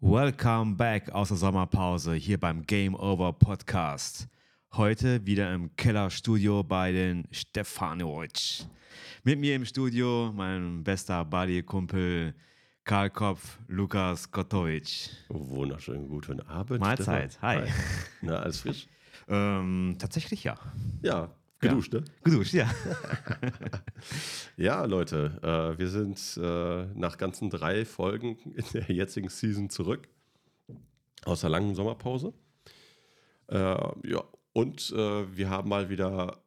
Welcome back aus der Sommerpause hier beim Game Over Podcast. Heute wieder im Kellerstudio bei den Stefanovic. Mit mir im Studio mein bester Buddy-Kumpel Karl Kopf, Lukas Kotovic. Wunderschönen guten Abend. Mahlzeit, hi. hi. Na, alles frisch? ähm, tatsächlich ja. Ja, geduscht, ja. ne? Geduscht, ja. ja, Leute, äh, wir sind äh, nach ganzen drei Folgen in der jetzigen Season zurück. Aus der langen Sommerpause. Äh, ja, und äh, wir haben mal wieder,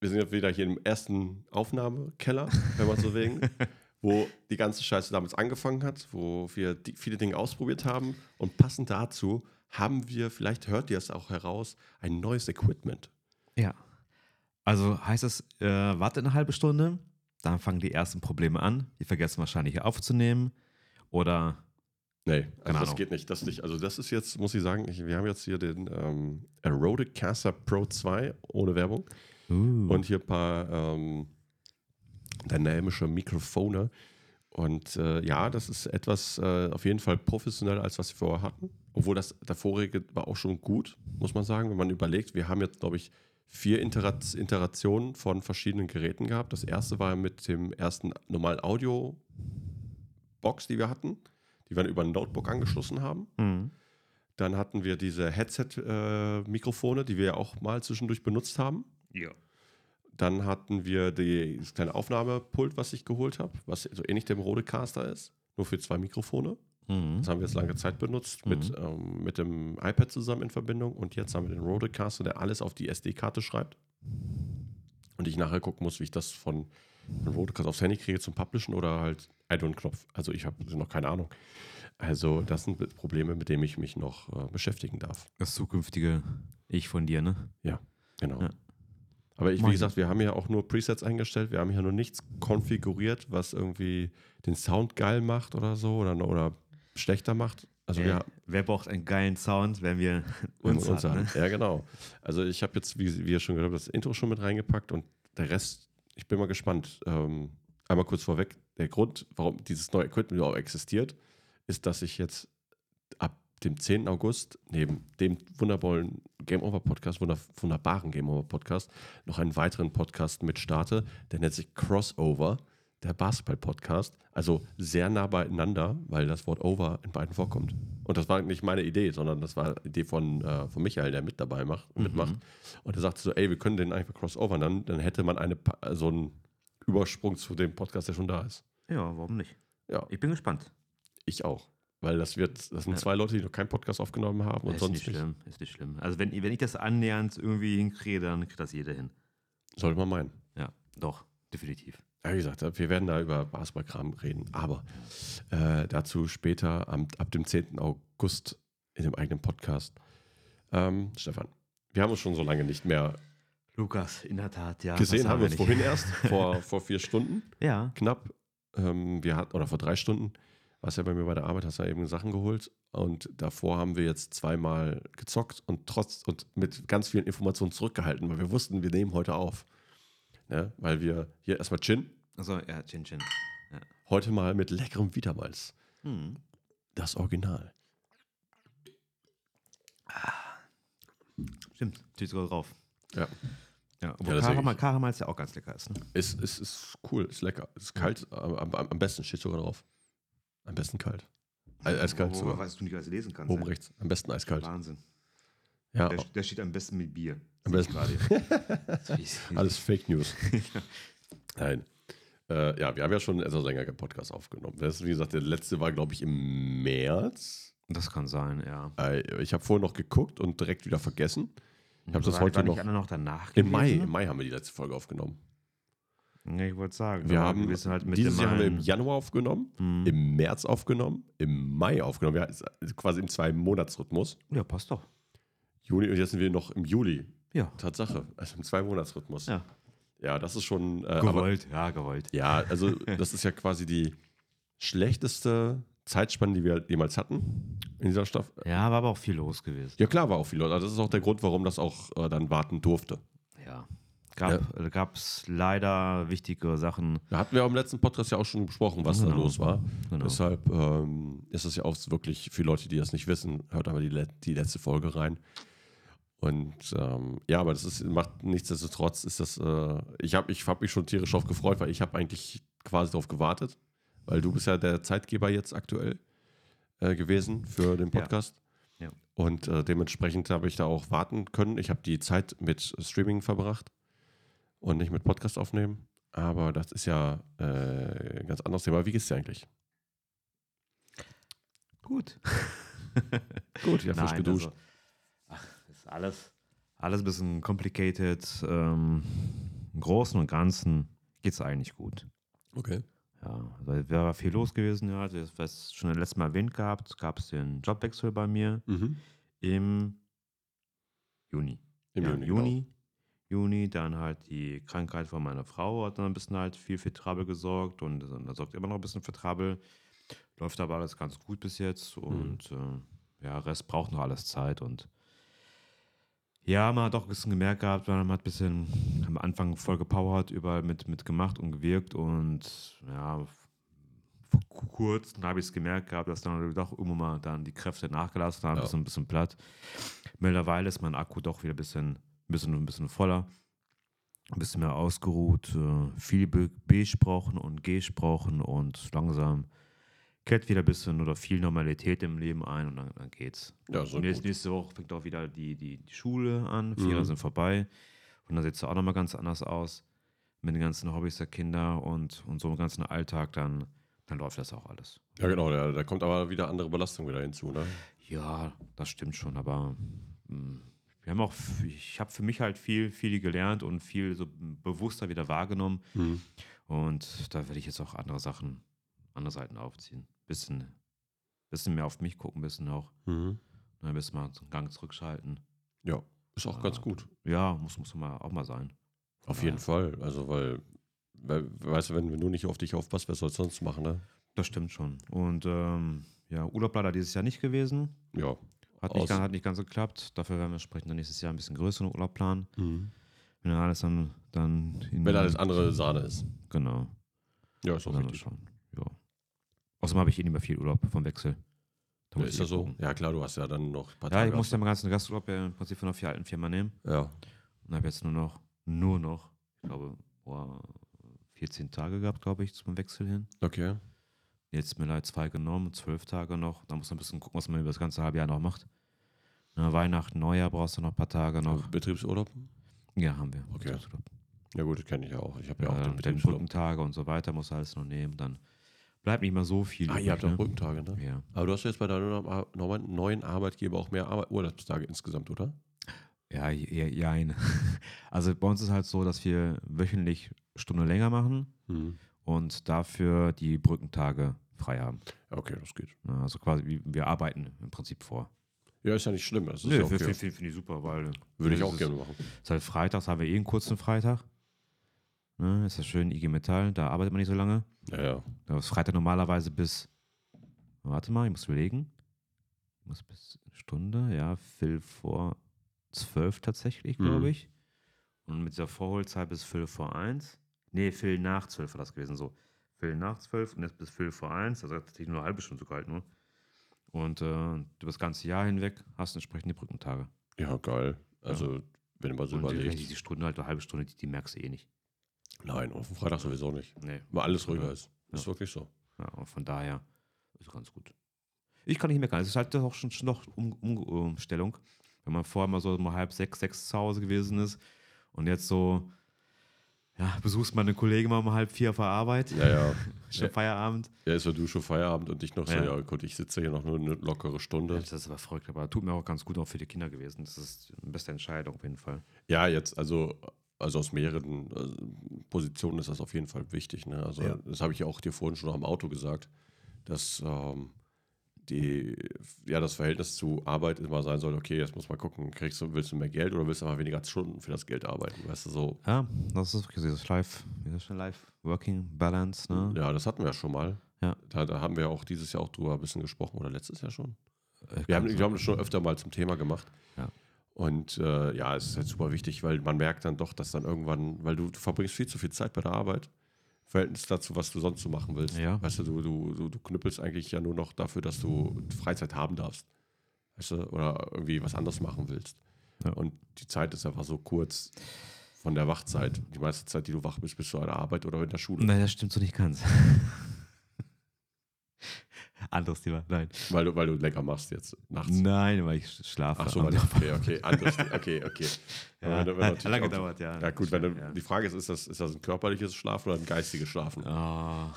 wir sind jetzt wieder hier im ersten Aufnahmekeller, wenn man so wegen. wo die ganze Scheiße damals angefangen hat, wo wir die, viele Dinge ausprobiert haben. Und passend dazu haben wir, vielleicht hört ihr es auch heraus, ein neues Equipment. Ja. Also heißt es, äh, wartet eine halbe Stunde, dann fangen die ersten Probleme an. Die vergessen wahrscheinlich aufzunehmen. Oder. Nee, also das geht nicht. Das nicht. Also, das ist jetzt, muss ich sagen, ich, wir haben jetzt hier den ähm, Caster Pro 2 ohne Werbung. Uh. Und hier ein paar. Ähm, dynamische Mikrofone. Und äh, ja, das ist etwas äh, auf jeden Fall professioneller, als was wir vorher hatten. Obwohl das der vorige war auch schon gut, muss man sagen, wenn man überlegt. Wir haben jetzt, glaube ich, vier Interat Iterationen von verschiedenen Geräten gehabt. Das erste war mit dem ersten normalen Audio-Box, die wir hatten, die wir über ein Notebook angeschlossen haben. Mhm. Dann hatten wir diese Headset-Mikrofone, äh, die wir ja auch mal zwischendurch benutzt haben. Ja. Dann hatten wir die, das kleine Aufnahmepult, was ich geholt habe, was so ähnlich dem Rodecaster ist, nur für zwei Mikrofone. Mhm. Das haben wir jetzt lange Zeit benutzt, mhm. mit, ähm, mit dem iPad zusammen in Verbindung. Und jetzt haben wir den Rodecaster, der alles auf die SD-Karte schreibt. Und ich nachher gucken muss, wie ich das von, von Rodecaster aufs Handy kriege zum Publishen oder halt Add-on-Knopf. Also ich habe noch keine Ahnung. Also das sind Probleme, mit denen ich mich noch äh, beschäftigen darf. Das zukünftige Ich von dir, ne? Ja, genau. Ja. Aber ich, wie gesagt, wir haben ja auch nur Presets eingestellt. Wir haben ja nur nichts konfiguriert, was irgendwie den Sound geil macht oder so oder, oder schlechter macht. Also äh, wir, wer braucht einen geilen Sound, wenn wir uns, uns haben? Ne? Ja, genau. Also ich habe jetzt, wie, wie ihr schon gehört habt, das Intro schon mit reingepackt und der Rest, ich bin mal gespannt. Ähm, einmal kurz vorweg, der Grund, warum dieses neue Equipment überhaupt existiert, ist, dass ich jetzt ab dem 10. August neben dem wunderbaren Game Over Podcast, wunderbaren Game Over Podcast, noch einen weiteren Podcast mit starte. Der nennt sich Crossover, der Basketball Podcast. Also sehr nah beieinander, weil das Wort Over in beiden vorkommt. Und das war nicht meine Idee, sondern das war die Idee von, äh, von Michael, der mit dabei macht, mhm. mitmacht. Und er sagte so, ey, wir können den einfach Crossover, dann, dann hätte man eine, so einen Übersprung zu dem Podcast, der schon da ist. Ja, warum nicht? Ja. Ich bin gespannt. Ich auch. Weil das wird, das sind ja. zwei Leute, die noch keinen Podcast aufgenommen haben und ist sonst nicht. Schlimm, Ist nicht schlimm. Also wenn, wenn ich das annähernd irgendwie hinkriege, dann kriegt das jeder hin. Sollte man meinen. Ja, doch, definitiv. Ja, wie gesagt, wir werden da über Basketballkram reden, aber äh, dazu später am, ab dem 10. August in dem eigenen Podcast. Ähm, Stefan, wir haben uns schon so lange nicht mehr Lukas, in der Tat, ja. Gesehen haben wir uns vorhin erst, vor, vor vier Stunden. Ja. Knapp. Ähm, wir hat, oder vor drei Stunden warst ja bei mir bei der Arbeit, hast ja eben Sachen geholt. Und davor haben wir jetzt zweimal gezockt und trotz und mit ganz vielen Informationen zurückgehalten, weil wir wussten, wir nehmen heute auf. Ne? Weil wir hier erstmal Gin. Also ja, Gin Gin. Ja. Heute mal mit leckerem Wiedermalz. Hm. Das Original. Ah. Stimmt, steht sogar drauf. Ja. Ja, obwohl ja, Karamell, Karamell ja auch ganz lecker ist. Ne? Ist, ist, ist cool, ist lecker. Ist kalt, am, am besten steht sogar drauf. Am besten kalt. Eiskalt sogar. Weißt du nicht, was du lesen kannst. Oben rechts. Am besten eiskalt. Wahnsinn. Ja. Der, der steht am besten mit Bier. Am besten. Alles Fake News. Nein. Äh, ja, wir haben ja schon etwas länger einen Podcast aufgenommen. Das ist, wie gesagt, der letzte war, glaube ich, im März. Das kann sein, ja. Äh, ich habe vorher noch geguckt und direkt wieder vergessen. Ich habe das heute noch. noch danach Im Mai, Im Mai haben wir die letzte Folge aufgenommen. Ja, ich wollte sagen, wir haben wir halt dieses Jahr haben wir im Januar aufgenommen, mhm. im März aufgenommen, im Mai aufgenommen. Ja, quasi im zwei Monatsrhythmus. Ja, passt doch. Juni und jetzt sind wir noch im Juli. Ja. Tatsache, also im zwei Monatsrhythmus. Ja. Ja, das ist schon äh, gewollt. Aber, ja, gewollt. Ja, also das ist ja quasi die schlechteste Zeitspanne, die wir jemals hatten in dieser Staffel. Ja, war aber auch viel los gewesen. Ja, klar, war auch viel los. Also das ist auch der Grund, warum das auch äh, dann warten durfte. Ja. Gab es leider wichtige Sachen. Da hatten wir auch im letzten Podcast ja auch schon besprochen, was da Genau. los war. Genau. Deshalb ähm, ist es ja auch wirklich für Leute, die das nicht wissen, hört aber die, die letzte Folge rein. Und ähm, ja, aber das ist, macht nichtsdestotrotz ist das, äh, ich habe ich hab mich schon tierisch drauf gefreut, weil ich habe eigentlich quasi darauf gewartet, weil du bist ja der Zeitgeber jetzt aktuell äh, gewesen für den Ja. Podcast. Ja. Und äh, dementsprechend habe ich da auch warten können. Ich habe die Zeit mit Streaming verbracht und nicht mit Podcast aufnehmen. Aber das ist ja äh, ein ganz anderes Thema. Wie geht's dir eigentlich? Gut. Gut, ja, frisch Nein, geduscht. Also, ach, ist alles, alles ein bisschen complicated. Ähm, Im Großen und Ganzen geht es eigentlich gut. Okay. Ja, also wäre viel los gewesen. Ja, also, was schon letztes Mal erwähnt gehabt, gab es den Jobwechsel bei mir Mhm. im Juni. Im ja, Juni. Juni. Juni, dann halt die Krankheit von meiner Frau hat dann ein bisschen halt viel für Trouble gesorgt und da sorgt immer noch ein bisschen für Trouble. Läuft aber alles ganz gut bis jetzt Mhm. und äh, ja, Rest braucht noch alles Zeit und ja, man hat auch ein bisschen gemerkt gehabt, man hat ein bisschen am Anfang voll gepowert, überall mit, mit gemacht und gewirkt und ja, vor ku- kurz habe ich es gemerkt gehabt, dass dann doch irgendwann mal dann die Kräfte nachgelassen haben, Ja. ein bisschen, ein bisschen platt. Mittlerweile ist mein Akku doch wieder ein bisschen, bisschen, ein bisschen voller, ein bisschen mehr ausgeruht, äh, viel be- besprochen und gesprochen und langsam kehrt wieder ein bisschen oder viel Normalität im Leben ein und dann, dann geht's. Ja, so und nächste, gut. nächste Woche fängt auch wieder die, die, die Schule an, Vierer Mhm. sind vorbei und dann sieht es auch nochmal ganz anders aus mit den ganzen Hobbys der Kinder und, und so im ganzen Alltag, dann, dann läuft das auch alles. Ja, genau. Da, da kommt aber wieder andere Belastung wieder hinzu, ne? Ja, das stimmt schon, aber mh, wir haben auch, ich habe für mich halt viel, viel gelernt und viel so bewusster wieder wahrgenommen. Mhm. Und da werde ich jetzt auch andere Sachen, andere Seiten aufziehen. Bisschen, bisschen mehr auf mich gucken, bisschen auch, Mhm. ne, ein bisschen mal einen Gang zurückschalten. Ja, ist auch Ja. ganz gut. Ja, muss, muss mal auch mal sein. Auf Ja. jeden Fall. Also, weil, weil, weißt du, wenn, wenn du nicht auf dich aufpasst, wer soll es sonst machen, ne? Das stimmt schon. Und ähm, ja, Urlaub leider dieses Jahr nicht gewesen. Ja. Hat nicht, hat nicht ganz geklappt. Dafür werden wir entsprechend dann nächstes Jahr ein bisschen größeren Urlaub planen. Mhm. Wenn alles dann, dann Wenn alles andere Sahne ist. Genau. Ja, ist auch richtig. schauen. Ja. Außerdem habe ich eh nicht mehr viel Urlaub vom Wechsel. Da Ja, ist das eh so? gucken. Ja, klar, du hast ja dann noch ein paar Ja, Tage. ich musste ja meinen ganzen Gasturlaub ja im Prinzip von der vier alten Firma nehmen. Ja. Und habe jetzt nur noch, nur noch, ich glaube, boah, 14 Tage gehabt, glaube ich, zum Wechsel hin. Okay. Jetzt mir leider zwei genommen, zwölf Tage noch. Da muss man ein bisschen gucken, was man über das ganze halbe Jahr noch macht. Na, Weihnachten, Neujahr brauchst du noch ein paar Tage noch. Betriebsurlaub? Ja, haben wir. Okay. Ja, gut, das kenne ich ja auch. Ich habe ja Ja, auch den dann mit den. Brückentage und so weiter muss alles noch nehmen. Dann bleibt nicht mehr so viel. Ah, übrig, ihr habt auch ne? Brückentage, ne? Ja. Aber du hast jetzt bei deinem neuen- Arbeitgeber auch mehr Arbeit Urlaubstage insgesamt, oder? Ja, ja, jein. Also bei uns ist halt so, dass wir wöchentlich Stunde länger machen Mhm. und dafür die Brückentage frei haben. Okay, das geht. Also quasi, wir arbeiten im Prinzip vor. Ja, ist ja nicht schlimm. Das ist ja finde okay. find, find ich super, weil Würde ich auch gerne machen. Ist halt freitags haben wir eh einen kurzen Freitag. Ne, ist das schön IG Metall, da arbeitet man nicht so lange. Ja, ja. Da ist Freitag normalerweise bis, warte mal, ich muss überlegen. Ich muss bis eine Stunde, ja, Phil vor zwölf tatsächlich, Mhm. glaube ich. Und mit dieser Vorholzeit bis Phil vor eins. Nee, Phil nach zwölf war das gewesen, so. Phil nach zwölf und jetzt bis Phil vor eins, also hat tatsächlich nur eine halbe Stunde sogar halt nur. Und äh, über das ganze Jahr hinweg hast du entsprechend die Brückentage. Ja, geil. Also, wenn du mal so und die, überlegst. die Stunde, halt eine halbe Stunde, die, die merkst du eh nicht. Nein, auf dem Freitag sowieso nicht. Nee. Weil alles ruhiger Ja. ist. Ist Ja. wirklich so. Ja, und von daher ist es ganz gut. Ich kann nicht meckern. Es ist halt auch schon, schon noch um, um, Umstellung. Wenn man vorher mal so um halb sechs, sechs zu Hause gewesen ist und jetzt so, ja, besuchst meine Kollegen mal um halb vier auf der Arbeit, Ja, ja. schon Ja. Feierabend. Ja, ist ja du schon Feierabend und ich noch so, Ja. ja, gut, ich sitze hier noch nur eine lockere Stunde. Das ist aber verrückt, aber tut mir auch ganz gut auch für die Kinder gewesen. Das ist die beste Entscheidung auf jeden Fall. Ja, jetzt, also, also aus mehreren äh, Positionen ist das auf jeden Fall wichtig. Ne? Also, Ja. das habe ich ja auch dir vorhin schon am Auto gesagt, dass ähm, die, ja, das Verhältnis zu Arbeit immer sein soll, okay, jetzt muss mal gucken, kriegst du, willst du mehr Geld oder willst du einfach weniger Stunden für das Geld arbeiten? Weißt du, so. Ja, das ist wirklich dieses Life, schon Life Working Balance, ne? Ja, das hatten wir ja schon mal. Ja. Da, da haben wir auch dieses Jahr auch drüber ein bisschen gesprochen oder letztes Jahr schon. Äh, Wir haben, wir haben das schon öfter mal zum Thema gemacht. Ja. Und äh, ja, es ist halt super wichtig, weil man merkt dann doch, dass dann irgendwann, weil du, du verbringst viel zu viel Zeit bei der Arbeit, Verhältnis dazu, was du sonst so machen willst. Ja. Weißt du, du, du, du, knüppelst eigentlich ja nur noch dafür, dass du Freizeit haben darfst. Weißt du, oder irgendwie was anderes machen willst. Ja. Und die Zeit ist einfach so kurz von der Wachzeit. Die meiste Zeit, die du wach bist, bist du an der Arbeit oder in der Schule. Nein, das stimmt so nicht ganz. Anderes Thema, nein. Weil du, weil du lecker machst jetzt nachts. Nein, weil ich schlafe. Ach so, weil, okay, okay, anders, okay, okay. ja, wenn wenn hat lange gedauert, ja. Ja, gut, wenn du, ja. die Frage ist, ist das, ist das ein körperliches Schlafen oder ein geistiges Schlafen? Oh,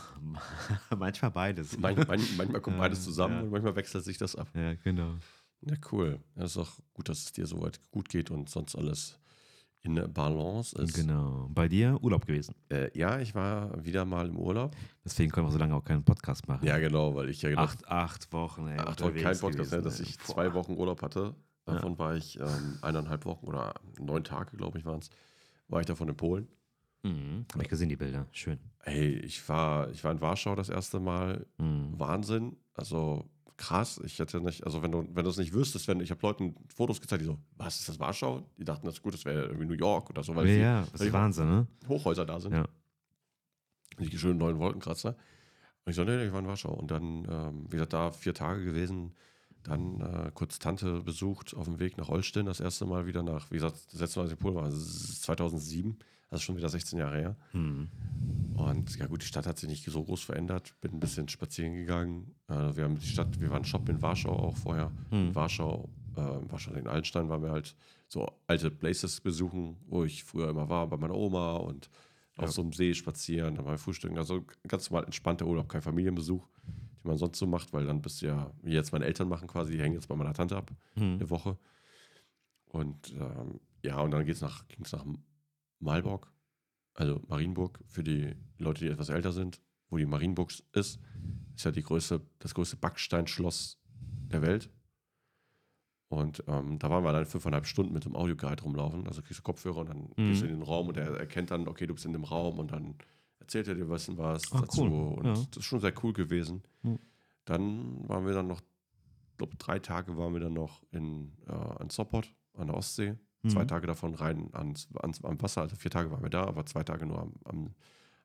manchmal beides. Man, man, manchmal kommt beides zusammen ja. und manchmal wechselt sich das ab. Ja, genau. Ja, cool. Ja, ist auch gut, dass es dir soweit gut geht und sonst alles in Balance ist. Genau. Bei dir Urlaub gewesen. Äh, ja, ich war wieder mal im Urlaub. Deswegen können wir so lange auch keinen Podcast machen. Ja, genau, weil ich ja gedacht Acht, acht Wochen, ey. acht Wochen kein Podcast, ja, gewesen, dass ich Boah. zwei Wochen Urlaub hatte. Davon war ich ähm, eineinhalb Wochen oder neun Tage, glaube ich, waren es. War ich davon in Polen. Mhm. Hab ich gesehen, die Bilder. Schön. Hey, ich war, ich war in Warschau das erste Mal. Mhm. Wahnsinn. Also krass. Ich hätte nicht, also wenn du, wenn du es nicht wüsstest, wenn ich habe Leuten Fotos gezeigt, die so, was ist das Warschau? Die dachten, das ist gut, das wäre irgendwie New York oder so, weil ja, viel ja, das weil ist Wahnsinn, ne? Hochhäuser da sind. Ja. Die schönen neuen Wolkenkratzer. Und ich so, nee, nee, ich war in Warschau. Und dann, ähm, wie gesagt, da vier Tage gewesen. Dann äh, kurz Tante besucht auf dem Weg nach Olsztyn, das erste Mal wieder nach, wie gesagt, das letzte Mal, als ich in Polen war, das ist 2007, das ist schon wieder 16 Jahre her. Mhm. Und ja gut, die Stadt hat sich nicht so groß verändert. Bin ein bisschen spazieren gegangen. Äh, wir haben die Stadt, wir waren shoppen in Warschau auch vorher. Mhm. In Warschau, äh, in Warschau in Allenstein waren wir halt so alte Places besuchen, wo ich früher immer war, bei meiner Oma und auf so einem See spazieren, dann mal frühstücken. Also ganz normal entspannter Urlaub, kein Familienbesuch, den man sonst so macht, weil dann bist du ja, wie jetzt meine Eltern machen quasi, die hängen jetzt bei meiner Tante ab, Mhm. eine Woche. Und ähm, ja, und dann geht's nach, ging es nach Malborg, also Marienburg, für die Leute, die etwas älter sind, wo die Marienburg ist, ist ja die größte, das größte Backsteinschloss der Welt. Und ähm, da waren wir dann fünfeinhalb Stunden mit dem Audioguide rumlaufen. Also kriegst du Kopfhörer und dann Mhm. gehst du in den Raum und er erkennt dann, okay, du bist in dem Raum und dann erzählt er dir was, was Ah, dazu. cool. Und Ja. das ist schon sehr cool gewesen. Mhm. Dann waren wir dann noch, ich glaube, drei Tage waren wir dann noch in, äh, an Sopot an der Ostsee. Zwei Mhm. Tage davon rein ans, ans, am Wasser, also vier Tage waren wir da, aber zwei Tage nur am, am,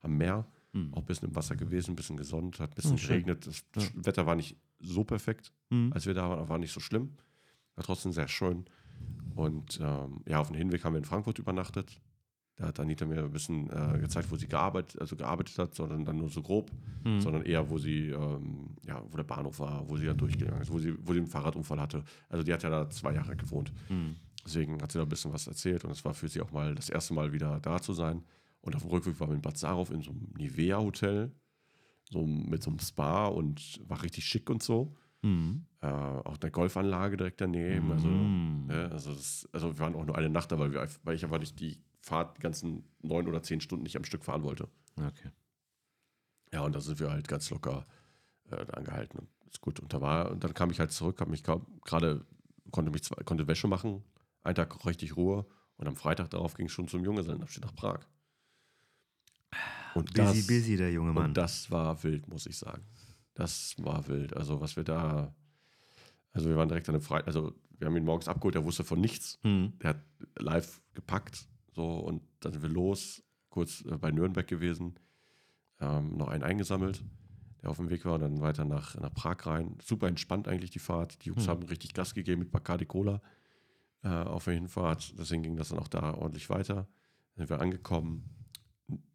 am Meer. Mhm. Auch ein bisschen im Wasser gewesen, ein bisschen gesonnt, hat ein bisschen Oh, geregnet. Das Ja. Wetter war nicht so perfekt, Mhm. als wir da waren, aber war nicht so schlimm. War trotzdem sehr schön. Und ähm, ja, auf dem Hinweg haben wir in Frankfurt übernachtet. Da hat Anita mir ein bisschen äh, gezeigt, wo sie gearbeitet, also gearbeitet hat, sondern dann nur so grob, Mhm. sondern eher, wo sie, ähm, ja, wo der Bahnhof war, wo sie dann durchgegangen ist, wo sie, wo sie einen Fahrradunfall hatte. Also die hat ja da zwei Jahre gewohnt. Mhm. Deswegen hat sie da ein bisschen was erzählt und es war für sie auch mal das erste Mal wieder da zu sein. Und auf dem Rückweg waren wir in Bad Sarauf in so einem Nivea-Hotel, so mit so einem Spa und war richtig schick und so. Mhm. Äh, auch eine Golfanlage direkt daneben. Also, Mhm. ja, also, das, also wir waren auch nur eine Nacht da, weil, wir, weil ich einfach nicht die Fahrt, die ganzen neun oder zehn Stunden nicht am Stück fahren wollte. Okay. Ja, und da sind wir halt ganz locker äh, da angehalten und ist gut. Und da war, und dann kam ich halt zurück, habe mich gerade, konnte mich konnte Wäsche machen, einen Tag richtig Ruhe und am Freitag darauf ging es schon zum Junggesellenabschied nach Prag. Und Busy, das, busy, der junge Mann. und das war wild, muss ich sagen. Das war wild. Also, was wir da. Also, wir waren direkt an dem Freitag. Also, wir haben ihn morgens abgeholt, der wusste von nichts. Mhm. Der hat live gepackt. So, und dann sind wir los, kurz äh, bei Nürnberg gewesen, ähm, noch einen eingesammelt, der auf dem Weg war, und dann weiter nach, nach Prag rein. Super entspannt eigentlich die Fahrt. Die Jungs Hm. haben richtig Gas gegeben mit Bacardi Cola äh, auf der Hinfahrt. Deswegen ging das dann auch da ordentlich weiter. Dann sind wir angekommen,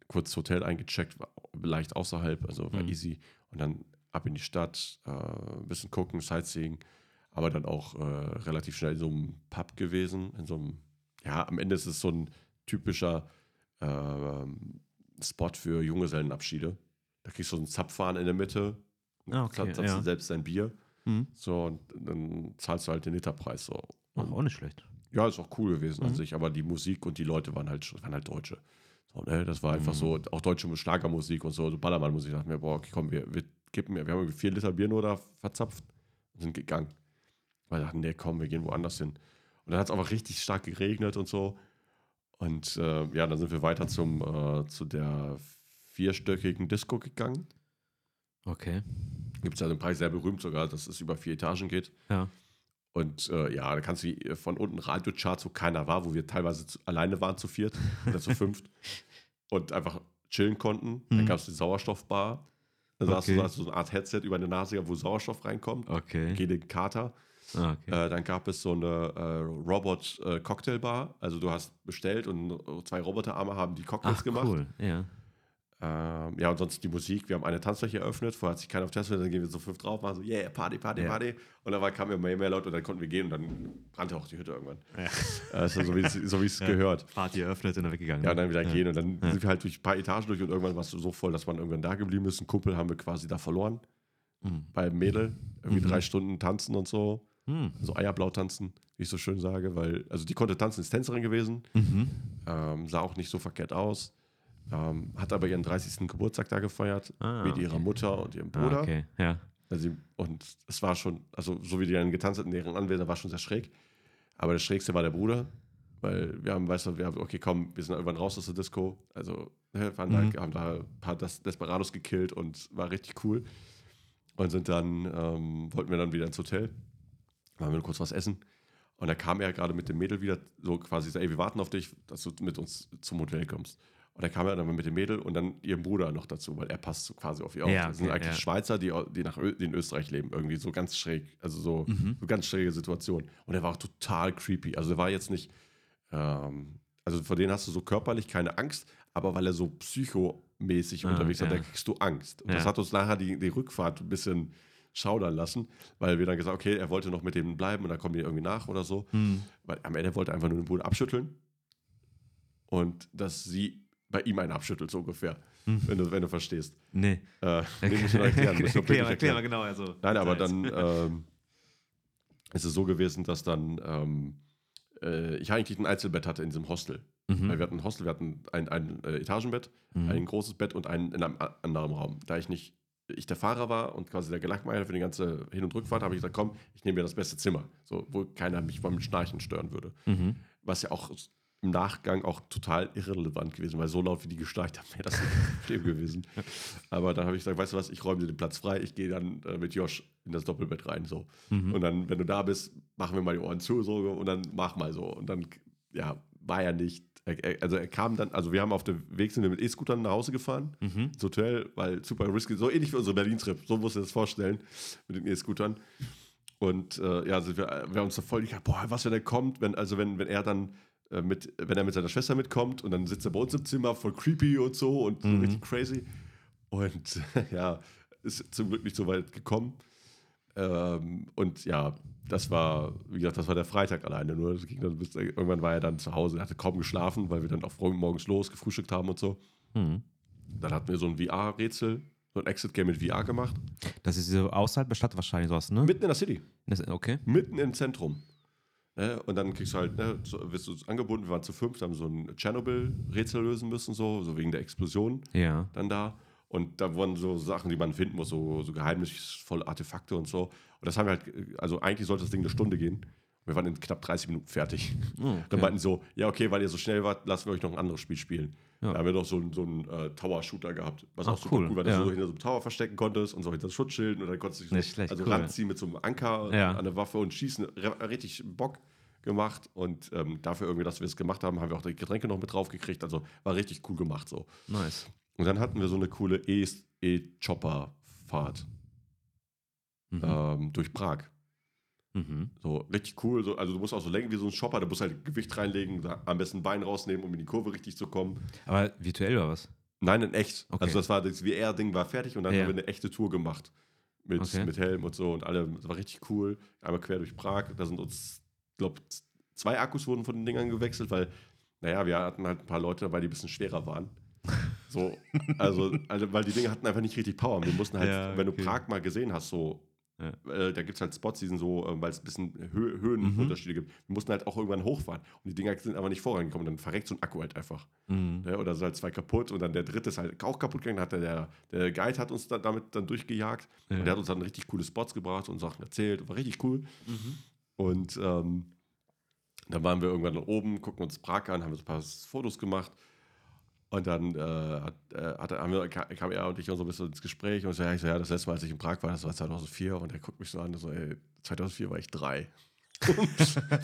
kurz das Hotel eingecheckt, war leicht außerhalb, also war Mhm. easy. Und dann ab in die Stadt, äh, ein bisschen gucken, Sightseeing, aber dann auch äh, relativ schnell in so einem Pub gewesen, in so einem, ja, am Ende ist es so ein typischer ähm, Spot für Junggesellenabschiede. Da kriegst du so einen Zapfhahn in der Mitte, Ah, okay, zahlst ja. du selbst dein Bier, Mhm. so, und dann zahlst du halt den Literpreis so. Ach, Und auch nicht schlecht. ja, ist auch cool gewesen an Mhm. sich, aber die Musik und die Leute waren halt, waren halt Deutsche. So, ne? Das war einfach Mhm. so, auch deutsche Schlagermusik und so, so Ballermann-Musik. Ich dachte mir, boah, okay, komm, wir, wir kippen, wir haben vier Liter Bier nur da verzapft und sind gegangen. Weil wir dachten, nee, komm, wir gehen woanders hin. Und dann hat es aber richtig stark geregnet und so. Und äh, ja, dann sind wir weiter zum, äh, zu der vierstöckigen Disco gegangen. Okay. Gibt es ja den Preis sehr berühmt sogar, dass es über vier Etagen geht. Ja. Und äh, ja, da kannst du wie von unten Radiocharts, wo keiner war, wo wir teilweise zu, alleine waren zu viert oder zu fünft und einfach chillen konnten. Dann Mhm. gab es die Sauerstoffbar. Da saß Okay. du hast du so eine Art Headset über eine Nase, wo Sauerstoff reinkommt. Okay. Geh Kater. Ah, okay. Äh, dann gab es so eine äh, Robot-Cocktailbar. also du hast bestellt und äh, zwei Roboterarme haben die Cocktails Ach, gemacht. cool. Ja. Ähm, ja, und sonst die Musik. Wir haben eine Tanzfläche eröffnet. Vorher hat sich keiner auf Tanzfläche, dann gehen wir so fünf drauf, machen so, yeah, Party, Party, Ja. Party. Und dann war- kamen immer mehr, mehr Leute und dann konnten wir gehen und dann brannte auch die Hütte irgendwann. Ja. Äh, so, so wie es so es Ja. gehört. Party eröffnet und dann weggegangen. Ja, und dann wieder Ja. gehen und dann sind wir halt durch ein paar Etagen durch und irgendwann warst du so voll, dass man irgendwann da geblieben ist. Ein Kumpel haben wir quasi da verloren. Mhm. Beim Mädel. Irgendwie Mhm. drei Stunden tanzen und so. Mhm. So Eierblau tanzen, wie ich so schön sage, weil, also die konnte tanzen, ist Tänzerin gewesen. Mhm. Ähm, sah auch nicht so verkehrt aus. Ähm, hat aber ihren 30. Geburtstag da gefeiert. Ah, mit ihrer okay. Mutter und ihrem Ah, Bruder. okay. Ja. Also und es war schon, also so wie die dann getanzt hat in deren Anwesen, war schon sehr schräg. Aber das Schrägste war der Bruder, weil wir haben, weißt du, wir haben, okay, komm, wir sind irgendwann raus aus der Disco. Also, ne, waren Mhm. da, haben da ein paar Des Desperados gekillt und war richtig cool. Und sind dann, ähm, wollten wir dann wieder ins Hotel. Waren wir kurz was essen. Und da kam er gerade mit dem Mädel wieder so quasi so, ey, wir warten auf dich, dass du mit uns zum Hotel kommst. Und da kam er dann mit dem Mädel und dann ihrem Bruder noch dazu, weil er passt so quasi auf ihr auf. Ja, das sind okay, eigentlich ja. Schweizer, die, die, nach Ö die in Österreich leben, irgendwie so ganz schräg. Also so, Mhm. so ganz schräge Situation. Und er war auch total creepy. Also er war jetzt nicht, ähm, also vor denen hast du so körperlich keine Angst, aber weil er so psychomäßig Ah, unterwegs war, ja. da kriegst du Angst. Und das hat uns nachher die, die Rückfahrt ein bisschen schaudern lassen, weil wir dann gesagt okay, er wollte noch mit denen bleiben und dann kommen die irgendwie nach oder so. Mhm. Weil am Ende wollte er einfach nur den Bruder abschütteln und dass sie bei ihm einen abschüttelt, so ungefähr, Mhm. wenn, du, wenn du verstehst. Nee. Äh, nee, muss ich noch erklären. Muss Erklär mal, bildlich erklär mal erklären. genau. Also, Nein, aber dann ähm, ist es so gewesen, dass dann ähm, äh, ich eigentlich ein Einzelbett hatte in diesem Hostel. Mhm. Weil wir hatten ein Hostel, wir hatten ein, ein äh, Etagenbett, Mhm. ein großes Bett und ein in einem anderen Raum. Da ich nicht ich der Fahrer war und quasi der Gelackmeier für die ganze Hin- und Rückfahrt, habe ich gesagt, komm, ich nehme mir das beste Zimmer, so, wo keiner mich beim Schnarchen stören würde. Mhm. Was ja auch im Nachgang auch total irrelevant gewesen, weil so laut wie die geschnarcht haben, wäre das nicht Problem gewesen. Aber dann habe ich gesagt, weißt du was, ich räume dir den Platz frei, ich gehe dann äh, mit Josh in das Doppelbett rein, so. Mhm. Und dann, wenn du da bist, machen wir mal die Ohren zu, so, und dann mach mal so. Und dann, ja, war ja nicht, er, er, also er kam dann, also wir haben auf dem Weg sind wir mit E-Scootern nach Hause gefahren, Mhm. ins Hotel, weil super risky, so ähnlich wie unsere Berlin-Trip, so musst du das vorstellen, mit den E-Scootern. Und äh, ja, also wir, wir haben uns da voll gedacht, boah, was, wenn er kommt, wenn, also wenn, wenn er dann mit, wenn er mit seiner Schwester mitkommt und dann sitzt er bei uns im Zimmer, voll creepy und so und Mhm. richtig crazy. Und ja, ist zum Glück nicht so weit gekommen. Ähm, und ja, das war, wie gesagt, das war der Freitag alleine. Nur das ging dann bis, irgendwann war er dann zu Hause, er hatte kaum geschlafen, weil wir dann auch früh morgens los gefrühstückt haben und so. Mhm. Dann hatten wir so ein VR-Rätsel, so ein Exit-Game mit VR gemacht. Das ist so außerhalb der Stadt wahrscheinlich sowas, ne? Mitten in der City, Das, okay. mitten im Zentrum. Ne? Und dann kriegst du halt, ne, so, wirst du angebunden, wir waren zu fünf, haben so ein Tschernobyl-Rätsel lösen müssen, so, so wegen der Explosion Ja. dann da. Und da wurden so Sachen, die man finden muss, so, so geheimnisvolle Artefakte und so. Und das haben wir halt, also eigentlich sollte das Ding eine Stunde gehen. Wir waren in knapp 30 Minuten fertig. Oh, okay. Dann meinten so, ja, okay, weil ihr so schnell wart, lassen wir euch noch ein anderes Spiel spielen. Ja. Da haben wir doch so, einen- so einen äh, Tower-Shooter gehabt, was Ach, auch super cool, cool war, dass ja. du so hinter so einem Tower verstecken konntest und so hinter Schutzschilden und dann konntest du dich so, Nicht schlecht, also cool. ranziehen mit so einem Anker Ja. an der Waffe und schießen. Richtig Bock gemacht und ähm, dafür irgendwie, dass wir es gemacht haben, haben wir auch die Getränke noch mit drauf gekriegt. Also war richtig cool gemacht so. Nice. Und dann hatten wir so eine coole E- E-Chopper-Fahrt Mhm. ähm, durch Prag. Mhm. So richtig cool. So, also du musst auch so lenken wie so ein Chopper, du musst halt Gewicht reinlegen, am besten Bein rausnehmen, um in die Kurve richtig zu kommen. Aber virtuell oder was? Nein, in echt. Okay. Also das war das VR-Ding war fertig und dann Ja. haben wir eine echte Tour gemacht. Mit, Okay. mit Helm und so und alle. Das war richtig cool. Einmal quer durch Prag. Da sind uns, glaube zwei Akkus wurden von den Dingern gewechselt, weil, naja, wir hatten halt ein paar Leute dabei, die ein bisschen schwerer waren. So, also, also, weil die Dinge hatten einfach nicht richtig Power. Wir mussten halt, Ja, wenn okay. du Prag mal gesehen hast, so, Ja. äh, da gibt es halt Spots, die sind so, äh, weil es ein bisschen Hö Höhenunterschiede gibt. Wir mussten halt auch irgendwann hochfahren. Und die Dinger sind aber nicht vorangekommen. Dann verreckt so ein Akku halt einfach. Mhm. Ne? Oder so halt zwei kaputt und dann der dritte ist halt auch kaputt gegangen. Hat der, der, der Guide hat uns da, damit dann durchgejagt. Ja. Und der hat uns dann richtig coole Spots gebracht und Sachen erzählt. War richtig cool. Mhm. Und ähm, dann waren wir irgendwann oben, gucken uns Prag an, haben so ein paar Fotos gemacht. Und dann äh, hat, äh, hat, haben wir, kam er und ich so ein bisschen ins Gespräch und so, ja, ich so, ja, das letzte Mal, als ich in Prag war, das war 2004 und er guckt mich so an und so, ey, 2004 war ich drei.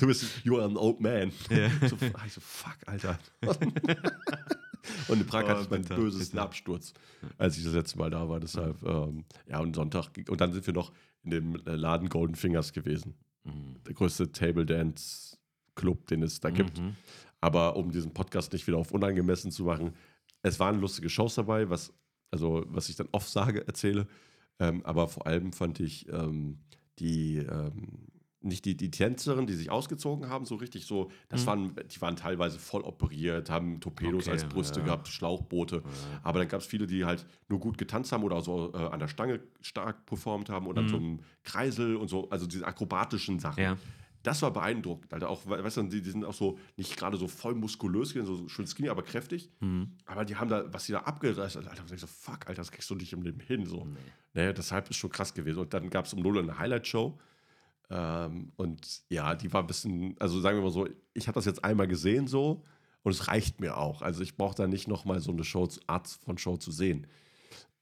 du bist, you are an old man. Ja. So, ich so, fuck, Alter. und in Prag Oh, hatte ich meinen bösesten. Absturz, als ich das letzte Mal da war. Deshalb, ähm, ja, und Sonntag, und dann sind wir noch in dem Laden Golden Fingers gewesen. Mhm. Der größte Table Dance Club, den es da gibt. Aber um diesen Podcast nicht wieder auf unangemessen zu machen, es waren lustige Shows dabei, was, also, was ich dann oft sage, erzähle. Ähm, aber vor allem fand ich ähm, die, ähm, nicht die, die Tänzerin, die sich ausgezogen haben, so richtig so, das Mhm. waren, die waren teilweise voll operiert, haben Torpedos Okay, als Brüste ja. gehabt, Schlauchboote. Aber dann gab es viele, die halt nur gut getanzt haben oder so äh, an der Stange stark performt haben dann Mhm. so einem Kreisel und so, also diese akrobatischen Sachen. Ja. Das war beeindruckend, Alter. Auch, we- weißt du, die, die sind auch so nicht gerade so voll muskulös, so schön skinny, aber kräftig. Mhm. Aber die haben da, was die da abgereißt haben, Alter, ich so, fuck, Alter, das kriegst du nicht im Leben hin. So. Naja, deshalb ist schon krass gewesen. Und dann gab es um 0 Uhr eine Highlight-Show. Ähm, und ja, die war ein bisschen, also sagen wir mal so, ich habe das jetzt einmal gesehen so und es reicht mir auch. Also ich brauche da nicht nochmal so eine Show, Art von Show zu sehen.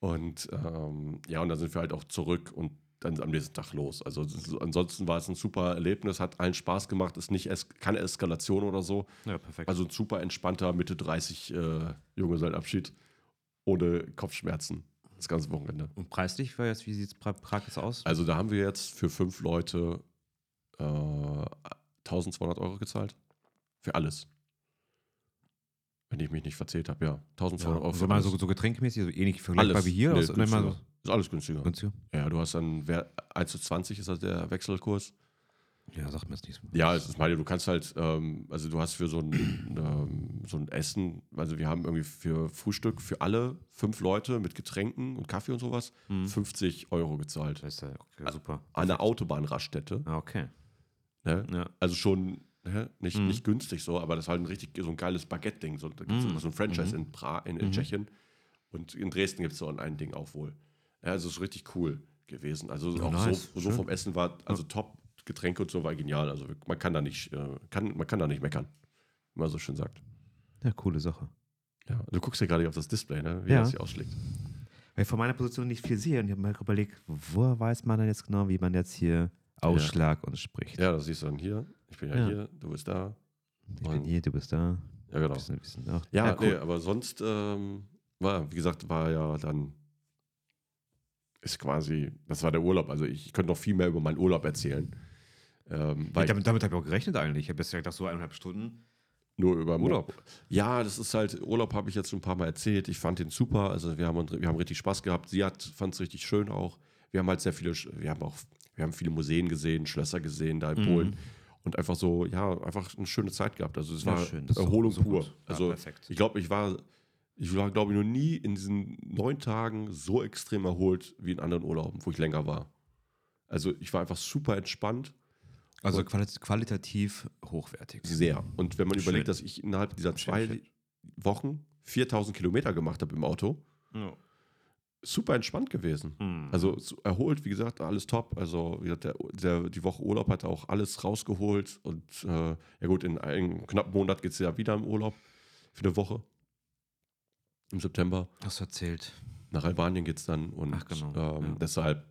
Und ähm, ja, und dann sind wir halt auch zurück und dann am nächsten Tag los. Also ansonsten war es ein super Erlebnis, hat allen Spaß gemacht, ist nicht es keine Eskalation oder so. Ja, perfekt. Also ein super entspannter Mitte 30 äh, Junggesellenabschied ohne Kopfschmerzen. Das ganze Wochenende. und preislich, war jetzt, wie sieht es Prag jetzt aus? Also da haben wir jetzt für fünf Leute äh, 1200 Euro gezahlt. Für alles. Wenn ich mich nicht verzählt habe, ja. 1200 Euro so für mal so, so getränkmäßig, so ähnlich vergleichbar alles. wie hier? Nee, aus. Ist alles günstiger. günstiger? Ja, du hast dann Wer- 1 zu 20 ist das der Wechselkurs. Ja, sagt mir jetzt nichts. Ja, es ist meine, du kannst halt, ähm, also du hast für so ein, ähm, so ein Essen, also wir haben irgendwie für Frühstück für alle fünf Leute mit Getränken und Kaffee und sowas Mhm. 50 Euro gezahlt. Das ist ja okay, super. An einer Autobahnraststätte. Ah, okay. Ne? Ja. Also schon ne? nicht, Mhm. nicht günstig so, aber das war halt ein richtig so ein geiles Baguette-Ding. So, da gibt es Mhm. so ein Franchise Mhm. in, pra in, in Mhm. Tschechien und in Dresden gibt es so ein Ding auch wohl. Ja, also es ist richtig cool gewesen. Also Ja, auch nice. so, so vom Essen war, also top, Getränke und so war genial. Also man kann da nicht, äh, kann, man kann da nicht meckern, wie man so schön sagt. ja, coole Sache. Ja, du guckst ja gerade auf das Display, ne? wie Ja. das hier ausschlägt. Weil ich von meiner Position nicht viel sehe und ich habe mir überlegt, wo weiß man denn jetzt genau, wie man jetzt hier Ausschlag und spricht. Ja, das siehst du dann hier. Ich bin ja, Ja. hier, du bist da. Ich bin hier, du bist da. Ja, genau. Wir sind auch. Ja, cool. nee, aber sonst ähm, war, wie gesagt, war ja dann ist quasi, das war der Urlaub. Also ich könnte noch viel mehr über meinen Urlaub erzählen. Ähm, Ja, damit damit habe ich auch gerechnet eigentlich. Ich habe jetzt gedacht, so eineinhalb Stunden. nur über Urlaub. Ja, das ist halt, Urlaub habe ich jetzt schon ein paar Mal erzählt. Ich fand den super. Also wir haben, wir haben richtig Spaß gehabt. Sie hat fand es richtig schön auch. Wir haben halt sehr viele, wir haben auch, wir haben viele Museen gesehen, Schlösser gesehen da in Mhm. Polen. Und einfach so, ja, einfach eine schöne Zeit gehabt. Also es Ja, war schön, Erholung pur. Ja, Also perfekt. ich glaube, ich war, ich war, glaube ich, noch nie in diesen neun Tagen so extrem erholt wie in anderen Urlauben, wo ich länger war. Also ich war einfach super entspannt, Also quali- qualitativ hochwertig. sehr. Und wenn man Schön. überlegt, dass ich innerhalb dieser zwei schön. Wochen 4000 Kilometer gemacht habe im Auto, Ja. super entspannt gewesen. Hm. Also so erholt, wie gesagt, alles top. Also wie gesagt, der, der, die Woche Urlaub hat auch alles rausgeholt. Und äh, ja gut, in einem knappen Monat geht es ja wieder im Urlaub für eine Woche. Im September. Du erzählt. Nach Albanien geht es dann. Und Ach, genau, ähm, ja. deshalb,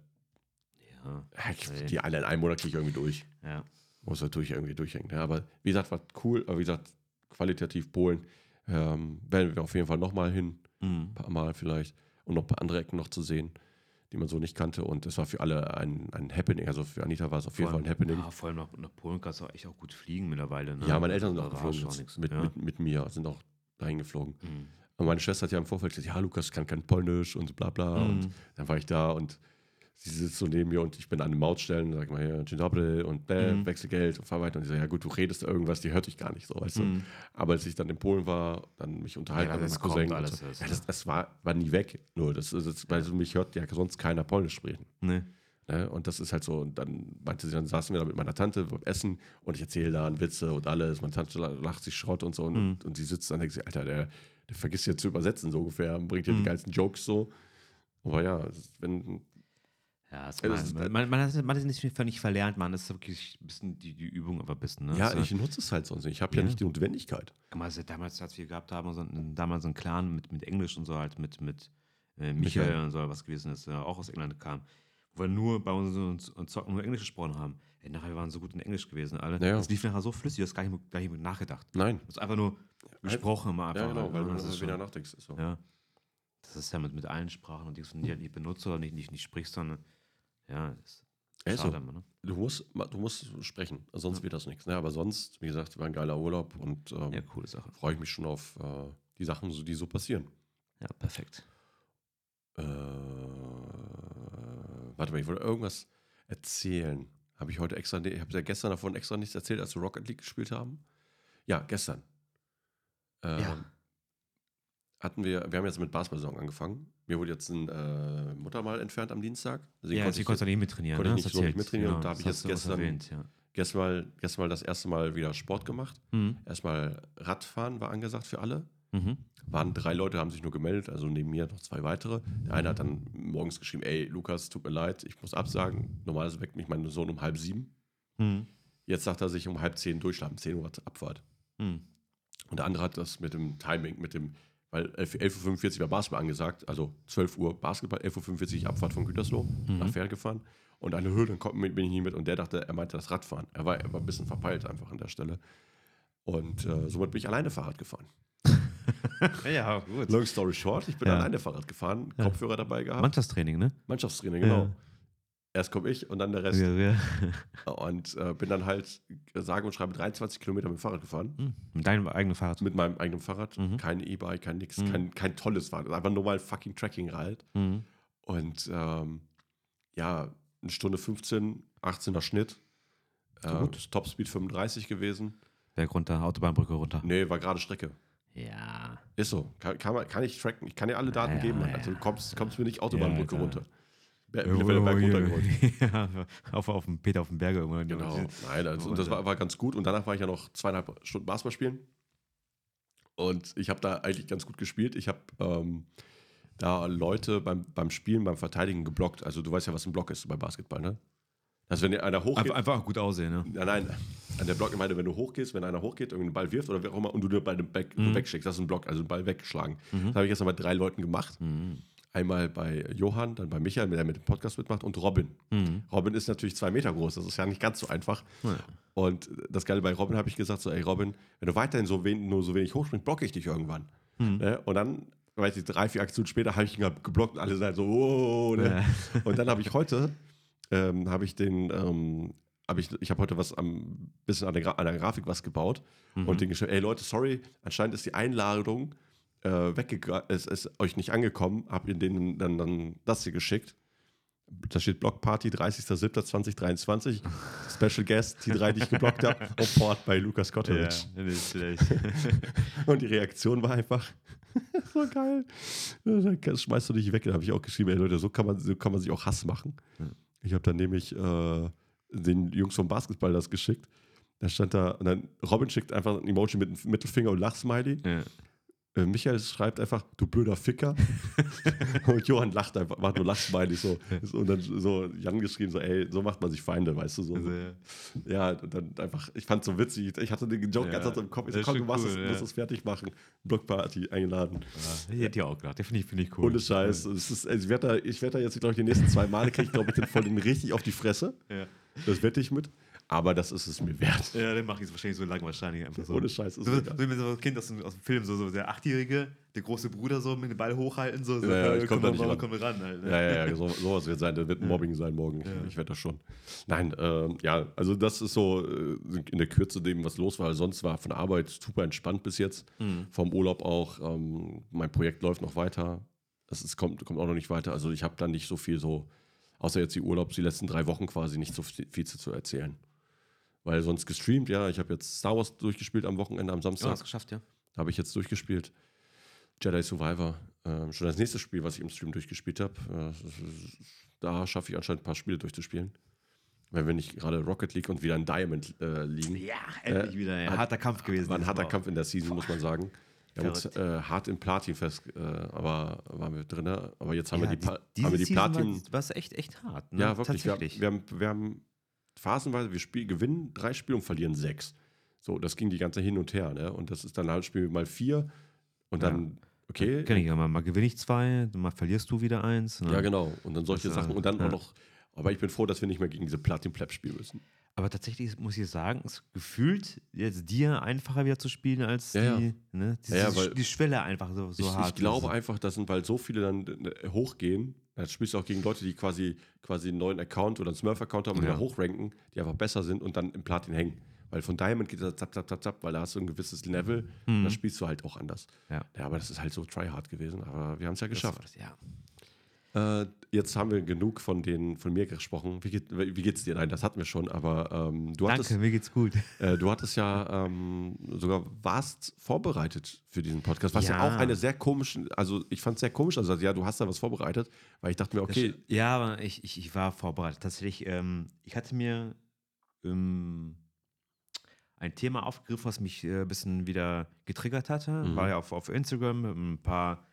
Ja. ich, die alle in einem Monat kriege ich irgendwie durch. ja. Muss natürlich irgendwie durchhängen. Ja, aber wie gesagt, war cool. Aber wie gesagt, qualitativ Polen. Ähm, werden wir auf jeden Fall nochmal hin. Hm. ein paar Mal vielleicht und noch ein paar andere Ecken noch zu sehen, die man so nicht kannte. Und es war für alle ein, ein Happening. Also für Anita war es auf jeden Fall ein Happening. Ja, vor allem nach, nach Polen kannst du auch echt auch gut fliegen mittlerweile. Ne? Ja, meine Eltern sind auch geflogen nix. mit, ja. mit, mit mir, sind auch dahin geflogen. Hm. Und meine Schwester hat ja im Vorfeld gesagt, ja, Lukas kann kein Polnisch und bla bla. Und Mhm. dann war ich da und sie sitzt so neben mir und ich bin an den Mautstellen, sag mal, ja, Dzień dobry und bäh, Mhm. wechsel Geld und fahr weiter. Und ich so, ja gut, du redest irgendwas, die hört dich gar nicht so, weißt du. Mhm. Aber als ich dann in Polen war, dann mich unterhalten Ja, mit das meinem Cousin. und alles so. ja, ne? das, das war, war nie weg. Nur, das ist, jetzt, weil so mich hört ja sonst keiner Polnisch sprechen. Nee. Ne? Und das ist halt so, und dann meinte sie, dann saßen wir da mit meiner Tante beim Essen und ich erzähle dann Witze und alles. Meine Tante lacht sich Schrott und so und, Mhm. und sie sitzt dann und denkt sich, Alter, der, der vergisst ja zu übersetzen so ungefähr, und bringt ja die Mhm. geilsten Jokes so. Aber ja, es ist- wenn, Ja, man, das ist- man, man, hat, man hat es nicht, nicht verlernt, man. Das ist wirklich ein bisschen die, die Übung, aber ein bisschen. Ne? Ja, Das, ich nutze es halt sonst nicht. Ich habe ja. Ja. nicht die Notwendigkeit. Guck mal, also damals, als wir gehabt haben, so, ein- damals so einen Clan mit, mit Englisch und so halt, mit, mit äh, Michael, Michael. und so, was gewesen ist, der auch aus England kam, wo wir nur bei uns uns Zocken nur Englisch gesprochen haben. Ey, nachher waren so gut in Englisch gewesen, alle. Ja. Das lief nachher so flüssig, du hast gar nicht, mehr- gar nicht mehr nachgedacht. Nein. Du hast einfach nur gesprochen, immer einfach. Ja, genau, ne? weil du das ist wieder schon, nachdenkst. Ist so. ja. Das ist ja mit, mit allen Sprachen und die du nicht benutzt oder nicht, nicht, nicht sprichst, sondern ja, das Ja, ist ist so. schade ne? Du musst, du musst sprechen, sonst wird das nichts. Ne? Aber sonst, wie gesagt, war ein geiler Urlaub und ähm, Ja, coole Sache. freue ich mich schon auf äh, die Sachen, die so passieren. Ja, perfekt. Äh, warte mal, ich wollte irgendwas erzählen. Habe ich heute extra, ich habe ja gestern davon extra nichts erzählt, als wir Rocket League gespielt haben. Ja, gestern. Ähm, Ja. Hatten wir, wir haben jetzt mit Basketball-Saison angefangen. Mir wurde jetzt ein äh, Muttermal entfernt am Dienstag. Deswegen Ja, konnte sie ich konnte nicht mittrainieren. konnte ne? ich Das nicht so nicht mittrainieren und da habe ich jetzt gestern- Erwähnt, ja. gestern mal, gestern mal das erste Mal wieder Sport gemacht. Mhm. Erstmal Radfahren war angesagt für alle. Mhm. Waren drei Leute, haben sich nur gemeldet, also neben mir noch zwei weitere. Der eine hat dann morgens geschrieben, ey, Lukas, tut mir leid, ich muss absagen. Normalerweise weckt mich mein Sohn um halb sieben. Mhm. Jetzt sagt er sich um halb zehn durchschlafen, 10 Uhr Abfahrt. Mhm. Und der andere hat das mit dem Timing, mit dem, weil 11 11.45 Uhr war Basketball angesagt, also 12 Uhr Basketball, 11.45 Uhr Abfahrt von Gütersloh, nach Pferd gefahren. Und eine Höhe, dann kommt, bin ich nie mit. Und der dachte, er meinte das Radfahren. Er war, er war ein bisschen verpeilt einfach an der Stelle. Und äh, somit bin ich alleine Fahrrad gefahren. Ja, gut. Long story short, ich bin Ja. alleine Fahrrad gefahren, Kopfhörer dabei gehabt, Mannschaftstraining, ne? Mannschaftstraining, genau. Erst komme ich und dann der Rest. Ja, ja. Und äh, bin dann halt, äh, sage und schreibe, 23 Kilometer mit dem Fahrrad gefahren. Mhm. Mit deinem eigenen Fahrrad. Mit meinem eigenen Fahrrad. Mhm. Kein E-Bike, kein nix, Mhm. kein, kein tolles Fahrrad. Einfach nur mal fucking Tracking-Rad. Mhm. Und ähm, ja, eine Stunde 15, 18er Schnitt. Äh. Topspeed 35 gewesen. Berg runter, Autobahnbrücke runter. Nee, war gerade Strecke. Ja. Ist so. Kann, kann, man, kann ich tracken. Ich kann dir alle Daten Ja, geben. ja. Also du kommst, kommst mir nicht Autobahnbrücke Ja, runter. klar. Ber- Bielefelder Berg runtergeholt. ja, auf, auf dem Peter auf dem Berge irgendwann. Genau. Nein, also, das war, war ganz gut. Und danach war ich ja noch zweieinhalb Stunden Basketball spielen. Und ich habe da eigentlich ganz gut gespielt. Ich habe ähm, da Leute beim, beim Spielen, beim Verteidigen geblockt. Also du weißt ja, was ein Block ist bei Basketball, ne? Also wenn einer hochgeht, Einfach, gut aussehen, ne? Nein, nein. An der Block, ich meine, wenn du hochgehst, wenn einer hochgeht, irgendeinen Ball wirft oder wie auch immer und du den Ball weg, Mhm. wegschickst, das ist ein Block, also einen Ball weggeschlagen. Das habe ich jetzt noch bei drei Leuten gemacht. Mhm. Einmal bei Johann, dann bei Michael, der mit dem Podcast mitmacht, und Robin. Mhm. Robin ist natürlich zwei Meter groß, das ist ja nicht ganz so einfach. Ja. Und das Geile bei Robin habe ich gesagt: so, ey Robin, wenn du weiterhin so wen, nur so wenig hochspringst, blocke ich dich irgendwann. Mhm. Ne? Und dann, weiß ich, drei, vier Aktionen später habe ich ihn geblockt und alle sind so, oh, ne? Und dann habe ich heute, ähm, habe ich den, ähm, habe ich, ich habe heute was am bisschen an der, Gra an der Grafik was gebaut Mhm. und den geschrieben, ey Leute, sorry, anscheinend ist die Einladung äh, weggegangen, es ist euch nicht angekommen, habe denen dann, dann das hier geschickt. Da steht Blockparty 30.07.2023. Special Guest, die drei, die ich geblockt habe, auf Port bei Lukas Kotovic. Ja, nicht schlecht. Und die Reaktion war einfach so geil. Das schmeißt du nicht weg. Da habe ich auch geschrieben, ey Leute, so kann man, so kann man sich auch Hass machen. Ich habe dann nämlich äh, den Jungs vom Basketball das geschickt. Da stand da, und dann Robin schickt einfach ein Emoji mit einem Mittelfinger und Lachsmiley. ja. Äh, Michael schreibt einfach, du blöder Ficker. und Johann lacht einfach, macht nur Lachsmiley so. Und dann so Jan geschrieben, so, ey, so macht man sich Feinde, weißt du, so. Also, ja. Ja, dann einfach, ich fand es so witzig. Ich hatte den Joke Ja, ganz im Kopf. Ich so, komm, du machst cool, es, ja. musst es fertig machen. Blockparty eingeladen. Ja, ich hätte ja auch gedacht. Definitiv finde ich cool. Ohne Scheiß. Es ist, also ich werde da, ich werd da jetzt, glaube ich, die nächsten zwei Male kriege ich, glaube ich, den voll den richtig auf die Fresse. Ja, Das wette ich mit. Aber das ist es mir wert. ja dann mache ich es wahrscheinlich so lang wahrscheinlich einfach so. Ohne Scheiß. Ist So, so so ein Kind aus dem, aus dem Film, so, so der Achtjährige, der große Bruder so mit dem Ball hochhalten, so, so Ja, ja, ich komm da wir nicht ran. komm ran halt. Ne? Ja, ja, ja, so, sowas wird sein. Das wird Mobbing sein morgen. Ich, Ja. ich werde das schon. Nein, ähm, ja, also das ist so äh, in der Kürze dem, was los war. Sonst war von der Arbeit super entspannt bis jetzt. Mhm. Vom Urlaub auch. Ähm, mein Projekt läuft noch weiter. Ist, kommt, kommt auch noch nicht weiter. Also ich habe da nicht so viel so, außer jetzt die Urlaubs, die letzten drei Wochen quasi nicht so viel zu erzählen. Weil sonst gestreamt, ja. Ich habe jetzt Star Wars durchgespielt am Wochenende, am Ja, Samstag. hast geschafft, ja. Habe ich jetzt durchgespielt. Jedi Survivor. Ähm, schon das nächste Spiel, was ich im Stream durchgespielt habe. Äh, da schaffe ich anscheinend ein paar Spiele durchzuspielen. Wenn wir nicht gerade Rocket League und wieder ein Diamond äh, liegen. Ja, endlich wieder. Ja. Harter Kampf gewesen. War ein harter. Kampf in der Season, muss man sagen. Wir haben uns äh, hart in Platin fest, äh, aber waren wir drin. Aber jetzt haben Ja, wir die, die- haben wir die Platin. War, war echt, echt hart. Ne? ja, wirklich. Wir, haben- Tatsächlich. wir, haben, wir haben phasenweise, wir spiel, gewinnen drei Spiele und verlieren sechs. So, das ging die ganze hin und her. Ne? Und das ist dann halt Spiel mal vier und Ja. dann, okay. Kenn ich ja mal. Mal gewinne ich zwei, mal verlierst du wieder eins. Ne? Ja, genau. Und dann solche Das, äh, Sachen. Und dann ja. auch noch. Aber ich bin froh, dass wir nicht mehr gegen diese Platin-Pleb spielen müssen. Aber tatsächlich muss ich sagen, es gefühlt jetzt dir einfacher wieder zu spielen als Ja, ja. die, ne? Diese, Ja, ja, weil- die Schwelle einfach so, so ich, hart. ich glaube ist. einfach, dass weil so viele dann äh, hochgehen, dann spielst du auch gegen Leute, die quasi, quasi einen neuen Account oder einen Smurf-Account haben und Ja. wieder hochranken, die einfach besser sind und dann im Platin hängen. Weil von Diamond geht das zap, zap, zap, zap, weil da hast du ein gewisses Level und das spielst du halt auch anders. Mhm. Ja. ja, aber das ist halt so tryhard gewesen, aber wir haben es ja Das geschafft. war's, Ja. Äh, jetzt haben wir genug von, den, von mir gesprochen. Wie, geht, wie geht's dir? Nein, das hatten wir schon, aber ähm, du, hattest, Danke, mir geht's gut. äh, du hattest ja ähm, sogar warst vorbereitet für diesen Podcast, was ja, Ja. auch eine sehr komische, also ich fand es sehr komisch, also ja, du hast da was vorbereitet, weil ich dachte mir, okay, Ja, aber ich, ich, ich war vorbereitet. Tatsächlich, ähm, ich hatte mir ähm, ein Thema aufgegriffen, was mich äh, ein bisschen wieder getriggert hatte. Mhm. War ja auf, auf Instagram mit ein paar,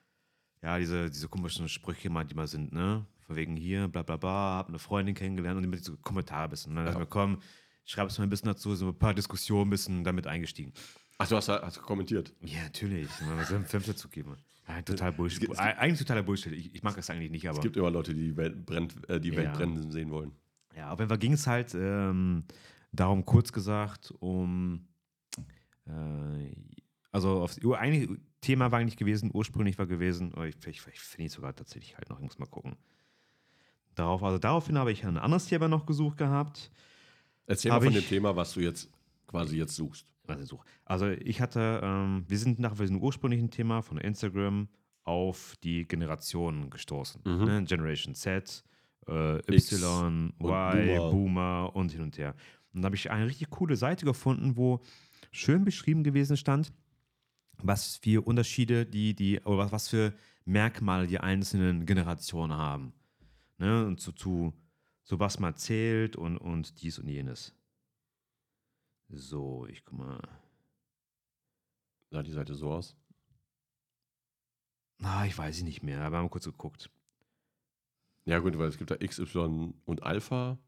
ja, diese, diese komischen Sprüche, mal, die mal sind, ne? Von wegen hier, bla bla bla, hab eine Freundin kennengelernt und immer diese Kommentare ein bisschen. Ne? Da Ja. dachte ich mir, komm, schreib es mal ein bisschen dazu, so ein paar Diskussionen, ein bisschen damit eingestiegen. ach, du hast, hast kommentiert. Ja, natürlich. Muss einen Fünf dazu geben. Ja, total Bullshit. es gibt- Eigentlich totaler Bullshit. Ich, ich mag das eigentlich nicht, aber. Es gibt immer Leute, die die Welt, brennt, äh, die Welt Ja. brennen sehen wollen. Ja, auf jeden Fall ging es halt ähm, darum, kurz gesagt, um. Äh, also, aufs, ur- eigentlich, Thema war eigentlich gewesen, ursprünglich war gewesen, aber ich, ich, ich finde es sogar tatsächlich halt noch, ich muss mal gucken. Darauf, also daraufhin habe ich ein anderes Thema noch gesucht gehabt. Erzähl mal Hab von ich- dem Thema, was du jetzt quasi jetzt suchst. was ich suche. Also ich hatte, ähm, wir sind nach diesem ursprünglichen Thema von Instagram auf die Generationen gestoßen. Mhm. Ne? Generation Z, äh, Y, und Y, Boomer. Boomer. und hin und her. Und da habe ich eine richtig coole Seite gefunden, wo schön beschrieben gewesen stand, was für Unterschiede die, die, oder was, für Merkmale die einzelnen Generationen haben. Ne? Und zu, zu, zu was man zählt und, und dies und jenes. So, ich guck mal. Sah die Seite so aus? Ah, ich weiß es nicht mehr, aber wir haben kurz geguckt. Ja, gut, weil es gibt da X, Y und Alpha.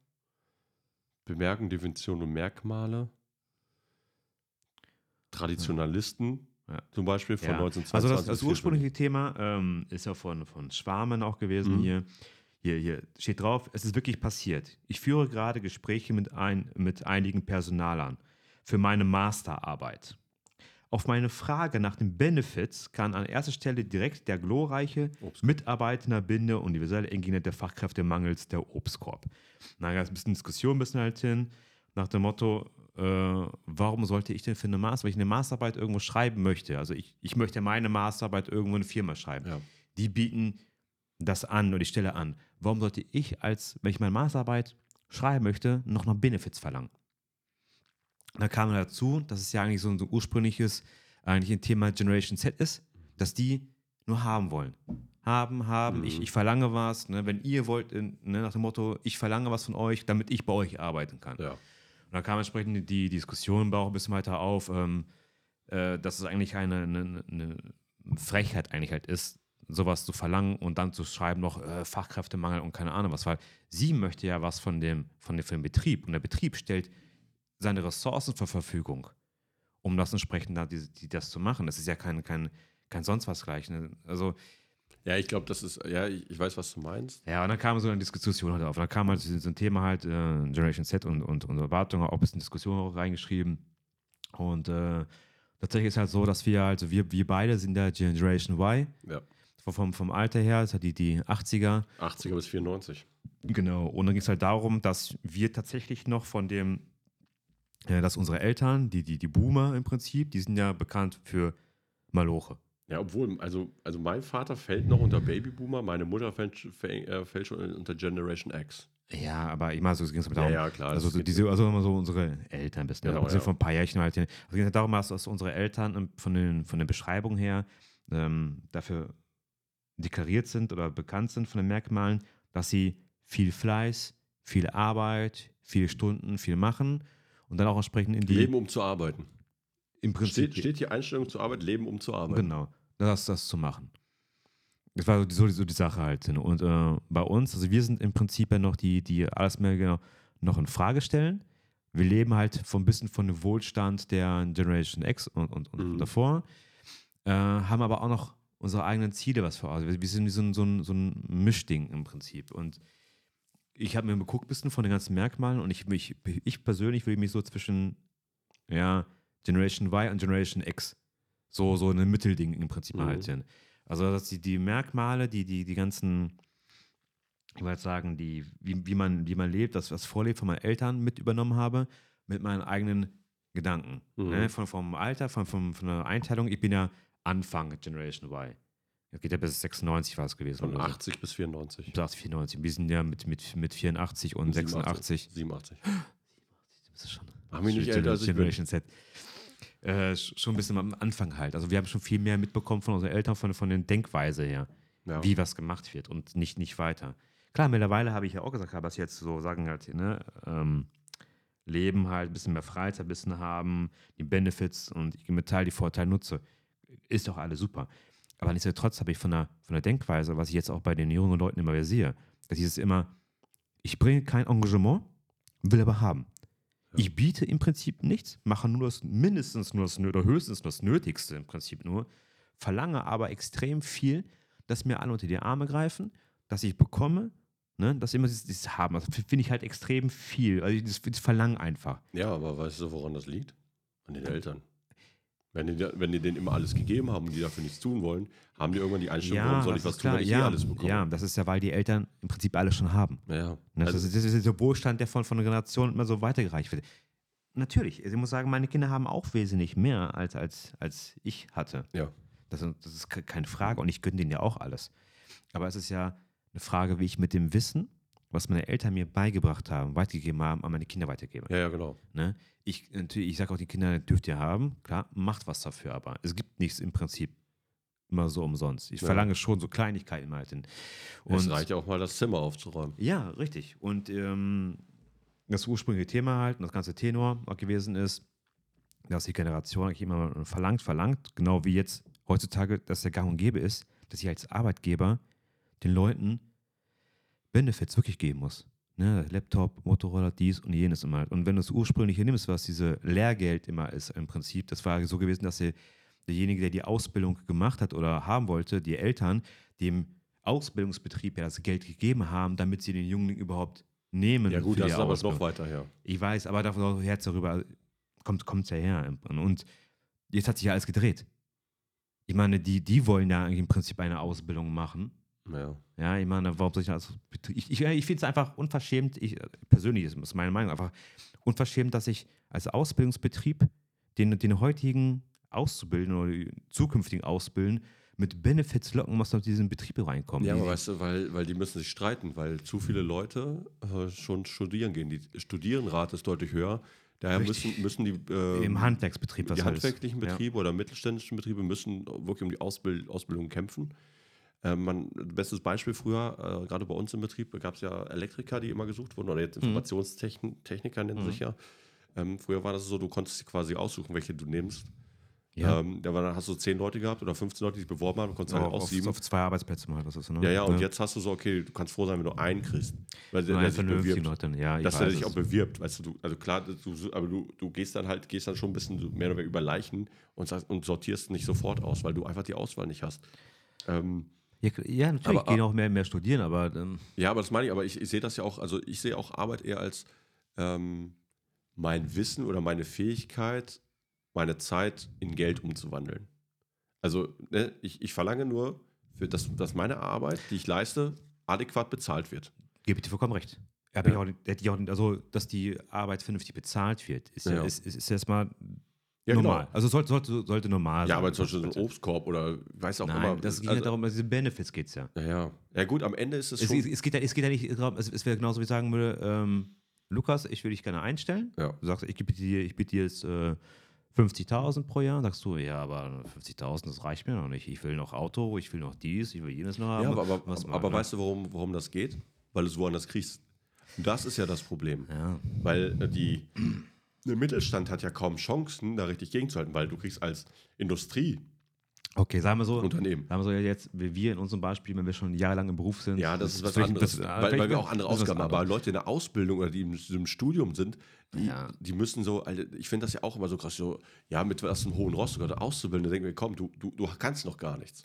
Bemerken, Definition und Merkmale. Traditionalisten, Ja. zum Beispiel von Ja. 1922. Also das, das bis ursprüngliche Thema ähm, ist ja von, von Schwarmen auch gewesen Mhm. hier. Hier, hier steht drauf, es ist wirklich passiert. Ich führe gerade Gespräche mit, ein, mit einigen Personalern für meine Masterarbeit. Auf meine Frage nach den Benefits kann an erster Stelle direkt der glorreiche Obstkorb. Mitarbeitenderbinde universelle Engine der Fachkräftemangels der Obstkorb. Gab es ein bisschen Diskussion, ein bisschen halt hin, nach dem Motto, äh, warum sollte ich denn für eine Master, wenn ich eine Masterarbeit irgendwo schreiben möchte, also ich, ich möchte meine Masterarbeit irgendwo in eine Firma schreiben, Ja. die bieten das an oder die Stelle an. Warum sollte ich als, wenn ich meine Masterarbeit schreiben möchte, noch noch Benefits verlangen? Da kam dazu, dass es ja eigentlich so ein so ursprüngliches, eigentlich ein Thema Generation Z ist, dass die nur haben wollen. Haben, haben, ich, Mhm. ich verlange was, ne, wenn ihr wollt, in, ne, nach dem Motto, ich verlange was von euch, damit ich bei euch arbeiten kann. Ja. Und da kam entsprechend die Diskussion auch ein bisschen weiter auf, ähm, äh, dass es eigentlich eine, eine, eine Frechheit eigentlich halt ist, sowas zu verlangen und dann zu schreiben noch äh, Fachkräftemangel und keine Ahnung was, weil sie möchte ja was von dem, von dem, von dem Betrieb und der Betrieb stellt seine Ressourcen zur Verfügung, um das entsprechend da, die, die, das zu machen. Das ist ja kein, kein, kein sonst was gleich. Ne? Also Ja, ich glaube, das ist, ja, ich, ich weiß, was du meinst. ja, und dann kam so eine Diskussion halt auf. Dann kam halt so ein Thema halt, äh, Generation Z und, und, und Erwartungen, auch ein bisschen Diskussion auch reingeschrieben. Und äh, tatsächlich ist halt so, dass wir, also wir, wir beide sind der Generation Y. Ja. Vom, vom Alter her, das hat die, die 80er. 80er bis 94. Genau. Und dann ging es halt darum, dass wir tatsächlich noch von dem, äh, dass unsere Eltern, die, die, die Boomer im Prinzip, die sind ja bekannt für Maloche. Ja, obwohl, also, also mein Vater fällt noch unter Babyboomer, meine Mutter fällt, fällt, äh, fällt schon unter Generation X. Ja, aber ich meine, so ging es Ja, darum. ja, klar. Also so diese, also immer so unsere Eltern bist, ne? Genau, also ja. vor ein paar Jährchen halt. Also es geht darum, dass, dass unsere Eltern von den, von der Beschreibung her ähm, dafür deklariert sind oder bekannt sind von den Merkmalen, dass sie viel Fleiß, viel Arbeit, viele Stunden, viel machen und dann auch entsprechend in die Leben, um zu arbeiten. im Prinzip. Steht, steht die Einstellung zur Arbeit, Leben um zu arbeiten. Genau, das, das zu machen. Das war so die, so die, Sache halt. Und äh, bei uns, also wir sind im Prinzip ja noch die, die alles mehr genau noch in Frage stellen. Wir leben halt von ein bisschen von dem Wohlstand der Generation X und, und, und Mhm. davor, äh, haben aber auch noch unsere eigenen Ziele, was vor. Also wir, sind wie so ein, so, ein, so ein Mischding im Prinzip. Und ich habe mir geguckt, ein bisschen von den ganzen Merkmalen und ich, mich, ich persönlich würde mich so zwischen ja, Generation Y und Generation X so, so ein Mittelding im Prinzip Mhm. halten. Also, dass die, die Merkmale, die, die, die ganzen, ich wollte sagen, die, wie, wie, man, wie man lebt, das, was vorlebt von meinen Eltern mit übernommen habe, mit meinen eigenen Gedanken. Mhm. Ne? Von, vom Alter, von, von, von der Einteilung. Ich bin ja Anfang Generation Y. Das geht ja bis 96 war es gewesen. Von oder so. 80 bis 94. Bis 94. Wir sind ja mit, mit, mit 84 und 86. 87. Das ist schon. Mach mich nicht älter, als. Generation Z. Äh, sch- schon ein bisschen am Anfang halt. Also wir haben schon viel mehr mitbekommen von unseren Eltern, von, von der Denkweise her, Ja. wie was gemacht wird und nicht, nicht weiter. Klar, mittlerweile habe ich ja auch gesagt, dass jetzt so sagen halt, ne, ähm, Leben halt, ein bisschen mehr Freizeit, ein bisschen haben, die Benefits und ich mit Teil die Vorteile nutze. Ist doch alles super. Aber nichtsdestotrotz habe ich von der, von der Denkweise, was ich jetzt auch bei den jungen Leuten immer wieder sehe, dass dieses immer, ich bringe kein Engagement, will aber haben. Ich biete im Prinzip nichts, mache nur das, mindestens nur das, oder höchstens nur das Nötigste im Prinzip nur, verlange aber extrem viel, dass mir alle unter die Arme greifen, dass ich bekomme, ne, dass immer dieses, dieses Haben, also finde ich halt extrem viel, also das, das Verlangen einfach. ja, aber weißt du, woran das liegt? An den Eltern. Wenn die, wenn die denen immer alles gegeben haben und die dafür nichts tun wollen, haben die irgendwann die Einstellung, warum soll ich was tun, wenn ich ja, eh alles bekomme? ja, das ist ja, weil die Eltern im Prinzip alles schon haben. Ja. Ne? Also, das, ist, das ist der Wohlstand, der von, von Generation immer so weitergereicht wird. Natürlich, ich muss sagen, meine Kinder haben auch wesentlich mehr, als, als, als ich hatte. ja. Das, das ist ke- keine Frage und ich gönne denen ja auch alles. Aber es ist ja eine Frage, wie ich mit dem Wissen, was meine Eltern mir beigebracht haben, weitergegeben haben, an meine Kinder weitergebe. ja, ja, genau. Ne? Ich, natürlich, ich sage auch, die Kinder dürft ihr haben, klar, macht was dafür, aber es gibt nichts im Prinzip immer so umsonst. Ich Ja. verlange schon so Kleinigkeiten halt. Und es reicht ja auch mal, das Zimmer aufzuräumen. ja, richtig. Und ähm, das ursprüngliche Thema halt, und das ganze Tenor auch gewesen ist, dass die Generation eigentlich immer verlangt, verlangt, genau wie jetzt heutzutage, dass der gang und gäbe ist, dass ich als Arbeitgeber den Leuten Benefits wirklich geben muss. Ne? Laptop, Motorroller, dies und jenes immer. Und wenn du das ursprüngliche nimmst, was diese Lehrgeld immer ist im Prinzip, das war so gewesen, dass der, derjenige, der die Ausbildung gemacht hat oder haben wollte, die Eltern, dem Ausbildungsbetrieb ja das Geld gegeben haben, damit sie den Jüngling überhaupt nehmen. Ja, gut, für das ist aber noch weiter her. Ich weiß, aber davon Herz darüber kommt es ja her. Und jetzt hat sich ja alles gedreht. Ich meine, die, die wollen ja eigentlich im Prinzip eine Ausbildung machen. Ja. Ja, ich meine, warum soll ich das? Ich, ich, ich finde es einfach unverschämt, ich, persönlich ist ist meine Meinung, einfach unverschämt, dass ich als Ausbildungsbetrieb den, den heutigen Auszubildenden oder die zukünftigen Ausbilden mit Benefits locken, was aus diesen Betriebe reinkommen. Ja, Die- aber weißt du, weil, weil die müssen sich streiten, weil zu viele Leute äh, schon studieren gehen. Die Studierenrate ist deutlich höher. Daher Richtig. müssen, müssen die, äh, Im Handwerksbetrieb, was die handwerklichen Ja. Betriebe oder mittelständischen Betriebe müssen wirklich um die Ausbild Ausbildung kämpfen. Äh, man, bestes Beispiel früher, äh, gerade bei uns im Betrieb, gab es ja Elektriker, die immer gesucht wurden, oder jetzt Mhm. Informationstechniker nennen sich ja. Ähm, früher war das so, du konntest quasi aussuchen, welche du nimmst. Ja. Ähm, da war, dann hast du 10 Leute gehabt oder 15 Leute, die sich beworben haben, konntest auf, halt auf, auf zwei Arbeitsplätze mal, das ist ne? Ja, ja, und jetzt hast du so, okay, du kannst froh sein, wenn du einen kriegst. Weil der, Nur der sich bewirbt. Leute, ja, Dass weiß sich auch bewirbt, weißt du, du also klar, du, aber du, du gehst dann halt, gehst dann schon ein bisschen mehr oder weniger über Leichen und, und sortierst nicht sofort aus, weil du einfach die Auswahl nicht hast. Ähm, Ja, ja natürlich Aber- gehen auch mehr, mehr studieren, aber ähm, ja, aber das meine ich, aber ich, ich sehe das ja auch, also ich sehe auch Arbeit eher als ähm, mein Wissen oder meine Fähigkeit, meine Zeit in Geld umzuwandeln. Also ne, ich, ich verlange nur, für das, dass meine Arbeit, die ich leiste, adäquat bezahlt wird. gebe ich dir vollkommen recht. Ja. auch, auch, also, dass die Arbeit vernünftig bezahlt wird, ist, ja. Ja. ist, ist, ist erstmal Ja, normal. genau. Also sollte, sollte, sollte normal sein. Ja, aber zum Beispiel so ein Obstkorb oder weiß auch Nein, immer. das geht also, ja darum, also Benefits geht es ja. Ja, ja. Ja, gut, am Ende ist es, Es, schon. es, es, geht ja, es geht ja nicht darum, es, es wäre genauso wie ich sagen würde, ähm, Lukas, ich will dich gerne einstellen. ja. Du sagst, ich biete dir, ich biete dir jetzt äh, 50.000 pro Jahr. Sagst du, ja, aber 50.000, das reicht mir noch nicht. Ich will noch Auto, ich will noch dies, ich will jenes noch haben. ja, aber, aber, aber ne? weißt du, warum, warum das geht? Weil du es woanders kriegst. Das ist ja das Problem. Ja, Weil äh, die, der Mittelstand hat ja kaum Chancen, da richtig gegenzuhalten, weil du kriegst als Industrie Okay, sagen wir so, Unternehmen. sagen wir so jetzt, wie wir in unserem Beispiel, wenn wir schon jahrelang im Beruf sind. Ja, das ist was anderes, das- weil, weil wir auch andere das Ausgaben haben. Aber. Leute in der Ausbildung oder die im, im Studium sind, die, Ja. die müssen so, Alter, ich finde das ja auch immer so krass, so, ja, mit was einem hohen Rost oder Auszubildende denken wir, komm, du, du, du kannst noch gar nichts.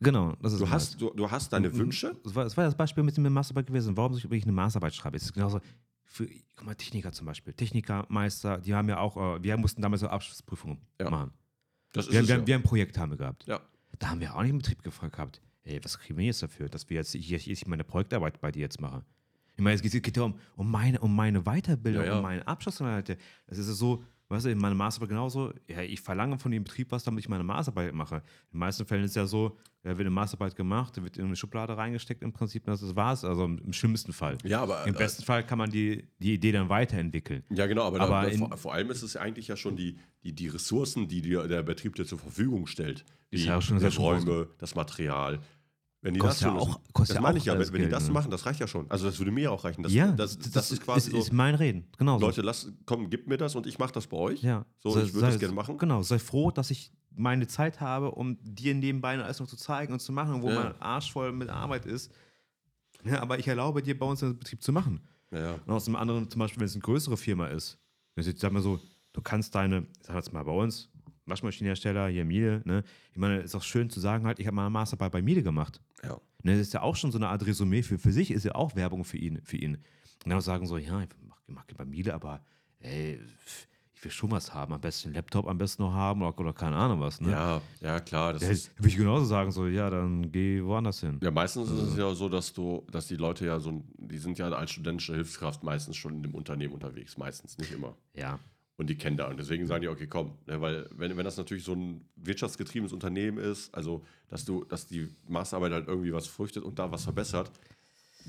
Genau, das ist Du hast, du, du hast deine. Wünsche, Das war, das war das Beispiel mit dem Masterarbeit gewesen. Warum soll ich eine Masterarbeit schreiben? Es ist genauso für, guck mal, Techniker zum Beispiel. Techniker, Meister, die haben ja auch, äh, wir mussten damals so Abschlussprüfungen Ja. machen. das ist Wir, haben- es wir, ja. wir ein Projekt haben wir gehabt. ja. Da haben wir auch nicht im Betrieb gefragt gehabt, ey, was kriegen wir jetzt dafür, dass wir jetzt hier, hier meine Projektarbeit bei dir jetzt mache? Ich meine, es geht, ja um, um, meine, um meine Weiterbildung, Ja, um meinen Abschluss. Das ist so, weißt du, in meiner Masterarbeit genauso, ja, ich verlange von dem Betrieb was, damit ich meine Masterarbeit mache. In den meisten Fällen ist es ja so, da wird eine Masterarbeit gemacht, da wird in eine Schublade reingesteckt im Prinzip, das war's. Also im, im schlimmsten Fall. ja, aber Im äh, besten Fall kann man die, die Idee dann weiterentwickeln. Ja, genau, aber, Aber da, in- vor, vor allem ist es ja eigentlich ja schon die, die, die Ressourcen, die dir der Betrieb dir zur Verfügung stellt. Ist Die, ja schon die. Räume, das Material. Wenn die Kostet das ja auch- kostet das ja meine auch ich ja, wenn, die das ne? machen, das reicht ja schon. Also das würde mir auch reichen. Das, ja, das, das, ist quasi ist, so, ist mein Reden. Genau. Leute, lass, komm, gib mir das und ich mache das bei euch. Ja. So, Sei- ich würde das gerne machen. Genau, sei froh, dass ich meine Zeit habe, um dir nebenbei alles noch zu zeigen und zu machen, wo Ja. mein Arsch voll mit Arbeit ist. Ja, aber ich erlaube dir, bei uns den Betrieb zu machen. Ja, ja. Und aus dem anderen, zum Beispiel, wenn es eine größere Firma ist, das ist, sag mal so, du kannst deine, ich sag jetzt mal bei uns, Waschmaschinenhersteller, hier Miele, ne? Ich meine, ist auch schön zu sagen, halt, ich habe meine Masterarbeit bei Miele gemacht. Ja. Ne, das ist ja auch schon so eine Art Resümee für, für sich, ist ja auch Werbung für ihn. Für ihn. Und dann sagen so, ja, ich mach, mach bei Miele, aber ey, ich will schon was haben. Am besten einen Laptop am besten noch haben oder, oder keine Ahnung was. Ne? Ja, ja, klar. Das Ja, ist, würde ich genauso sagen, so, ja, dann geh woanders hin. ja, meistens ist es ja so, dass du, dass die Leute ja so, die sind ja als studentische Hilfskraft meistens schon in dem Unternehmen unterwegs. Meistens, nicht immer. Ja. Und die kennen da. Und deswegen sagen die, okay, komm. Ne, weil, wenn, wenn das natürlich so ein wirtschaftsgetriebenes Unternehmen ist, also, dass du, dass die Masterarbeit halt irgendwie was früchtet und da was verbessert,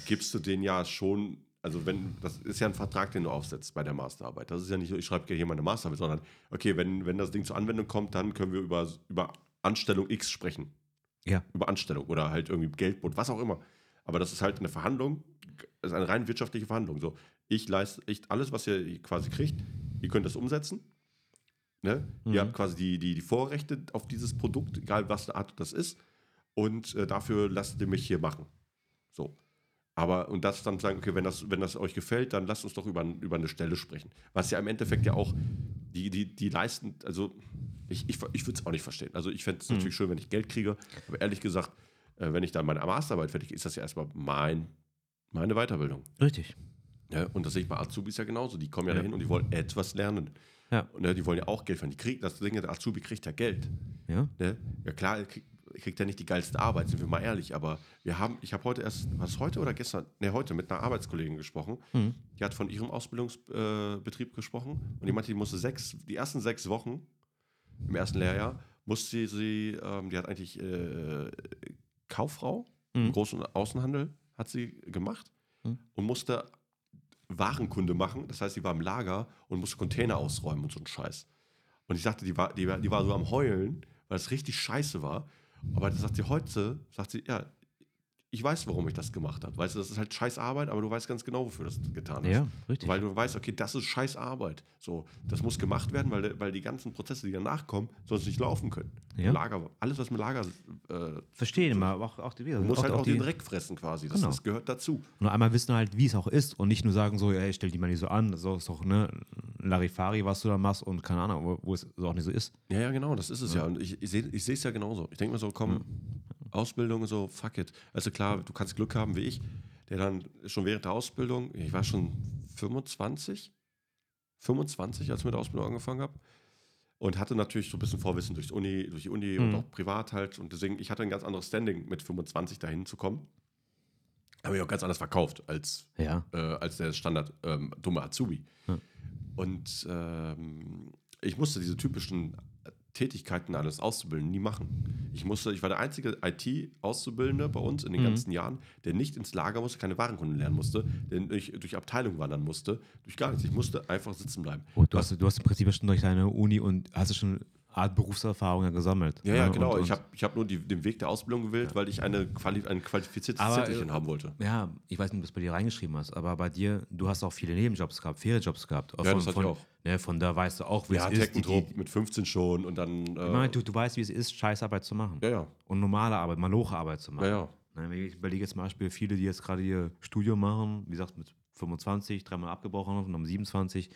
gibst du denen ja schon, also wenn, das ist ja ein Vertrag, den du aufsetzt bei der Masterarbeit. Das ist ja nicht so, ich schreibe hier meine Masterarbeit, sondern, okay, wenn, wenn das Ding zur Anwendung kommt, dann können wir über, über Anstellung X sprechen. Ja. Über Anstellung oder halt irgendwie Geldbund, was auch immer. Aber das ist halt eine Verhandlung, das ist eine rein wirtschaftliche Verhandlung. So, ich leiste, ich, alles, was ihr quasi kriegt, ihr könnt das umsetzen. Ne? Mhm. Ihr habt quasi die, die, die Vorrechte auf dieses Produkt, egal was eine Art das ist. Und äh, dafür lasst ihr mich hier machen. So. Aber, und das dann sagen, okay, wenn das, wenn das euch gefällt, dann lasst uns doch über, über eine Stelle sprechen. Was ja im Endeffekt ja auch, die, die, die leisten, also ich, ich, ich würde es auch nicht verstehen. Also ich fände es natürlich schön, wenn ich Geld kriege, aber ehrlich gesagt, äh, wenn ich dann meine Masterarbeit fertig ist das ja erstmal mein, meine Weiterbildung. Richtig. Ja, und das sehe ich bei Azubis ja genauso. Die kommen ja, Ja. dahin und die wollen etwas lernen. Ja. Und ne, die wollen ja auch Geld verdienen. Die kriegen, das Ding, der Azubi kriegt ja Geld. Ja. Ne? Ja klar, er kriegt, er kriegt ja nicht die geilste Arbeit, sind wir mal ehrlich. Aber wir haben, ich habe heute erst, was heute oder gestern? Ne, heute mit einer Arbeitskollegin gesprochen. Mhm. Die hat von ihrem Ausbildungsbetrieb äh, gesprochen. Und die meinte, die musste sechs, die ersten sechs Wochen im ersten Lehrjahr, musste sie, ähm, die hat eigentlich äh, Kauffrau im Mhm. Groß- und Außenhandel hat sie gemacht Mhm. und musste Warenkunde machen. Das heißt, sie war im Lager und musste Container ausräumen und so ein Scheiß. Und ich sagte, die war, die, die war so am Heulen, weil es richtig scheiße war. Aber das sagt sie heute, sagt sie, ja, ich weiß, warum ich das gemacht habe. Weißt du, das ist halt scheiß Arbeit, aber du weißt ganz genau, wofür das getan ist. Ja, richtig. Weil du weißt, okay, das ist scheiß Arbeit. So, das muss gemacht werden, weil, weil die ganzen Prozesse, die danach kommen, sonst nicht laufen können. Ja. Lager, alles, was mit Lager, äh, Verstehen immer, aber auch, auch die wieder. du musst halt auch, die, den Dreck fressen quasi. Das, Genau. das gehört dazu. Nur einmal wissen halt, wie es auch ist und nicht nur sagen so, ey, stell die mal nicht so an, das ist doch ne, Larifari, was du da machst und keine Ahnung, wo, wo es so auch nicht so ist. Ja, ja, genau, das ist es ja. Und ich, ich sehe ich sehe es ja genauso. Ich denke mir so, komm, Ausbildung so, fuck it. Also klar, du kannst Glück haben wie ich, der dann schon während der Ausbildung, ich war schon 25, 25, als ich mit der Ausbildung angefangen habe. Und hatte natürlich so ein bisschen Vorwissen durch, Uni, durch die Uni und Mhm. auch privat halt. Und deswegen, ich hatte ein ganz anderes Standing, mit 25 dahin zu kommen. Habe ich auch ganz anders verkauft als Ja. äh, als der Standard ähm, dumme Azubi. Ja. Und ähm, ich musste diese typischen Tätigkeiten alles auszubilden nie machen. Ich musste, ich war der einzige IT-Auszubildende bei uns in den Mhm. ganzen Jahren, der nicht ins Lager musste, keine Warenkunde lernen musste, der durch, durch Abteilung wandern musste, durch gar nichts. Ich musste einfach sitzen bleiben. Gut, du, hast, du hast im Prinzip ja schon durch deine Uni und hast du schon Art Berufserfahrung ja gesammelt. Ja, ja, ne? genau. Und, ich habe ich hab nur die, den Weg der Ausbildung gewählt, weil ich eine, Quali ein qualifiziertes Aber, Zettelchen äh, haben wollte. Ja, ich weiß nicht, ob du das bei dir reingeschrieben hast, aber bei dir, du hast auch viele Nebenjobs gehabt, Ferienjobs gehabt. Ja, das hatte von, ich auch. Ne, von da weißt du auch, wie Ja, es ist. Teckentrupp mit 15 schon und dann. Äh, ich meine, du, du weißt, wie es ist, Scheißarbeit zu machen. ja, ja. Und normale Arbeit, maloche Arbeit zu machen. Ja, ja. Ne, ich überlege jetzt zum Beispiel viele, die jetzt gerade ihr Studium machen, wie gesagt, mit 25, dreimal abgebrochen und um 27.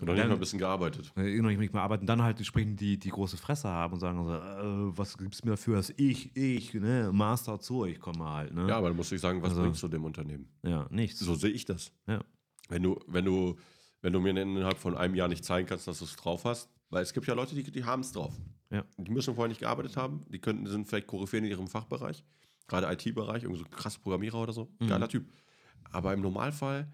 Und noch nicht mal ein bisschen gearbeitet. äh, noch nicht mehr arbeiten, dann halt entsprechend die, die große Fresse haben und sagen so, äh, was gibt's mir dafür, dass ich, ich, ne, Master zu euch komme halt, ne? Ja, aber dann muss ich sagen, was Also- bringst du dem Unternehmen? Ja, nichts. So sehe ich das. Ja. Wenn du, wenn du, wenn du mir innerhalb von einem Jahr nicht zeigen kannst, dass du es drauf hast, weil es gibt ja Leute, die, die haben es drauf. Ja. Die müssen vorher nicht gearbeitet haben, die könnten, sind vielleicht Koryphäen in ihrem Fachbereich, gerade IT-Bereich, irgendwie so krasse Programmierer oder so. Mhm. Geiler Typ. Aber im Normalfall,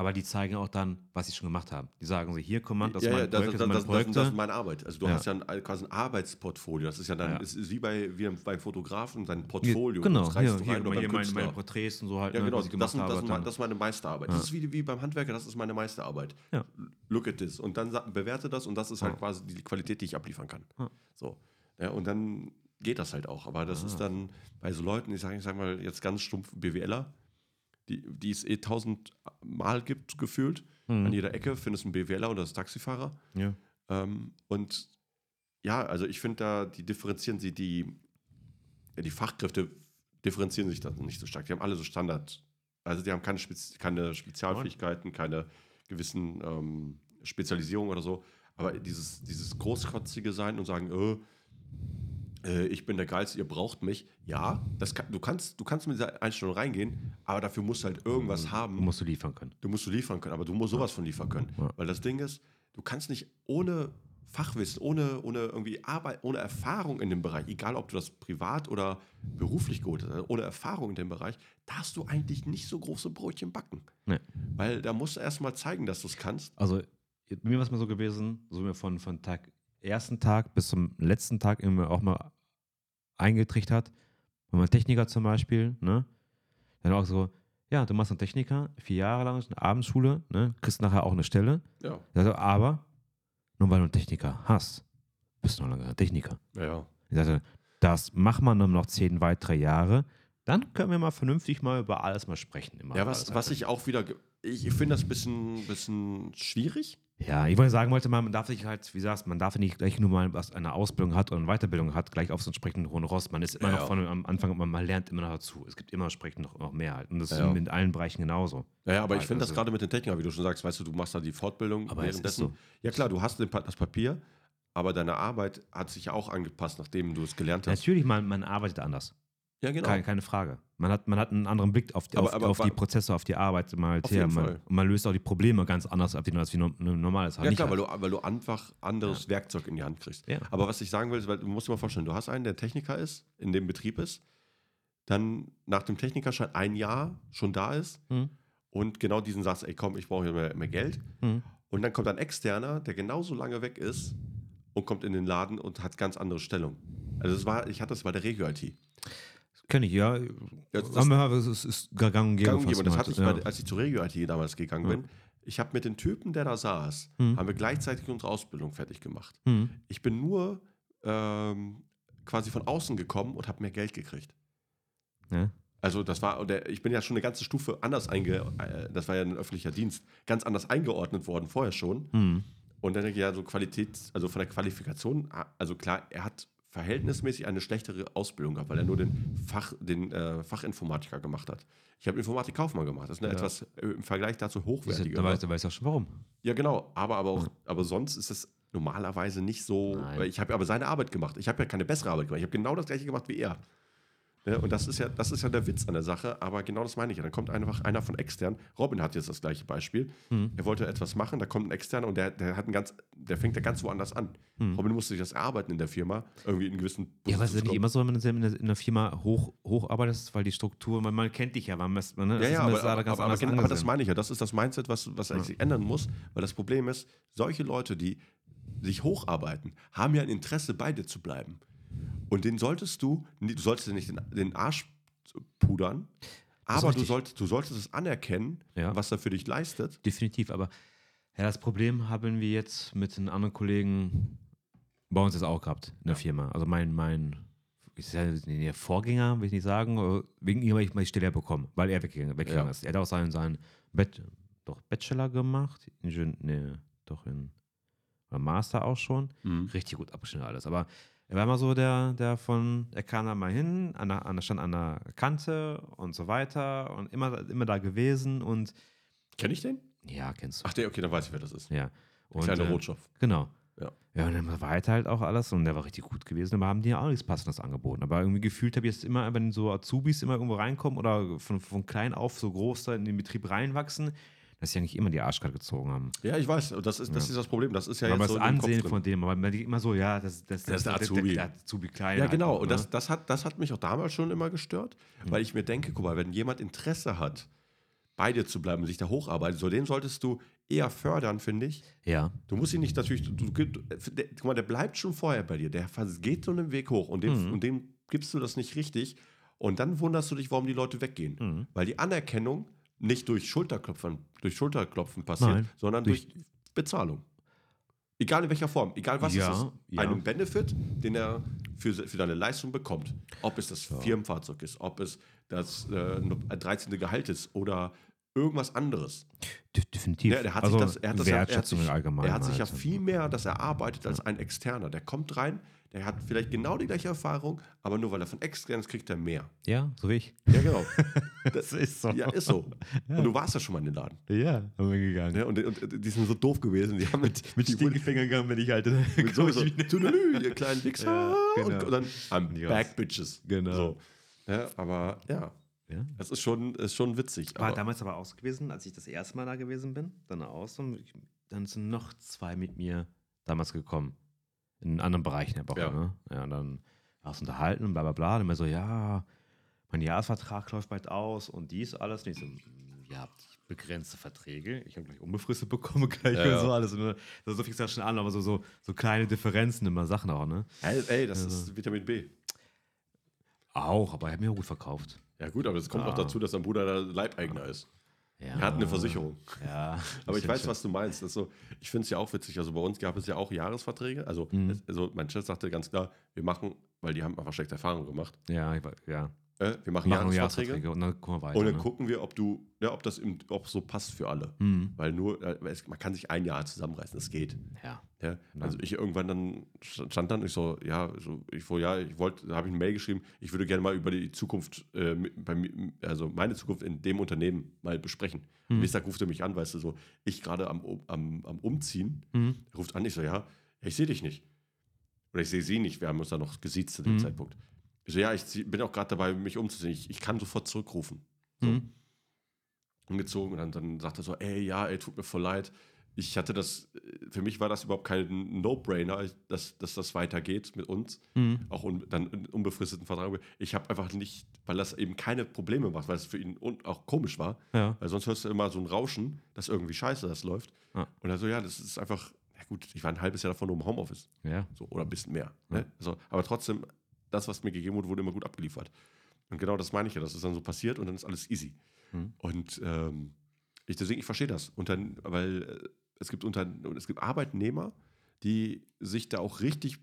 Aber die zeigen auch dann, was sie schon gemacht haben. Die sagen so, hier, mal, das ja, ja, meine das, das, das das, das, Projekte. das ist meine Arbeit. Also du Ja. hast ja ein, quasi ein Arbeitsportfolio. Das ist ja dann, Ja. ist wie bei, wie beim Fotografen, sein Portfolio. genau, Das hier, hier, hier meine, meine Porträts und so halt, Ja, ne, genau. ich Das, habe. dann- das ist meine Meisterarbeit. Das ist wie, wie beim Handwerker, das ist meine Meisterarbeit. Ja. Look at this. Und dann bewerte das und das ist halt quasi die Qualität, die ich abliefern kann. So. Ja, und dann geht das halt auch. Aber das Ah. ist dann bei so Leuten, ich sage ich sag mal jetzt ganz stumpf BWLer, die, die es eh tausend Mal gibt, gefühlt. Mhm. An jeder Ecke findest du einen BWLer oder das Taxifahrer. ja. Ähm, und ja, also ich finde da, die differenzieren sie, die, ja, die Fachkräfte differenzieren sich da nicht so stark. Die haben alle so Standard. Also die haben keine, Spez keine Spezialfähigkeiten, keine gewissen ähm, Spezialisierungen oder so. Aber dieses, dieses großkotzige Sein und sagen, äh, äh, ich bin der Geilste, ihr braucht mich. Ja, das kann, du, kannst, du kannst mit dieser Einstellung reingehen, aber dafür musst du halt irgendwas haben. Musst du liefern können. Du musst du liefern können, aber du musst sowas von liefern können. Ja. Weil das Ding ist, du kannst nicht ohne Fachwissen, ohne, ohne irgendwie Arbeit, ohne Erfahrung in dem Bereich, egal ob du das privat oder beruflich geholt hast, ohne Erfahrung in dem Bereich, darfst du eigentlich nicht so große Brötchen backen. Nee. Weil da musst du erstmal zeigen, dass du es kannst. Also, mir war es mal so gewesen, so mir von, von Tag, ersten Tag bis zum letzten Tag immer auch mal eingetrichtert hat. Wenn man Techniker zum Beispiel, ne? Dann auch so, ja, du machst einen Techniker, vier Jahre lang, eine Abendschule, ne? Kriegst nachher auch eine Stelle. Ja. Also, aber, nur weil du einen Techniker hast, bist du noch lange ein Techniker. Ja. Ich sagte, das macht man nur noch zehn weitere Jahre. Dann können wir mal vernünftig mal über alles mal sprechen. Immer Ja, was, was ich auch wieder, ich, finde das ein bisschen, bisschen schwierig. Ja, ich wollte sagen wollte, man darf sich halt, wie sagst, man darf nicht gleich nur mal was eine Ausbildung hat oder eine Weiterbildung hat, gleich auf so einen entsprechenden hohen Rost. Man ist immer Ja, noch von am Anfang, man, man lernt immer noch dazu. Es gibt immer entsprechend noch, noch mehr halt. Und das Ja, ist in allen Bereichen genauso. Ja, ja, aber ich Halt, finde das also- gerade mit den Technikern, wie du schon sagst, weißt du, du machst da die Fortbildung Aber währenddessen. so. Ja klar, du hast das Papier, aber deine Arbeit hat sich ja auch angepasst, nachdem du es gelernt hast. Natürlich, man, man arbeitet anders. Ja, genau. Keine, keine Frage. Man hat, man hat einen anderen Blick auf, die- Aber- auf, aber auf die Prozesse, auf die Arbeit mal Auf her. Man, man löst auch die Probleme ganz anders ab, als wie no- ein normales halt Ja klar, weil du, weil du einfach anderes Werkzeug in die Hand kriegst. Ja. Aber was ich sagen will, ist, weil du musst dir mal vorstellen, du hast einen, der Techniker ist, in dem Betrieb ist, dann nach dem Technikerschein ein Jahr schon da ist Mhm. und genau diesen sagst, ey komm, ich brauche hier mehr, mehr Geld. Mhm. Und dann kommt ein Externer, der genauso lange weg ist und kommt in den Laden und hat ganz andere Stellung. Also das war, ich hatte das bei der Regio-IT. Kenn ich, ja. Ja, das- wir, es ist, ist gang und. Gang. Und das hatte ich, ja. bei, als ich zur Regio-IT damals gegangen Ja. bin. Ich habe mit dem Typen, der da saß, Mhm. haben wir gleichzeitig unsere Ausbildung fertig gemacht. Mhm. Ich bin nur ähm, quasi von außen gekommen und habe mehr Geld gekriegt. Ja. Also das war, ich bin ja schon eine ganze Stufe anders einge, äh, das war ja ein öffentlicher Dienst, ganz anders eingeordnet worden vorher schon. Mhm. Und dann denke ich, ja, so Qualität, also von der Qualifikation, ah, also klar, er hat verhältnismäßig eine schlechtere Ausbildung gehabt, weil er nur den, Fach, den äh, Fachinformatiker gemacht hat. Ich habe Informatik-Kaufmann gemacht. Das ist eine Ja. etwas äh, im Vergleich dazu hochwertiger. Da weißt du auch schon warum. Ja, genau. Aber, aber, auch, aber sonst ist es normalerweise nicht so. Nein. Ich habe aber seine Arbeit gemacht. Ich habe ja keine bessere Arbeit gemacht. Ich habe genau das gleiche gemacht wie er. Ne? Und das ist, ja, das ist ja der Witz an der Sache. Aber genau das meine ich ja. Dann kommt einfach einer von extern. Robin hat jetzt das gleiche Beispiel. Mhm. Er wollte etwas machen, da kommt ein externer und der, der, hat einen ganz, der fängt ja ganz woanders an. Mhm. Robin musste sich das erarbeiten in der Firma, irgendwie in gewissen Ja, aber es ist ja nicht immer so, wenn du in der, in der Firma hoch, hocharbeitest, weil die Struktur, man, man kennt dich ja, man, man, ne, Ja, das ja, ist aber, aber, ganz aber, anders aber, aber das meine ich ja. Das ist das Mindset, was, was eigentlich sich ändern muss. Weil das Problem ist, solche Leute, die sich hocharbeiten, haben ja ein Interesse, bei dir zu bleiben. Und den solltest du, du solltest dir nicht den, den Arsch pudern, aber du solltest, du solltest es anerkennen, Ja. was er für dich leistet. Definitiv, aber ja, das Problem haben wir jetzt mit den anderen Kollegen Bei uns ist auch gehabt in der Ja. Firma. Also mein, mein der Vorgänger, will ich nicht sagen, aber wegen ihm habe ich mal die Stelle bekommen, weil er weggegangen, weggegangen Ja. ist. Er hat auch seinen, seinen Bett, doch Bachelor gemacht, Ingenieur, nee, doch in Master auch schon. Mhm. Richtig gut abgeschnitten alles. Aber er war immer so der, der von, er kam da mal hin, an der, an der, stand an der Kante und so weiter und immer, immer da gewesen und Kenn ich den? ja, kennst du. Ach, der, okay, dann weiß ich, wer das ist. Ja. Der Und, kleine äh, Rotschopf. Genau. Ja. Ja, und dann war halt auch alles und der war richtig gut gewesen. Aber haben die ja auch nichts Passendes angeboten. Aber irgendwie gefühlt habe ich jetzt immer, wenn so Azubis immer irgendwo reinkommen oder von, von klein auf so groß da in den Betrieb reinwachsen, dass sie eigentlich immer die Arschkarte gezogen haben. Ja, ich weiß. Das ist, das Ja. ist das Problem. Das ist ja aber jetzt das so Ansehen von denen, aber man denkt immer so, ja, das, das, Das ist der der, Azubi. Der, der Azubi klein. Ja, halt genau. auch, Und ne? das, das, hat, das hat mich auch damals schon immer gestört, weil ich mir denke, guck mal, wenn jemand Interesse hat, bei dir zu bleiben, sich da hocharbeitet, so den solltest du eher fördern, finde ich. Ja. Du musst ihn nicht natürlich, du, du, der, guck mal, der bleibt schon vorher bei dir, der geht so einen Weg hoch und dem, Mhm. und dem gibst du das nicht richtig und dann wunderst du dich, warum die Leute weggehen. Mhm. Weil die Anerkennung nicht durch Schulterklopfen, durch Schulterklopfen passiert, Nein, sondern durch, Bezahlung. Egal in welcher Form, egal was Ja, es ist. ja. Einen Benefit, den er für, für deine Leistung bekommt. Ob es das Firmenfahrzeug ist, ob es das äh, 13. Gehalt ist oder irgendwas anderes. De- Definitiv. Ja, der hat also sich das, er hat das ja, er hat Wertschätzung sich, im Allgemeinen. er hat sich ja halt. viel mehr das erarbeitet als ein Externer. Der kommt rein, der hat vielleicht genau die gleiche Erfahrung, aber nur weil er von extern ist, kriegt er mehr. Ja, so wie ich. Ja, genau. Das ist so. ja, ist so. Und du warst ja schon mal in den Laden. Ja, haben wir gegangen. Ja, und, und die sind so doof gewesen. Die haben mit, Mit Stinkefinger gegangen bin ich halt. mit so, so Tüdelü, ihr kleinen Wichser. Ja, genau. und, und dann I'm Ja. back, bitches. Genau. So. Ja, aber ja, Ja. es ist schon, ist schon witzig. War Aber, damals aber auch so gewesen, als ich das erste Mal da gewesen bin, dann aus und dann sind noch zwei mit mir damals gekommen. In anderen Bereichen aber auch, Ja. ne? Ja, und dann war es unterhalten und bla bla bla. Und immer so, ja, mein Jahresvertrag läuft bald aus und dies alles. Und ich so, "Mm, ihr habt begrenzte Verträge. Ich habe gleich unbefristet bekommen, gleich Ja, und ja. so alles. Und, so, so fing es ja schon an, aber so, so, so kleine Differenzen immer Sachen auch, ne? ey, ey, das Also. ist Vitamin B. Auch, aber er hat mir auch gut verkauft. Ja gut, aber es kommt auch Ah. dazu, dass dein Bruder der Leibeigner ist. Ja. Er hat eine Versicherung. Ja. Aber ich weiß, stimmt was du meinst. Das so, ich finde es ja auch witzig. Also bei uns gab es ja auch Jahresverträge. Also, Mhm. also mein Chef sagte ganz klar, wir machen, weil die haben einfach schlechte Erfahrungen gemacht. schon. Ja, ja. Äh, wir machen, Machen Jahresverträge. Jahresverträge und dann gucken wir weiter. Und dann ne? gucken wir, ob du, ja, ob das im, ob so passt für alle. Mhm. Weil nur, äh, es, man kann sich ein Jahr zusammenreißen, das geht. Ja. Ja, also ich irgendwann dann stand dann, ich so, ja, so, ich so, ja, ich wollte, da habe ich eine Mail geschrieben, ich würde gerne mal über die Zukunft, äh, bei also meine Zukunft in dem Unternehmen mal besprechen. Mhm. Und Mittag ruft er mich an, weißt du, so, ich gerade am, am, am Umziehen, Mhm. ruft an, ich so, ja, ja ich sehe dich nicht. Oder ich sehe sie nicht, wir haben uns da noch gesiezt zu dem Mhm. Zeitpunkt. Ich so, ja, ich bin auch gerade dabei, mich umzuziehen, ich, ich kann sofort zurückrufen. So Mhm. umgezogen und dann, dann sagt er so, ey, ja, ey, tut mir voll leid. Ich hatte das, äh, für mich war das überhaupt kein No-Brainer, dass, dass das weitergeht mit uns, Mhm. auch un, dann unbefristeten Vertrag. Ich habe einfach nicht, weil das eben keine Probleme macht, weil es für ihn un, auch komisch war, Ja. weil sonst hörst du immer so ein Rauschen, dass irgendwie scheiße das läuft. Ja. Und er so, ja, das ist einfach, ja gut, ich war ein halbes Jahr davon nur im Homeoffice, Ja. so, oder ein bisschen mehr. Ne? Also, aber trotzdem, das, was mir gegeben wurde, wurde immer gut abgeliefert. Und genau das meine ich ja, das ist dann so passiert und dann ist alles easy. Mhm. Und ähm, ich, deswegen, ich verstehe das. Und dann, weil äh, es gibt unter, es gibt Arbeitnehmer, die sich da auch richtig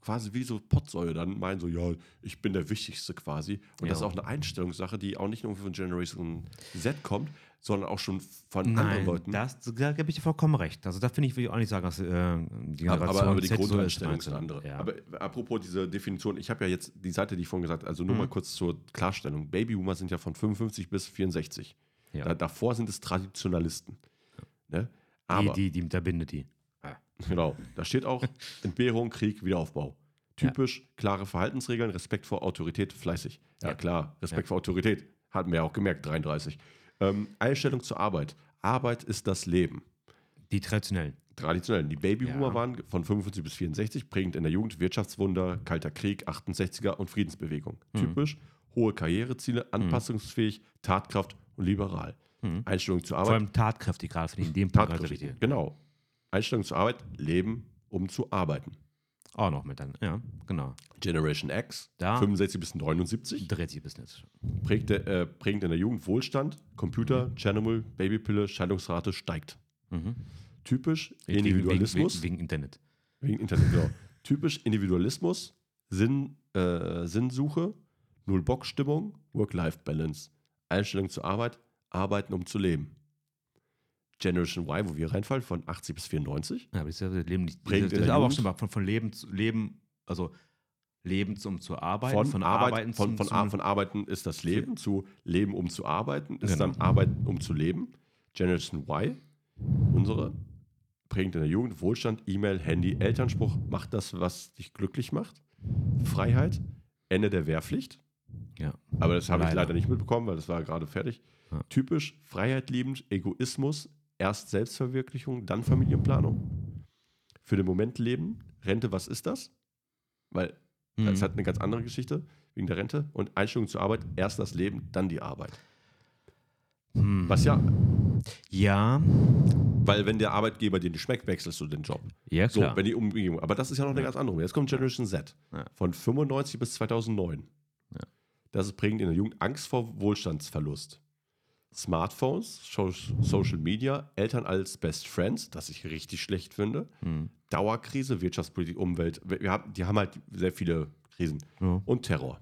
quasi wie so Potsäue dann meinen, so, ja, ich bin der Wichtigste quasi. Und das ist Ja. auch eine Einstellungssache, die auch nicht nur von Generation Z kommt, sondern auch schon von anderen Nein, Leuten. das, da gebe ich dir vollkommen recht. Also da finde ich, will ich auch nicht sagen, dass äh, die aber, Generation aber, aber die Grundeinstellung ist eine andere. Ja. Aber apropos diese Definition, ich habe ja jetzt die Seite, die ich vorhin gesagt habe, also nur Mhm. mal kurz zur Klarstellung. Babyboomer sind ja von 55 bis 64. Ja. Da, davor sind es Traditionalisten. Ne? die, Aber, die, die, da bindet die. genau, da steht auch Entbehrung, Krieg, Wiederaufbau. Typisch klare Verhaltensregeln, Respekt vor Autorität, fleißig. Ja, Ja. klar, Respekt Ja. vor Autorität. Hatten wir ja auch gemerkt, 33. Ähm, Einstellung zur Arbeit. Arbeit ist das Leben. Die traditionellen. Traditionell. Die Babyboomer Ja. waren von 55 bis 64, prägend in der Jugend Wirtschaftswunder, Kalter Krieg, 68er und Friedensbewegung. Mhm. Typisch hohe Karriereziele, anpassungsfähig, Tatkraft und liberal. Mhm. Einstellung zur Vor Arbeit. allem tatkräftig gerade finde ich in dem Punkt Tatkräftig. richtig. Genau. Einstellung zur Arbeit, Leben, um zu arbeiten. Auch noch mit dann. Ja, genau. Generation X, Da 65 bis 79, dreht sich bis jetzt. prägte, äh, prägend in der Jugend Wohlstand, Computer, Tschernobyl, Babypille, Scheidungsrate steigt. Mhm. Typisch Individualismus. Wegen, wegen, wegen Internet. Wegen Internet, genau. Typisch Individualismus, Sinn, äh, Sinnsuche, Null-Bock-Stimmung, Work-Life-Balance, Einstellung zur Arbeit, Arbeiten um zu leben. Generation Y, wo wir reinfallen, von 80 bis 94. Ja, aber das ist ja das Leben nicht. Das, das ist aber auch schon mal von, von Leben zu Leben, also Leben zum zu arbeiten, Von, von Arbeit, Arbeiten von, zum, von, zum, von Arbeiten ist das Leben, zu Leben um zu arbeiten, ist Genau. dann Arbeiten um zu leben. Generation Y, unsere, prägend in der Jugend, Wohlstand, E-Mail, Handy, Elternspruch, mach das, was dich glücklich macht. Freiheit, Ende der Wehrpflicht. ja. Aber das habe ich Leider. nicht mitbekommen, weil das war gerade fertig. Ja. Typisch Freiheit liebend, Egoismus, erst Selbstverwirklichung, dann Familienplanung. Für den Moment leben, Rente, was ist das? Weil Mhm. das hat eine ganz andere Geschichte wegen der Rente und Einstellung zur Arbeit, erst das Leben, dann die Arbeit. Hm. Was ja, Ja, weil wenn der Arbeitgeber dir nicht schmeckt, wechselst du den Job. ja So, klar. wenn die Umgebung, aber das ist ja noch eine ganz andere. Jetzt kommt Generation Z. Ja. Von 95 bis 2009. Ja. Das ist prägend in der Jugend. Angst vor Wohlstandsverlust. Smartphones, Social Media, Eltern als Best Friends, das ich richtig schlecht finde. Hm. Dauerkrise, Wirtschaftspolitik, Umwelt. Wir wir haben, die haben halt sehr viele Krisen. Ja. Und Terror.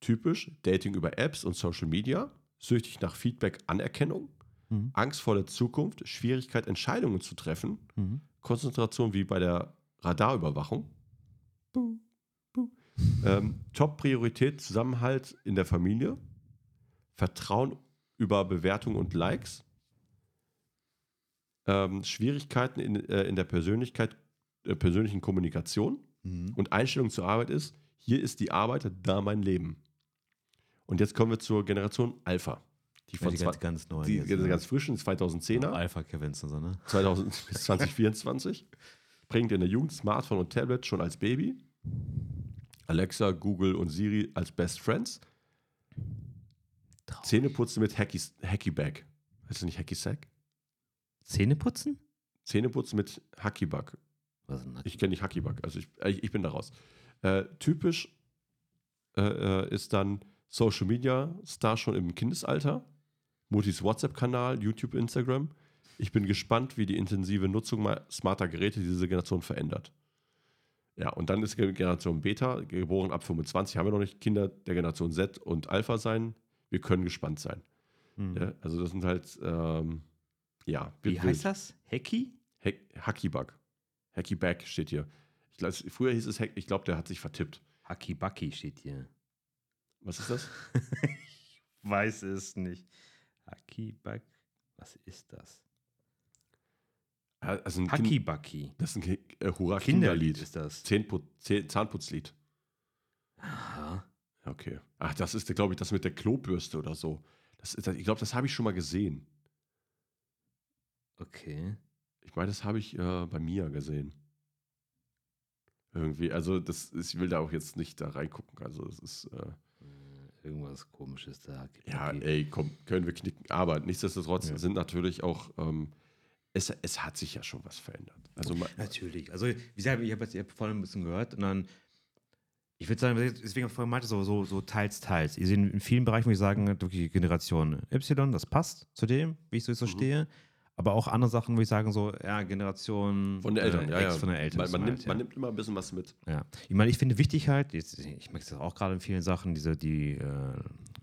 Typisch Dating über Apps und Social Media, süchtig nach Feedback, Anerkennung, Mhm. Angst vor der Zukunft, Schwierigkeit, Entscheidungen zu treffen, Mhm. Konzentration wie bei der Radarüberwachung. Buh, buh. Ähm, Top-Priorität, Zusammenhalt in der Familie, Vertrauen über Bewertung und Likes, ähm, Schwierigkeiten in, äh, in der Persönlichkeit, äh, persönlichen Kommunikation Mhm. und Einstellung zur Arbeit ist, hier ist die Arbeit, da mein Leben. Und jetzt kommen wir zur Generation Alpha. Die Ja, von die zwei- ganz, ganz neu. die, die ganz frischen 2010er. Alpha Kevins und so, ne? 2000 bis 2024. Bringt in der Jugend Smartphone und Tablet schon als Baby. Alexa, Google und Siri als Best Friends. Traurig. Zähneputzen mit Hacky, Hacky Bag. Heißt das nicht Hacky Sack? Zähne putzen? Zähneputzen mit Hacky Bug. Was ist denn das? Ich kenne nicht Hacky Bug, also ich, ich, ich bin da raus. Äh, typisch äh, äh, ist dann Social Media Star schon im Kindesalter. Mutis WhatsApp-Kanal, YouTube, Instagram. Ich bin gespannt, wie die intensive Nutzung smarter Geräte diese Generation verändert. Ja, und dann ist Ge- Generation Beta, geboren ab 25, haben wir noch nicht Kinder der Generation Z und Alpha sein. Wir können gespannt sein. Hm. Ja, also das sind halt, ähm, ja. Wie wild- heißt das? Hacky? Hack, Hackybug. Hackybag steht hier. Ich glaub, früher hieß es Hack, ich glaube, der hat sich vertippt. Hacky Bucky steht hier. Was ist das? ich weiß es nicht. Hacky Buck. Was ist das? Also ein Hacky kind, Bucky. das ist ein äh, Hurra Kinderlied Kinderlied. ist das. Zahnputzlied. Aha. Okay. Ach, das ist, glaube ich, das mit der Klobürste oder so. Das ist, ich glaube, das habe ich schon mal gesehen. Okay. Ich meine, das habe ich äh, bei Mia gesehen. Irgendwie, also das ist, ich will da auch jetzt nicht da reingucken. Also es ist, äh, Äh, Irgendwas komisches da. Ja, Bucky. ey, komm, können wir knicken. Aber nichtsdestotrotz Ja. sind natürlich auch, ähm, es, es hat sich ja schon was verändert. Also Natürlich. Also, wie gesagt, ich habe jetzt vorhin ein bisschen gehört und dann, ich würde sagen, deswegen habe ich vorhin meinte, so, so, so teils, teils. Ihr seht in vielen Bereichen, wo ich sagen, wirklich Generation Y, das passt zu dem, wie ich so, so Mhm. stehe. Aber auch andere Sachen, wo ich sagen, so, ja, Generation Von den Eltern, äh, ja, ja. von den Eltern. So man, halt, nimmt, man nimmt immer ein bisschen was mit. Ja, ich meine, ich finde wichtig halt, jetzt, ich merke es auch gerade in vielen Sachen, diese, die äh,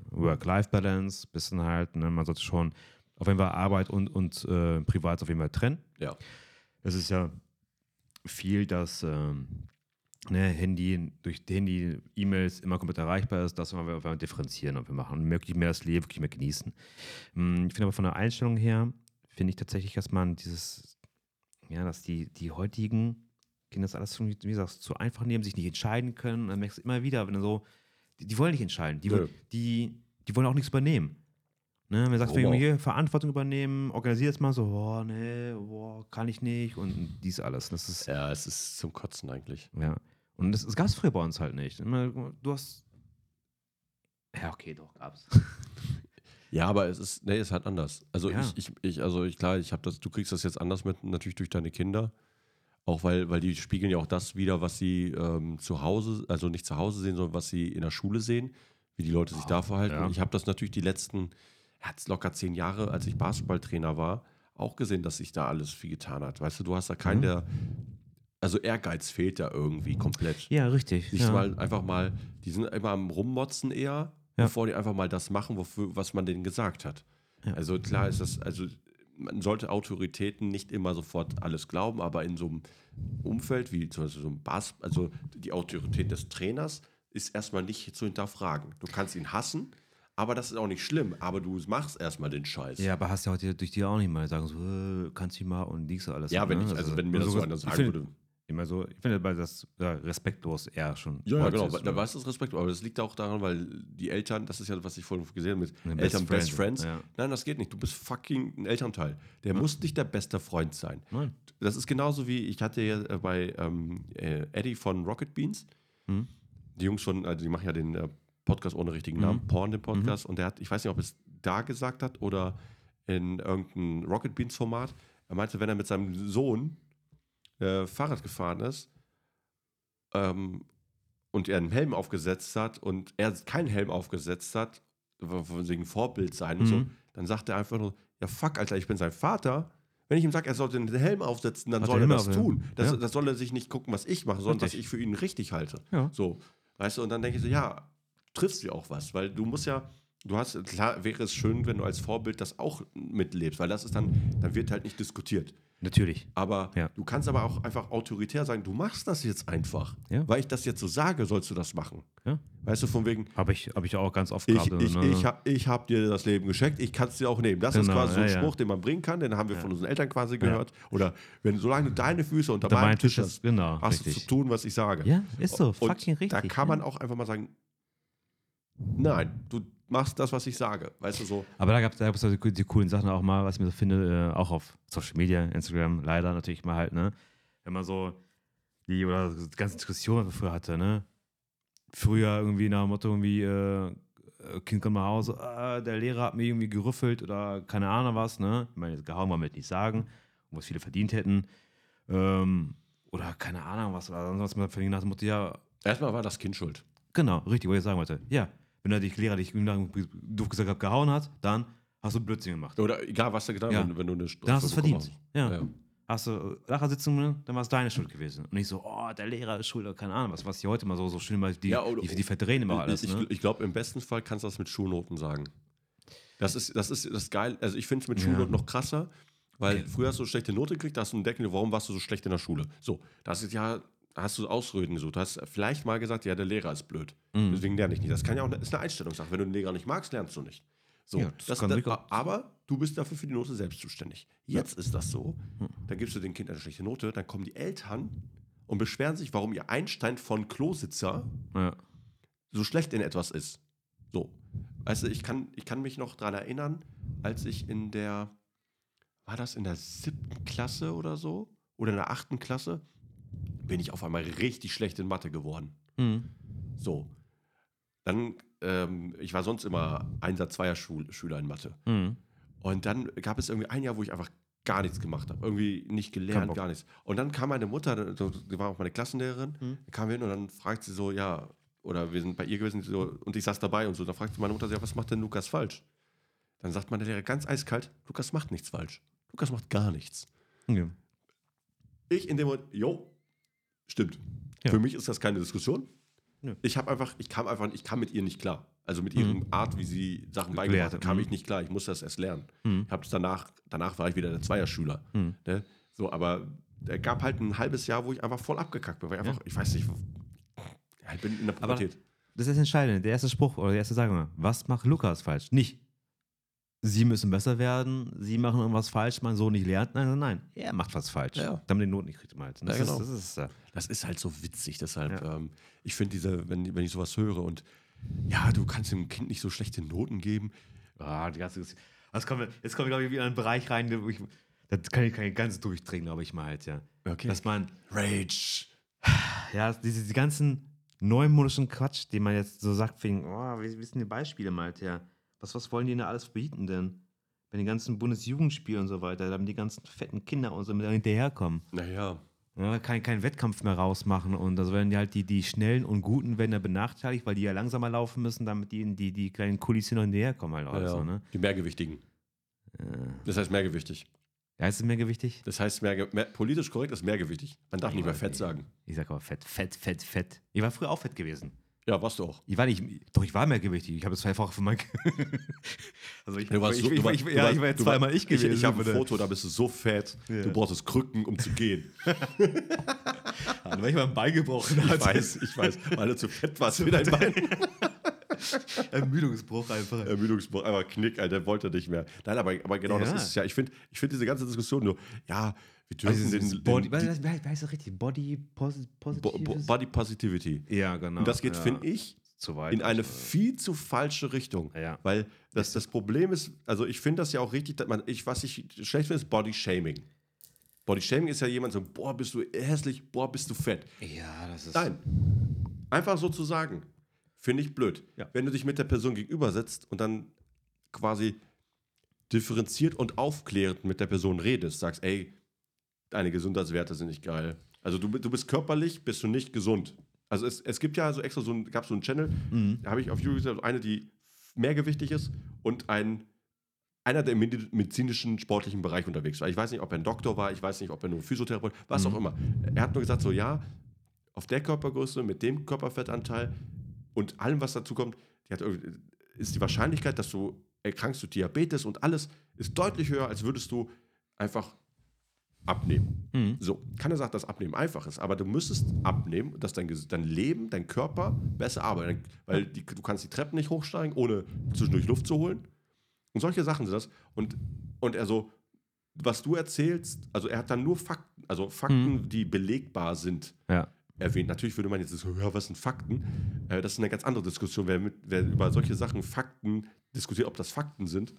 Work-Life-Balance, bisschen halt, ne, man sollte schon auf jeden Fall Arbeit und, und äh, Privat auf jeden Fall trennen. Ja. Es ist ja viel, dass ähm, ne, Handy, durch Handy, E-Mails immer komplett erreichbar ist, das wollen wir, wollen wir differenzieren und wir machen möglichst mehr das Leben, wirklich mehr genießen. Hm, Ich finde aber von der Einstellung her, finde ich tatsächlich, dass man dieses, ja, dass die, die heutigen Kinder das alles, wie du sagst, zu einfach nehmen, sich nicht entscheiden können. Und dann merkst du immer wieder, wenn du so, die, die wollen nicht entscheiden, die, Nö. die, die wollen auch nichts übernehmen. Ne, wenn du sagst, auch? hier Verantwortung übernehmen, organisier es mal so, boah, nee, boah, kann ich nicht und dies alles. Das ist, Ja, es ist zum Kotzen eigentlich. ja. Und das, das gab es früher bei uns halt nicht. Du hast. Ja, okay, doch, gab's. Ja, aber es ist, nee, es ist halt anders. Also Ja. ich, ich, ich, also ich, klar, ich habe das, du kriegst das jetzt anders mit, natürlich durch deine Kinder. Auch weil, weil die spiegeln ja auch das wieder, was sie ähm, zu Hause, also nicht zu Hause sehen, sondern was sie in der Schule sehen, wie die Leute sich da verhalten. ja. Ich habe das natürlich die letzten, jetzt locker zehn Jahre, als ich Basketballtrainer war, auch gesehen, dass sich da alles viel getan hat. Weißt du, du hast da keinen, Mhm. der Also Ehrgeiz fehlt da irgendwie komplett. Ja, richtig. Sich ja. mal einfach mal, die sind immer am Rummotzen eher, Ja. bevor die einfach mal das machen, wofür, was man denen gesagt hat. Ja. Also klar ist das, also man sollte Autoritäten nicht immer sofort alles glauben, aber in so einem Umfeld wie zum Beispiel so ein Bass, also die Autorität des Trainers ist erstmal nicht zu hinterfragen. Du kannst ihn hassen, aber das ist auch nicht schlimm, aber du machst erstmal den Scheiß. Ja, aber hast ja heute durch die auch nicht mal sagen, so, äh, kannst du mal und dies alles. Ja, wenn ne? ich, also wenn mir das so einer sagen würde. Immer so, ich finde das ja, respektlos eher schon. Ja, ja genau, ist, da ne? weiß das Respekt, aber das liegt auch daran, weil die Eltern, das ist ja, was ich vorhin gesehen habe, mit Ja, Best Eltern Best Friend, Friends. ja. Nein, das geht nicht. Du bist fucking ein Elternteil. Der muss nicht der beste Freund sein. Nein. Das ist genauso wie, ich hatte ja äh, bei ähm, äh, Eddie von Rocket Beans, Mhm. die Jungs von, also die machen ja den äh, Podcast ohne richtigen Namen, Mhm. Porn, den Podcast, und der hat, ich weiß nicht, ob es da gesagt hat oder in irgendeinem Rocket Beans Format, er meinte, wenn er mit seinem Sohn äh, Fahrrad gefahren ist ähm, und er einen Helm aufgesetzt hat und er keinen Helm aufgesetzt hat, von wegen Vorbild sein und so, Mhm. dann sagt er einfach nur, ja fuck, Alter, ich bin sein Vater. Wenn ich ihm sage, er soll den Helm aufsetzen, dann Hat soll er das tun. Das, ja. das soll er sich nicht gucken, was ich mache, sondern was Richtig. ich für ihn richtig halte. Ja. So, weißt du, und dann denke ich so, ja, triffst du auch was, weil du musst ja, du hast, klar wäre es schön, wenn du als Vorbild das auch mitlebst, weil das ist dann, dann wird halt nicht diskutiert. Natürlich. Aber Ja. du kannst aber auch einfach autoritär sagen, du machst das jetzt einfach. Ja. Weil ich das jetzt so sage, sollst du das machen. Ja. Weißt du, von wegen, Habe ich, hab ich auch ganz oft ich, gehabt. ich, ne? ich habe ich hab dir das Leben geschenkt, ich kann es dir auch nehmen. Das ist Genau, quasi so ein. Spruch, den man bringen kann, den haben wir von unseren Eltern quasi gehört. Oder wenn solange du deine Füße unter meinem Tisch hast, ist- genau, hast du richtig. zu tun, was ich sage. Ja, ist so. Und Fucking richtig. Da kann man auch einfach mal sagen, nein, du machst das, was ich sage. Weißt du, so, Aber da gab es da gab's die, die coolen Sachen auch mal, was ich mir so finde, äh, auch auf Social Media, Instagram, leider natürlich mal halt, ne? Wenn man so die oder die ganzen Diskussionen die man früher hatte, ne? Früher irgendwie nach dem Motto irgendwie, äh, äh, Kind kommt nach Hause, ah, der Lehrer hat mir irgendwie gerüffelt oder keine Ahnung was, ne? Ich meine, jetzt gehauen wir nicht sagen, wo es viele verdient hätten. Ähm, oder keine Ahnung was, oder sonst was man verdient nach dem Motto, ja, erstmal war das Kind schuld. Genau, richtig, was ich sagen wollte. Ja, wenn der dich Lehrer dich doof gesagt hat, gehauen hat, dann hast du Blödsinn gemacht. Oder egal, was du getan hast, Ja. wenn, wenn du eine Dann hast du es verdient. hast. Ja. Ja. Hast du Lachersitzungen, dann war es deine Schuld gewesen. Und nicht so, oh, der Lehrer ist schuld keine Ahnung, was, was die heute mal so, so schön mal, die, Ja, oder- die, die verdrehen immer alles. ich ne? ich glaube, im besten Fall kannst du das mit Schulnoten sagen. Das ist das, ist das geil. Also ich finde es mit. Schulnoten noch krasser, weil Okay. früher hast du eine schlechte Note gekriegt, da hast du einen Deckel, warum warst du so schlecht in der Schule? So, das ist ja, da hast du Ausreden gesucht. Du hast vielleicht mal gesagt, ja, der Lehrer ist blöd. Mhm. Deswegen lerne ich nicht. Das kann ja auch ist eine Einstellungssache. Wenn du den Lehrer nicht magst, lernst du nicht. So, Ja, das das das, aber du bist dafür für die Note selbst zuständig. Jetzt ist das so, Hm. dann gibst du dem Kind eine schlechte Note, dann kommen die Eltern und beschweren sich, warum ihr Einstein von Klositzer Ja. so schlecht in etwas ist. So. Weißt du, ich kann, ich kann mich noch daran erinnern, als ich in der, war das in der siebten Klasse oder so? Oder in der achten Klasse? Bin ich auf einmal richtig schlecht in Mathe geworden. Mhm. So. Dann, ähm, ich war sonst immer Einsatz zweier Schul Schüler in Mathe. Mhm. Und dann gab es irgendwie ein Jahr, wo ich einfach gar nichts gemacht habe. Irgendwie nicht gelernt, gar nichts. Und dann kam meine Mutter, die war auch meine Klassenlehrerin, Mhm. kam hin und dann fragt sie so, ja, oder wir sind bei ihr gewesen so, und ich saß dabei und so. Dann fragt sie meine Mutter, ja, was macht denn Lukas falsch? Dann sagt meine Lehrer ganz eiskalt, Lukas macht nichts falsch. Lukas macht gar nichts. Ja. Ich in dem Moment, jo, stimmt. Ja. Für mich ist das keine Diskussion. Nö. Ich habe einfach, ich kam einfach, ich kam mit ihr nicht klar. Also mit ihrer Art, wie sie Sachen beigebracht hat, kam mhm. ich nicht klar. Ich musste das erst lernen. Mhm. Ich habe es danach, danach war ich wieder der Zweierschüler. Mhm. Ne? So, aber er gab halt ein halbes Jahr, wo ich einfach voll abgekackt bin, weil ich einfach, ich weiß nicht, ja, ich bin in der Aber- Pubertät. Das ist das Entscheidende. Der erste Spruch oder die erste Sage, was macht Lukas falsch? Nicht, sie müssen besser werden, sie machen irgendwas falsch, mein Sohn nicht lernt. Nein, nein, nein, er macht was falsch. Ja. Damit die Noten nicht kriegt. Halt. Das, Ja, genau. ist, das ist äh, Das ist halt so witzig, deshalb, Ja. ähm, ich finde diese, wenn, wenn ich sowas höre und ja, du kannst dem Kind nicht so schlechte Noten geben. Ah, die ganze, das kommen wir, jetzt kommen wir, glaube ich, wieder in einen Bereich rein, wo ich, das kann ich, kann ich ganz durchdrehen, glaube ich mal halt, ja. Okay. Dass man, Rage. ja, diese die ganzen neumodischen Quatsch, den man jetzt so sagt, wegen, oh, wie, wie sind die Beispiele mal halt, ja. Was, was wollen die denn alles verbieten denn? Wenn die ganzen Bundesjugendspiele und so weiter, dann die ganzen fetten Kinder und so mit hinterherkommen. Naja, Ja, kein, kein Wettkampf mehr rausmachen und also werden die halt die, die schnellen und guten werden benachteiligt, weil die ja langsamer laufen müssen, damit die, die, die kleinen Kulis hier noch hinterherkommen halt. ja, Also, ne? die Mehrgewichtigen. Äh, Das heißt mehrgewichtig. Heißt es mehrgewichtig? Das heißt, mehr, mehr, politisch korrekt ist mehrgewichtig. Man darf nicht mehr fett sagen. Ich sag aber fett, fett, fett, fett. Ich war früher auch fett gewesen. Ja, warst du auch. Ich war nicht, doch, ich war mehrgewichtig. Ich habe es zweifach von meinem. also ich, Du warst ich, so- ich, war- ich, ja, war- ich war jetzt zweimal ich Ich, gewesen. ich habe ein. Foto, da bist du so fett, Ja. du brauchst Krücken, um zu gehen. Weil ich mal ein Bein gebrochen Ich hatte. weiß, ich weiß, weil du zu fett warst für dein Bein. Ermüdungsbruch einfach. Ermüdungsbruch, einfach Knick, Alter, wollte er nicht mehr. Nein, aber, aber genau das Ja. ist es ja. Ich finde ich find diese ganze Diskussion nur, ja, wir dürfen Also den, den, Body, die, wie heißt wie das richtig? Body posi Bo Body Positivity. ja, genau. Und das geht, ja. finde ich, weit. in eine also, viel zu falsche Richtung. Ja. Weil das, das Problem ist, also ich finde das ja auch richtig, dass man, ich, was ich schlecht finde, ist Body Shaming. Body Shaming ist ja jemand so, boah, bist du hässlich, boah, bist du fett. Ja, das ist. Nein. Einfach so zu sagen, finde ich blöd. Ja. Wenn du dich mit der Person gegenüber setzt und dann quasi differenziert und aufklärend mit der Person redest, sagst, ey, deine Gesundheitswerte sind nicht geil. Also du, du bist körperlich, bist du nicht gesund. Also es, es gibt ja so extra so ein, gab so einen Channel, Mhm. da habe ich auf YouTube gesehen, eine, die mehrgewichtig ist und ein einer, der im medi- medizinischen, sportlichen Bereich unterwegs war. Ich weiß nicht, ob er ein Doktor war, ich weiß nicht, ob er nur Physiotherapeut, was Mhm. auch immer. Er hat nur gesagt, so ja, auf der Körpergröße, mit dem Körperfettanteil und allem, was dazu kommt, die hat, ist die Wahrscheinlichkeit, dass du erkrankst du Diabetes und alles, ist deutlich höher, als würdest du einfach abnehmen. Mhm. So, keiner sagt, dass Abnehmen einfach ist, aber du müsstest abnehmen, dass dein, dein Leben, dein Körper besser arbeitet. Weil die, du kannst die Treppen nicht hochsteigen, ohne zwischendurch Luft zu holen. Und solche Sachen sind das. Und, und er so, was du erzählst, also er hat dann nur Fakten, also Fakten, die belegbar sind, Ja. Erwähnt. Natürlich würde man jetzt so, ja, was sind Fakten? Äh, das ist eine ganz andere Diskussion, wer, mit, wer über solche Sachen Fakten diskutiert, ob das Fakten sind.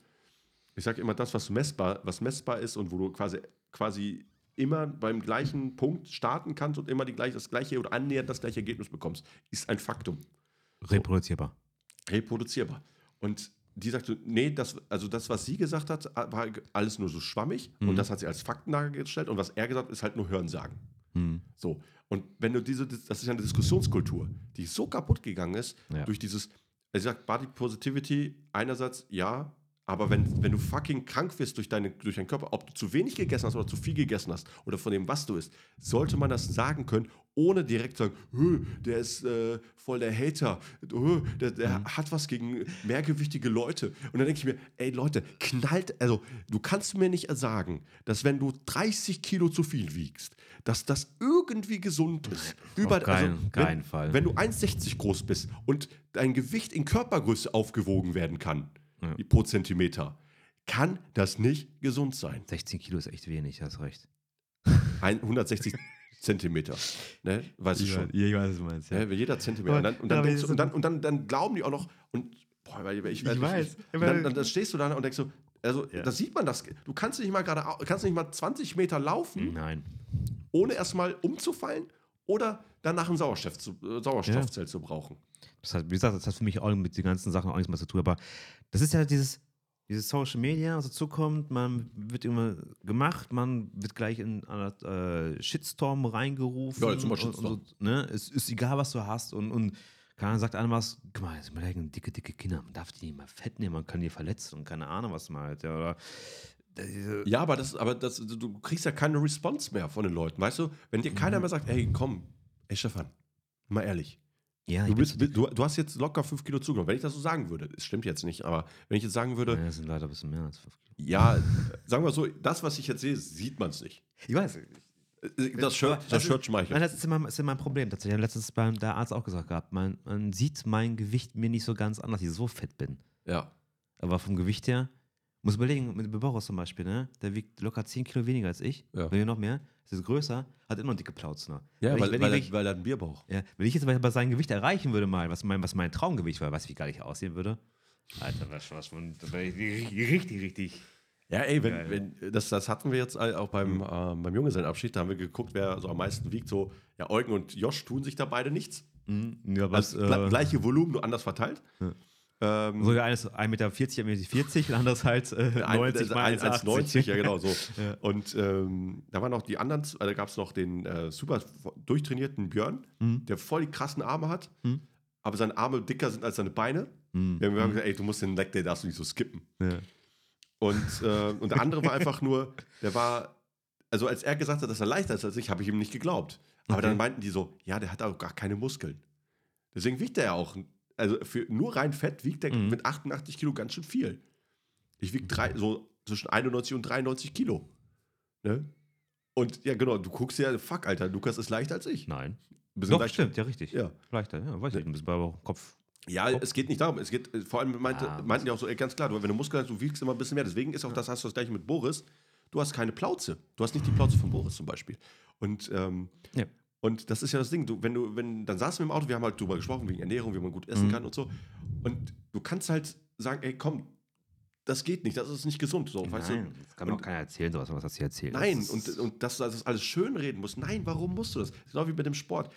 Ich sage immer, das, was messbar, was messbar ist und wo du quasi, quasi immer beim gleichen Punkt starten kannst und immer die gleich, das gleiche oder annähernd das gleiche Ergebnis bekommst, ist ein Faktum. Reproduzierbar. Reproduzierbar. Und die sagte, nee, das, also das, was sie gesagt hat, war alles nur so schwammig Mhm. und das hat sie als Fakten dargestellt und was er gesagt hat, ist halt nur Hörensagen. Mhm. So. Und wenn du diese, das ist ja eine Diskussionskultur, die so kaputt gegangen ist, Ja. durch dieses, er sagt Body Positivity, einerseits ja, aber wenn, wenn du fucking krank wirst durch, deine, durch deinen Körper, ob du zu wenig gegessen hast oder zu viel gegessen hast oder von dem, was du isst, sollte man das sagen können, ohne direkt zu sagen, "Hö, der ist äh, voll der Hater, Hö, der, der hat was gegen mehrgewichtige Leute. Und dann denke ich mir, ey Leute, knallt, also du kannst mir nicht sagen, dass wenn du 30 Kilo zu viel wiegst, dass das irgendwie gesund ist. Über, keinen- wenn, keinen Fall. Wenn du 1,60 groß bist und dein Gewicht in Körpergröße aufgewogen werden kann, Ja. pro Zentimeter, kann das nicht gesund sein. 16 Kilo ist echt wenig, hast recht. Ein, 160 Zentimeter. Ne? Weißt du schon. ich weiß, was du meinst. Ja. Jeder Zentimeter. Und, dann, und, dann aber denkst du, das und, dann, und dann, dann glauben die auch noch, und boah, ich, ich, Ich weiß. Ich, und dann, dann, dann stehst du da und denkst so, also Ja. das sieht man das. Du kannst nicht mal gerade, kannst nicht mal 20 Meter laufen, Nein. ohne erstmal umzufallen oder danach ein Sauerstoff zu, äh, Sauerstoffzelt zu brauchen. Das hat, wie gesagt, das hat für mich auch mit den ganzen Sachen auch nichts mehr zu tun. Aber das ist ja dieses, dieses Social Media, was dazukommt. Man wird immer gemacht, man wird gleich in einen äh, Shitstorm reingerufen. Ja, jetzt sind wir und, Shitstorm. und, so, ne? Es ist egal, was du hast. Und, und keiner sagt einem was, guck mal, jetzt überlegen, dicke, dicke Kinder, man darf die nicht mal fett nehmen, man kann die verletzen und keine Ahnung, was man halt. Ja, oder, Ja, aber, das, aber das, du kriegst ja keine Response mehr von den Leuten, weißt du? Wenn dir Mhm. keiner mehr sagt, ey, komm, ey Stefan, mal ehrlich, ja, du, bist, du, du hast jetzt locker 5 Kilo zugenommen. Wenn ich das so sagen würde, es stimmt jetzt nicht, aber wenn ich jetzt sagen würde, ja, das sind leider ein bisschen mehr als 5 Kilo. ja, äh, sagen wir so, das, was ich jetzt sehe, sieht man es nicht. Ich weiß, Äh, Das Shirt, Aber das ist- Shirt schmeichelt. Nein, das ist immer, ist immer mein Problem. Tatsächlich. Ich habe letztens beim der Arzt auch gesagt gehabt, man, man sieht mein Gewicht mir nicht so ganz an, dass ich so fett bin. Ja. Aber vom Gewicht her, muss überlegen, mit dem Boris zum Beispiel, ne? Der wiegt locker 10 Kilo weniger als ich. Ja. Wenn noch mehr, ist größer, hat immer noch dicke Plauzen. noch. Ja, wenn weil, ich, weil, ich, er, weil er einen Bierbauch. ja, wenn ich jetzt aber bei sein Gewicht erreichen würde, mal, was mein, was mein Traumgewicht war, du, wie geil ich aussehen würde? Alter, was, was von, da wäre ich richtig, richtig. Ja, ey, wenn, wenn, das, das hatten wir jetzt auch beim, ähm, beim Junggesellenabschied, da haben wir geguckt, wer so am meisten wiegt. So, ja, Eugen und Josh tun sich da beide nichts. Mhm. Ja, Also, was, gle- äh, gleiche Volumen, nur anders verteilt. Ja. Ähm, sogar eines 1,40 Meter, 1,40 Meter, und anderes halt äh, Ein- 90 mal 1,90, 1,80. ja genau so. Ja. Und ähm, da waren noch die anderen, äh, da gab es noch den äh, super durchtrainierten Björn, Mhm. der voll die krassen Arme hat, Mhm. aber seine Arme dicker sind als seine Beine. Mhm. Wir haben gesagt, ey, du musst den Leg Day, darfst du nicht so skippen. Ja. Und, äh, und der andere war einfach nur, der war, also als er gesagt hat, dass er leichter ist als ich, habe ich ihm nicht geglaubt. Aber Okay. dann meinten die so, ja, der hat auch gar keine Muskeln. Deswegen wiegt er ja auch, also für nur rein Fett wiegt er Mhm. mit 88 Kilo ganz schön viel. Ich wiege drei, so zwischen 91 und 93 Kilo. Ne? Und ja, genau, du guckst ja, fuck, Alter, Lukas ist leichter als ich. Nein. Doch, leichter. stimmt, ja, richtig. Ja. Leichter, ja, weiß ich. Ein bisschen bei Kopf. Ja, es geht nicht darum. Es geht, äh, vor allem meinte, Ja, meinten die auch so, ey, ganz klar, du, wenn du Muskeln hast, du wiegst immer ein bisschen mehr. Deswegen ist auch das, hast du das gleiche mit Boris. Du hast keine Plauze. Du hast nicht die Plauze von Boris zum Beispiel. Und, ähm, Ja. und das ist ja das Ding. Du, wenn du, wenn, dann saßen wir im Auto, wir haben halt drüber gesprochen, wegen Ernährung, wie man gut essen Mhm. kann und so. Und du kannst halt sagen, ey, komm, das geht nicht, das ist nicht gesund. So, weißt Nein, du? das kann Und- auch keiner erzählen, sowas, was das hier erzählt. Nein, und, und dass du das alles schön reden musst. Nein, warum musst du das? Genau wie mit dem Sport.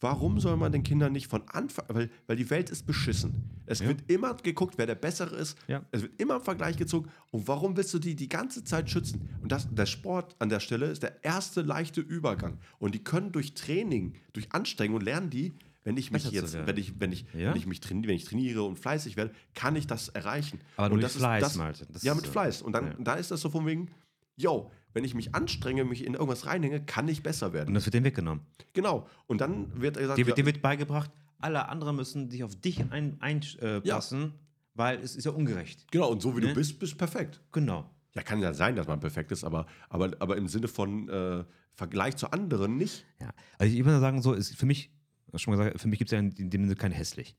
Warum soll man den Kindern nicht von Anfang, weil, weil die Welt ist beschissen. Es Ja. wird immer geguckt, wer der Bessere ist. Ja. Es wird immer im Vergleich gezogen. Und warum willst du die die ganze Zeit schützen? Und das, der Sport an der Stelle ist der erste leichte Übergang. Und die können durch Training, durch Anstrengung lernen die, wenn ich mich jetzt, wenn ich, wenn ich, Ja. wenn ich mich trainiere, wenn ich trainiere und fleißig werde, kann ich das erreichen. Aber und das ist- Fleiß, das, Malte. Das ja, ist mit. Fleiß. Und dann, Ja. da ist das so von wegen, yo, wenn ich mich anstrenge, mich in irgendwas reinhänge, kann ich besser werden. Und das wird denen weggenommen. Genau. Und dann wird er gesagt, Dir, wird- ja, wird beigebracht, alle anderen müssen sich auf dich einpassen, ein, äh, Ja. weil es ist ja ungerecht. genau, und so wie Ne? du bist, bist perfekt. Genau. Ja, kann ja sein, dass man perfekt ist, aber, aber, aber im Sinne von äh, Vergleich zu anderen nicht. Ja. Also ich würde sagen, so ist für mich, schon mal gesagt, für mich gibt es ja in dem Sinne kein hässlich.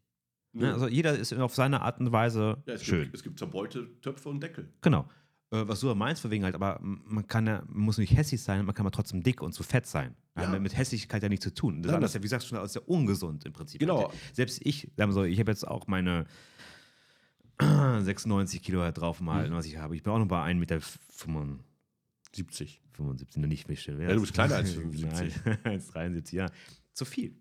Ne? Also jeder ist auf seine Art und Weise ja, es, schön. Gibt, es gibt zerbeute Töpfe und Deckel. Genau. Äh, was du ja meinst, von wegen halt, aber man kann ja, man muss nicht hässlich sein, man kann aber trotzdem dick und zu fett sein. Ja. Hat mit Hässlichkeit ja nichts zu tun. Das das- ja, wie gesagt, schon als ja ungesund im Prinzip. Genau. Halt. Selbst ich, sagen wir so, ich habe jetzt auch meine 96 Kilo halt drauf mal, Mhm. was ich habe. Ich bin auch noch bei 1,75 Meter 70. 75, nicht mehr schön. Ja, du bist kleiner als 75. Nein, 1,73, ja. Zu viel.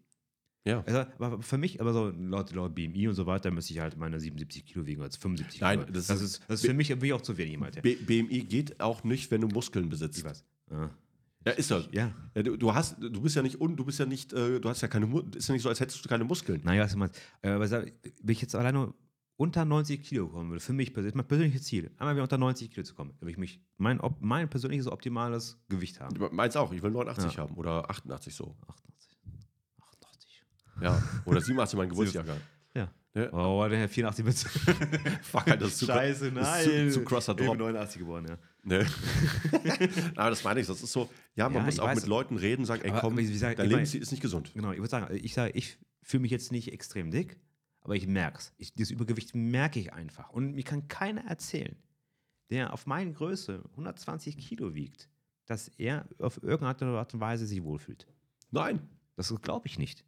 Ja. Also, aber für mich, aber so laut, laut BMI und so weiter, müsste ich halt meine 77 Kilo wiegen als 75 Nein, Kilo. das das, ist- das ist für mich wirklich auch zu wenig. B BMI geht auch nicht, wenn du Muskeln besitzt. Ich weiß. Ah. Ja, ist das. Ja. Ja, du, du hast, du bist ja nicht un, du bist ja nicht, äh, du hast ja keine, ist ja nicht so, als hättest du keine Muskeln. Naja, was du meinst. Äh, aber sag, wenn ich jetzt alleine unter 90 Kilo kommen würde, für mich persönlich, mein persönliches Ziel, einmal wieder unter 90 Kilo zu kommen, damit ich mich, mein, op, mein persönliches optimales Gewicht haben. Meins auch, ich will 89 Ja. haben oder 88 so. 88. 88. Ja. Oder 87 mein Geburtsjahrgang. Ja. Ne? Oh, der Herr 84 mit. Fuck, Alter, das ist zu, Scheiße, das ist nein. Zu, zu krasser Ich bin Drop. 89 geboren, ja. Ne? Aber das meine ich, das ist so, ja, man Ja, muss auch weiß. mit Leuten reden, sagen, ey komm, aber wie dein Lebensstil ist nicht gesund. Genau, ich würde sagen, ich sage, ich fühle mich jetzt nicht extrem dick, aber ich merke es. Dieses Übergewicht merke ich einfach. Und mir kann keiner erzählen, der auf meine Größe 120 Kilo wiegt, dass er auf irgendeine Art und Weise sich wohlfühlt. Nein. Das glaube ich nicht.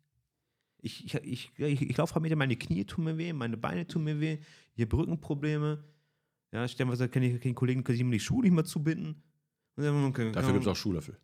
Ich, ich, ich, ich, ich laufe mit meine Knie tun mir weh, meine Beine tun mir weh, ich habe Rückenprobleme. Ja, stellenweise kann ich, kann ich Kollegen können sich immer die Schuhe nicht mehr zubinden. Dann, okay, Dafür gibt es auch Schuhlöffel.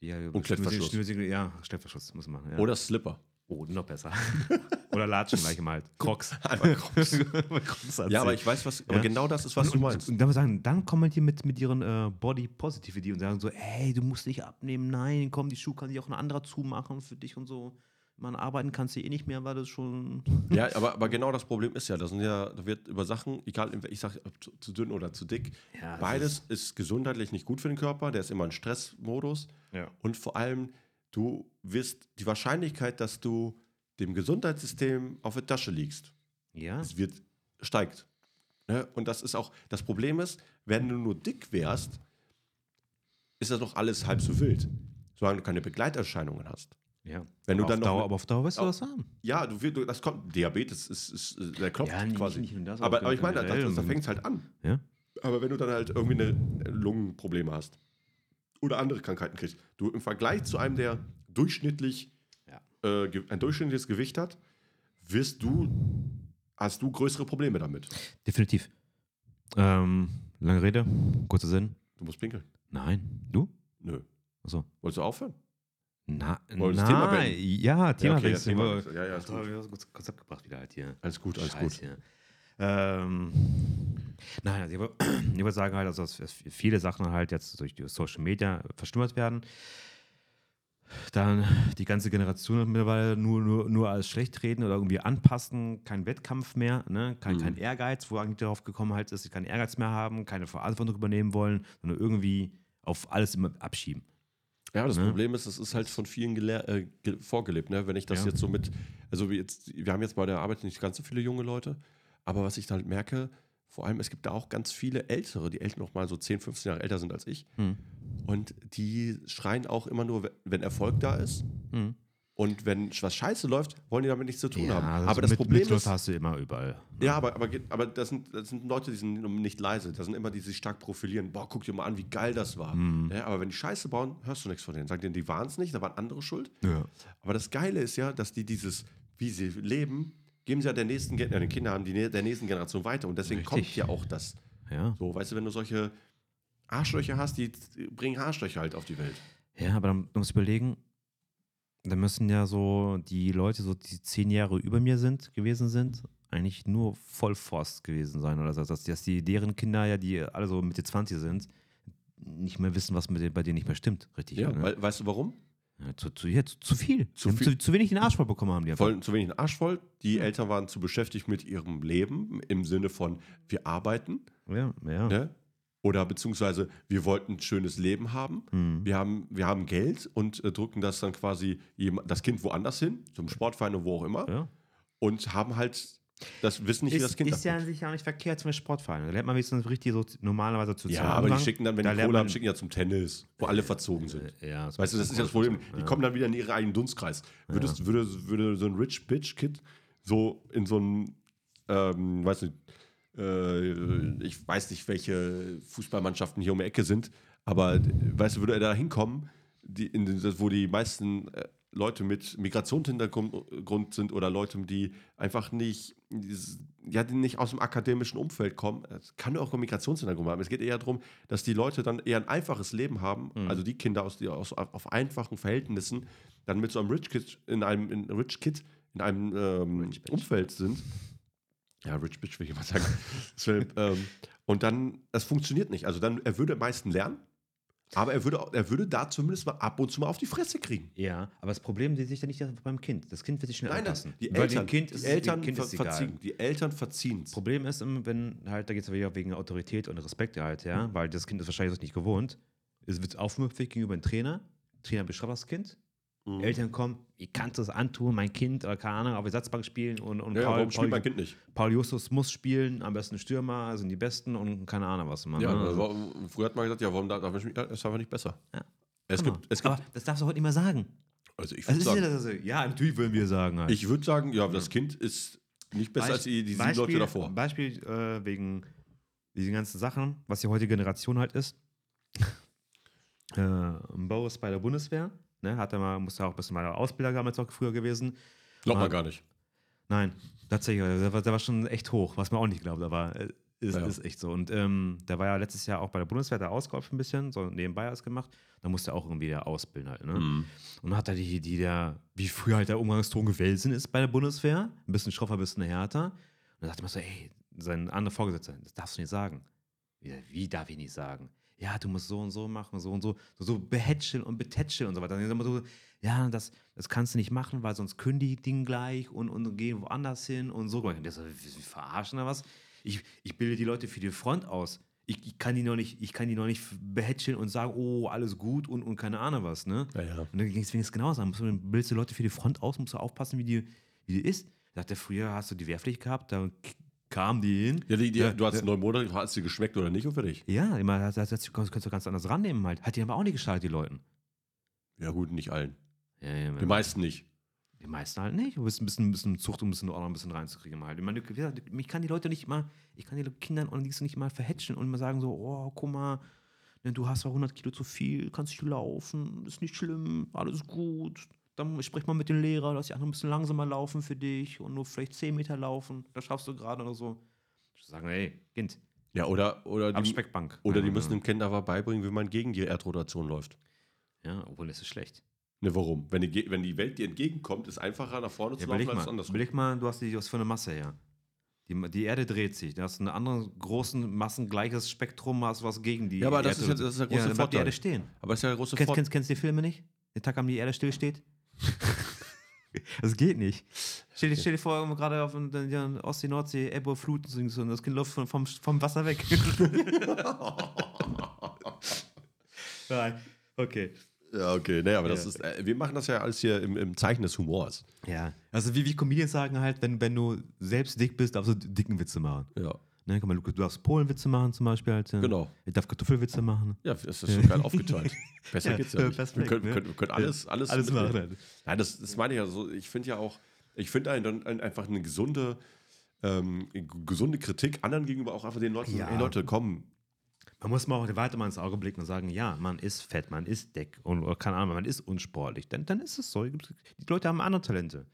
ja, und Klettverschluss. Ja, Klettverschluss muss man machen. Ja. Oder Slipper. Oh, noch besser. Oder Latschen gleich mal. Crocs. Einfach Crocs. Crocs Ja, aber ich weiß, was, aber Ja. genau das ist, was du und, meinst. Und, dann, sagen, dann kommen die mit, mit ihren äh, Body Positivity und sagen so, hey, du musst dich abnehmen. Nein, komm, die Schuhe kann sich auch ein anderer zumachen für dich und so. Man arbeiten kannst du eh nicht mehr, weil das schon. Ja, aber, aber genau das Problem ist ja, da sind ja, da wird über Sachen, egal, ich sage zu, zu dünn oder zu dick, Ja, das beides ist, gesundheitlich nicht gut für den Körper, der ist immer in Stressmodus Ja. und vor allem, du wirst die Wahrscheinlichkeit, dass du dem Gesundheitssystem auf der Tasche liegst, Ja. es wird, steigt. Ne? Und das ist auch, das Problem ist, wenn du nur dick wärst, ist das doch alles halb so wild, solange du keine Begleiterscheinungen hast. Ja. Wenn du aber dann auf Dauer, aber auf Dauer wirst du Au- das haben. Ja, du, du das kommt, Diabetes ist, ist, ist der klopft Ja, nicht- quasi. nicht das, aber, aber ich meine, da, da fängt es halt an. Ja. Aber wenn du dann halt irgendwie eine Lungenprobleme hast oder andere Krankheiten kriegst, du im Vergleich zu einem, der durchschnittlich Ja. äh, ein durchschnittliches Gewicht hat, wirst du, hast du größere Probleme damit. Definitiv. Ähm, lange Rede, kurzer Sinn. Du musst pinkeln. Nein. Du? Nö. Achso. Wolltest du aufhören? Na, wir das nein. Thema beenden? Ja, Thema okay, wechseln. Thema. Ja, ja, ist gut. das kurz, kurz abgebracht wieder halt hier. Alles gut, alles Scheiß gut. hier. Ähm, nein, also ich würde ich würd sagen halt, also, dass viele Sachen halt jetzt durch die Social Media verstümmert werden. Dann die ganze Generation mittlerweile nur, nur, nur als schlecht reden oder irgendwie anpassen, kein Wettkampf mehr, ne? kein, Mhm. kein Ehrgeiz, wo eigentlich darauf gekommen halt ist, sie keinen Ehrgeiz mehr haben, keine Verantwortung übernehmen wollen, sondern irgendwie auf alles immer abschieben. Ja, das Ne? Problem ist, es ist halt von vielen äh, ge vorgelebt. Ne? Wenn ich das Ja. jetzt so mit, also wir, jetzt, wir haben jetzt bei der Arbeit nicht ganz so viele junge Leute, aber was ich halt merke, vor allem, es gibt da auch ganz viele Ältere, die Eltern noch mal so 10, 15 Jahre älter sind als ich. Hm. Und die schreien auch immer nur, wenn Erfolg da ist. Hm. Und wenn was scheiße läuft, wollen die damit nichts zu tun haben. also Aber das mit, Problem Mitläufer ist, hast du immer überall. ja, aber, aber, aber das, sind, das sind Leute, die sind nicht leise. Das sind immer die, die sich stark profilieren. Boah, guck dir mal an, wie geil das war. Mhm. Ja, aber wenn die Scheiße bauen, hörst du nichts von denen. Sagen denen, die waren es nicht, da waren andere schuld. Ja. Aber das Geile ist ja, dass die dieses, wie sie leben, geben sie ja der nächsten, ja, den Kindern die, nä- der nächsten Generation weiter. Und deswegen Richtig. kommt ja auch das. Ja. So, weißt du, wenn du solche Arschlöcher hast, die bringen Arschlöcher halt auf die Welt. ja, aber dann du musst überlegen, da müssen ja so die Leute, so die zehn Jahre über mir sind, gewesen sind, eigentlich nur Vollforst gewesen sein. Oder so, dass, dass die deren Kinder ja, die alle so Mitte 20 sind, nicht mehr wissen, was mit denen, bei denen nicht mehr stimmt. Richtig. Ja, ne? weil, weißt du warum? ja, zu, zu, ja, zu, zu viel. Zu viel. Zu, zu wenig den Arsch voll bekommen haben die einfach. Voll, zu wenig einen Arsch voll. Die Eltern waren zu beschäftigt mit ihrem Leben im Sinne von, wir arbeiten. Ja, ja. Ne? Oder beziehungsweise wir wollten ein schönes Leben haben. Hm. Wir haben, wir haben Geld und äh, drücken das dann quasi das Kind woanders hin, zum Sportverein oder wo auch immer. ja. Und haben halt das Wissen nicht, wie das Ist, Kind ist ja an sich ja auch nicht verkehrt zum Sportverein. Da lernt man wenigstens richtig so normalerweise zu Ja, aber die schicken dann, wenn da die Kohle haben, schicken ja zum Tennis, wo alle verzogen sind. Äh, Ja, Weißt du, das ist ja das Problem. Die Ja. kommen dann wieder in ihren eigenen Dunstkreis. Würdest, würde, würde so ein Rich Bitch Kid so in so ein, ähm, weiß nicht, äh, ich weiß nicht, welche Fußballmannschaften hier um die Ecke sind, aber äh, weißt du, würde er da hinkommen, die, in, wo die meisten äh, Leute mit Migrationshintergrund sind oder Leute, die einfach nicht, ja, die nicht aus dem akademischen Umfeld kommen. Es kann auch einen Migrationshintergrund haben. Es geht eher darum, dass die Leute dann eher ein einfaches Leben haben, Mhm. also die Kinder aus, die aus auf einfachen Verhältnissen dann mit so einem Rich Kid in einem in Rich Kid in einem ähm. Umfeld sind. Ja, Rich Bitch will ich mal sagen. Will, ähm, und dann, das funktioniert nicht. Also dann, er würde am meisten lernen, aber er würde, er würde da zumindest mal ab und zu mal auf die Fresse kriegen. Ja, aber das Problem sehe ich ja nicht beim Kind. Das Kind wird sich schnell Nein, nein, anpassen. die Weil Eltern, Kind ist, die Eltern kind ver verziehen. Die Eltern verziehen Das Problem ist, immer, wenn halt, da geht es wieder wegen Autorität und Respekt halt, ja, weil das Kind ist wahrscheinlich nicht gewohnt. Es wird aufmüpfig gegenüber dem Trainer. Trainer bestraft das Kind. Mhm. Eltern kommen, ich kann das antun, mein Kind, oder keine Ahnung, auf Ersatzbank spielen und, und Ja, Paul, warum spielt Paul, mein Kind nicht? Paul Justus muss spielen, am besten Stürmer, sind die Besten und keine Ahnung was. Man, Ja, ne? also, früher hat man gesagt, ja, warum darf ich mich, ja, ist einfach nicht besser. Ja. Es gibt, es gibt, aber das darfst du heute nicht mehr sagen. also ich Also würde ja, sagen, das, also, ja, natürlich würden wir sagen. Halt. ich würde sagen, ja, das Kind ist nicht besser als die, die sieben Leute davor. Beispiel äh, wegen diesen ganzen Sachen, was die heutige Generation halt ist. äh, ist bei der Bundeswehr. Ne, hat er mal, musste auch ein bisschen mal Ausbilder damals auch früher gewesen. Glaubt man gar nicht. Nein, tatsächlich, der war, der war schon echt hoch, was man auch nicht glaubt, aber äh, ist, Ja, ist echt so. Und ähm, der war ja letztes Jahr auch bei der Bundeswehr, der ausgeholfen ein bisschen, so nebenbei alles gemacht. Da musste er auch irgendwie wieder ausbilden halt. Ne? Mhm. Und dann hat er die, die der, wie früher halt der Umgangston gewesen ist bei der Bundeswehr, ein bisschen schroffer, ein bisschen härter. Und dann sagte man so, ey, sein anderer Vorgesetzter, das darfst du nicht sagen. Wie, wie darf ich nicht sagen? Ja, du musst so und so machen, so und so, so, so behätscheln und betätscheln und so weiter. Dann immer so, ja, das, das kannst du nicht machen, weil sonst kündigen gleich und, und gehen woanders hin und so. Und wie verarschen oder was? Ich, ich bilde die Leute für die Front aus. Ich, ich, kann die noch nicht, ich kann die noch nicht behätscheln und sagen, oh, alles gut und, und keine Ahnung was, ne? Ja, ja. Und dann ging es genauso. Musst du- Bildest du Leute für die Front aus, musst du aufpassen, wie die, wie die ist. Ich dachte, früher hast du die Wehrpflicht gehabt, da k- kamen die hin. Ja, die, die, Ja, du hast ja. neun Monate, hat es dir geschmeckt oder nicht und für dich? Ja, immer, das, das, das kannst du ganz anders rannehmen halt. Hat die aber auch nicht geschadet, die Leuten. Ja, gut, nicht allen. Ja, ja, Die meisten nicht. Die meisten halt nicht. Du bist ein bisschen, ein bisschen Zucht, um ein bisschen Ordnung ein bisschen reinzukriegen. Halt. Ich meine, ich kann die Leute nicht mal, ich kann die Kinder und die nicht mal verhätschen und mal sagen so, oh, guck mal, ne, du hast zwar 100 Kilo zu viel, kannst nicht laufen, ist nicht schlimm, alles gut. Dann sprich mal mit dem Lehrer, dass die anderen ein bisschen langsamer laufen für dich und nur vielleicht 10 Meter laufen. Das schaffst du gerade oder so. Ich sagen, ey, Kind, Ja, oder, oder, die, Speckbank. oder die Ja, müssen ja. dem Kind aber beibringen, wie man gegen die Erdrotation läuft. Ja, obwohl das ist schlecht. Ne, warum? Wenn die, wenn die Welt dir entgegenkommt, ist einfacher nach vorne Ja, zu laufen als andersrum. überleg mal, du hast die was für eine Masse her. Die, die Erde dreht sich. Du hast einen anderen großen, massengleiches Spektrum, hast was gegen die Ja, aber das Erde. ist ja- das ist der ja, große dann bleibt die Vorteil. Erde stehen. Aber das ist ja der große Kennst, Vorteil. kennst, kennst du die Filme nicht? Den Tag, an dem die Erde stillsteht? das geht nicht. Stell, dir- stell dir vor, gerade auf der der Ostsee, Nordsee, Ebbe, Fluten singst und das Kind läuft vom, vom, vom Wasser weg. Nein, okay. Ja, okay. Nee, aber das Ja. ist, äh, wir machen das ja alles hier im, im Zeichen des Humors. Ja, also wie, wie Comedians sagen halt, wenn, wenn du selbst dick bist, darfst du dicken Witze machen. Ja. Ne, guck mal, du darfst Polenwitze machen zum Beispiel. Halt, äh, Genau. Ich darf Kartoffelwitze machen. Ja, das ist so geil aufgeteilt. Besser Ja, geht's ja äh, nicht. perfekt, wir, können, wir, ne? können, wir können alles, alles, Alles machen. Halt. Nein, das, das meine ich ja so. Ich finde ja auch, ich finde ein, ein, einfach eine gesunde, ähm, gesunde Kritik anderen gegenüber auch einfach den Leuten, Ja. hey Leute, komm. Man muss mal auch weiter mal ins Auge blicken und sagen, ja, man ist fett, man ist dick und keine Ahnung, man ist unsportlich. Dann, dann ist es so. Die Leute haben andere Talente.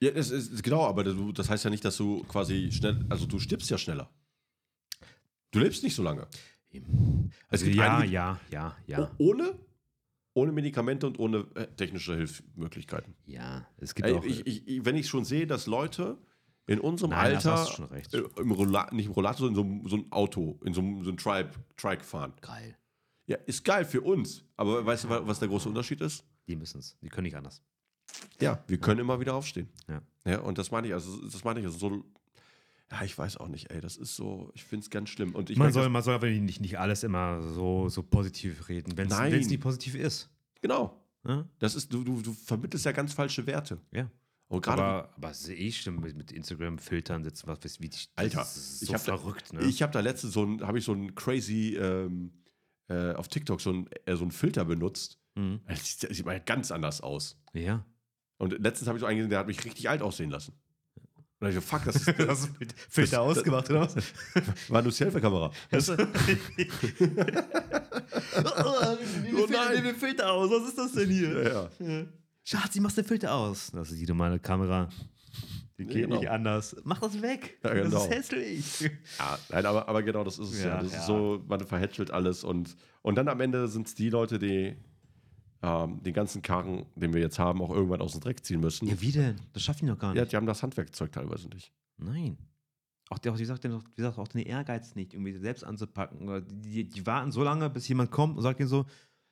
Ja, das ist genau, aber das heißt ja nicht, dass du quasi schnell, also du stirbst ja schneller. Du lebst nicht so lange. Also ja, einige- ja, ja, ja, Ohne, ohne Medikamente und ohne äh, technische Hilfsmöglichkeiten. ja. Es gibt Ey, auch. ich, ich, wenn ich schon sehe, dass Leute in unserem Nein, Alter hast du schon recht. äh, im Rolla nicht im Rollator, sondern in so, einem- so ein Auto, in so, einem- so ein Tribe, Trike fahren. geil. Ja, ist geil für uns. Aber weißt du, wa- was der große Unterschied ist? Die müssen es. Die können nicht anders. Ja, wir können immer wieder aufstehen. Ja. Ja, und das meine ich, also das meine ich, also so, ja, ich weiß auch nicht, ey, das ist so, ich finde es ganz schlimm. Und ich man, merke soll, man soll aber nicht, nicht alles immer so, so positiv reden, wenn es nicht positiv ist. genau, Ja? das ist, du, du, du vermittelst ja ganz falsche Werte. ja. Und gerade, Aber, aber sehe ich schon mit, Instagram-Filtern sitzen, was weiß wie die, Alter, das ist ich so hab da- verrückt, ne? ich habe da letztens so ein, habe ich so ein crazy, ähm, äh, auf TikTok so ein, äh, so ein Filter benutzt. mhm. Das sieht, das sieht mal ganz anders aus. Ja. Und letztens habe ich so einen gesehen, der hat mich richtig alt aussehen lassen. Und ich so, fuck, das ist, Hast du mit Filter das- ausgemacht, oder was? war nur Selfie-Kamera. Das- oh nein. Nimm den Filter aus, was ist das denn hier? ja, ja. Schatz, machst du den Filter aus? Das ist die normale Kamera. Die geht genau. nicht anders. Mach das weg. Ja, Das genau. ist hässlich. Ja, nein, aber, aber genau, das ist es ja. Ja, Das ist so, man verhätschelt alles und, und dann am Ende sind es die Leute, die ähm, den ganzen Karren, den wir jetzt haben, auch irgendwann aus dem Dreck ziehen müssen. Ja, wie denn? Das schaffen die noch gar Ja, nicht. die haben das Handwerkzeug teilweise nicht. Nein. Auch, der, auch wie gesagt, wie gesagt, auch den Ehrgeiz nicht, irgendwie selbst anzupacken. Die, die warten so lange, bis jemand kommt und sagt ihnen so,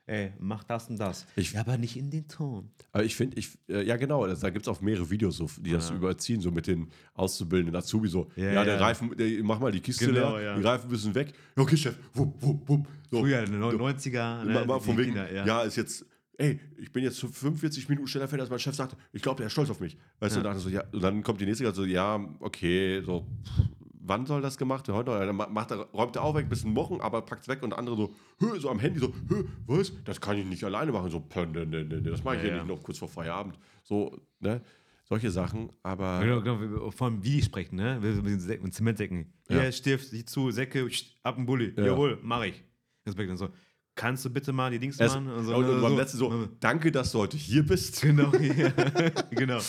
ey, mach das und das. Ich- ja, aber nicht in den Ton. Aber ich finde, ich, äh, ja genau, das, da gibt es auch mehrere Videos, so, die das Ja. überziehen, so mit den Auszubildenden Azubi, so, ja, Ja, der ja. Reifen, der, mach mal die Kiste Genau, leer, ja. die Reifen müssen weg. Ja, okay, Chef, wupp, wupp, wupp. So, Früher, in den 90er. mal, mal die von wegen, Kinder, ja. ist jetzt, ey, ich bin jetzt so 45 Minuten schneller fertig, als mein Chef sagt, ich glaube, der ist stolz auf mich. Weißt Ja. du, und dann, so, ja, und dann kommt die nächste, also, ja, okay, so, pff, wann soll das gemacht werden? Heute? Dann ma- macht er, räumt er auch weg, bisschen Wochen, aber packt es weg und der andere so, hö, so am Handy, so, hö, was? Das kann ich nicht alleine machen. So, pö, ne, ne, ne, das mache ich Ja, ja. nicht noch kurz vor Feierabend. So, ne? Solche Sachen, aber. Genau, genau, von wie die sprechen, ne? Mit den Zementsäcken. Ja. Stift, sieh zu, Säcke, ab ein Bulli. Ja. Jawohl, mach ich. Respekt und so. Kannst du bitte mal die Dings Es, machen? und, so, und, beim so. letzten so, danke, dass du heute hier bist. Genau, ja. genau.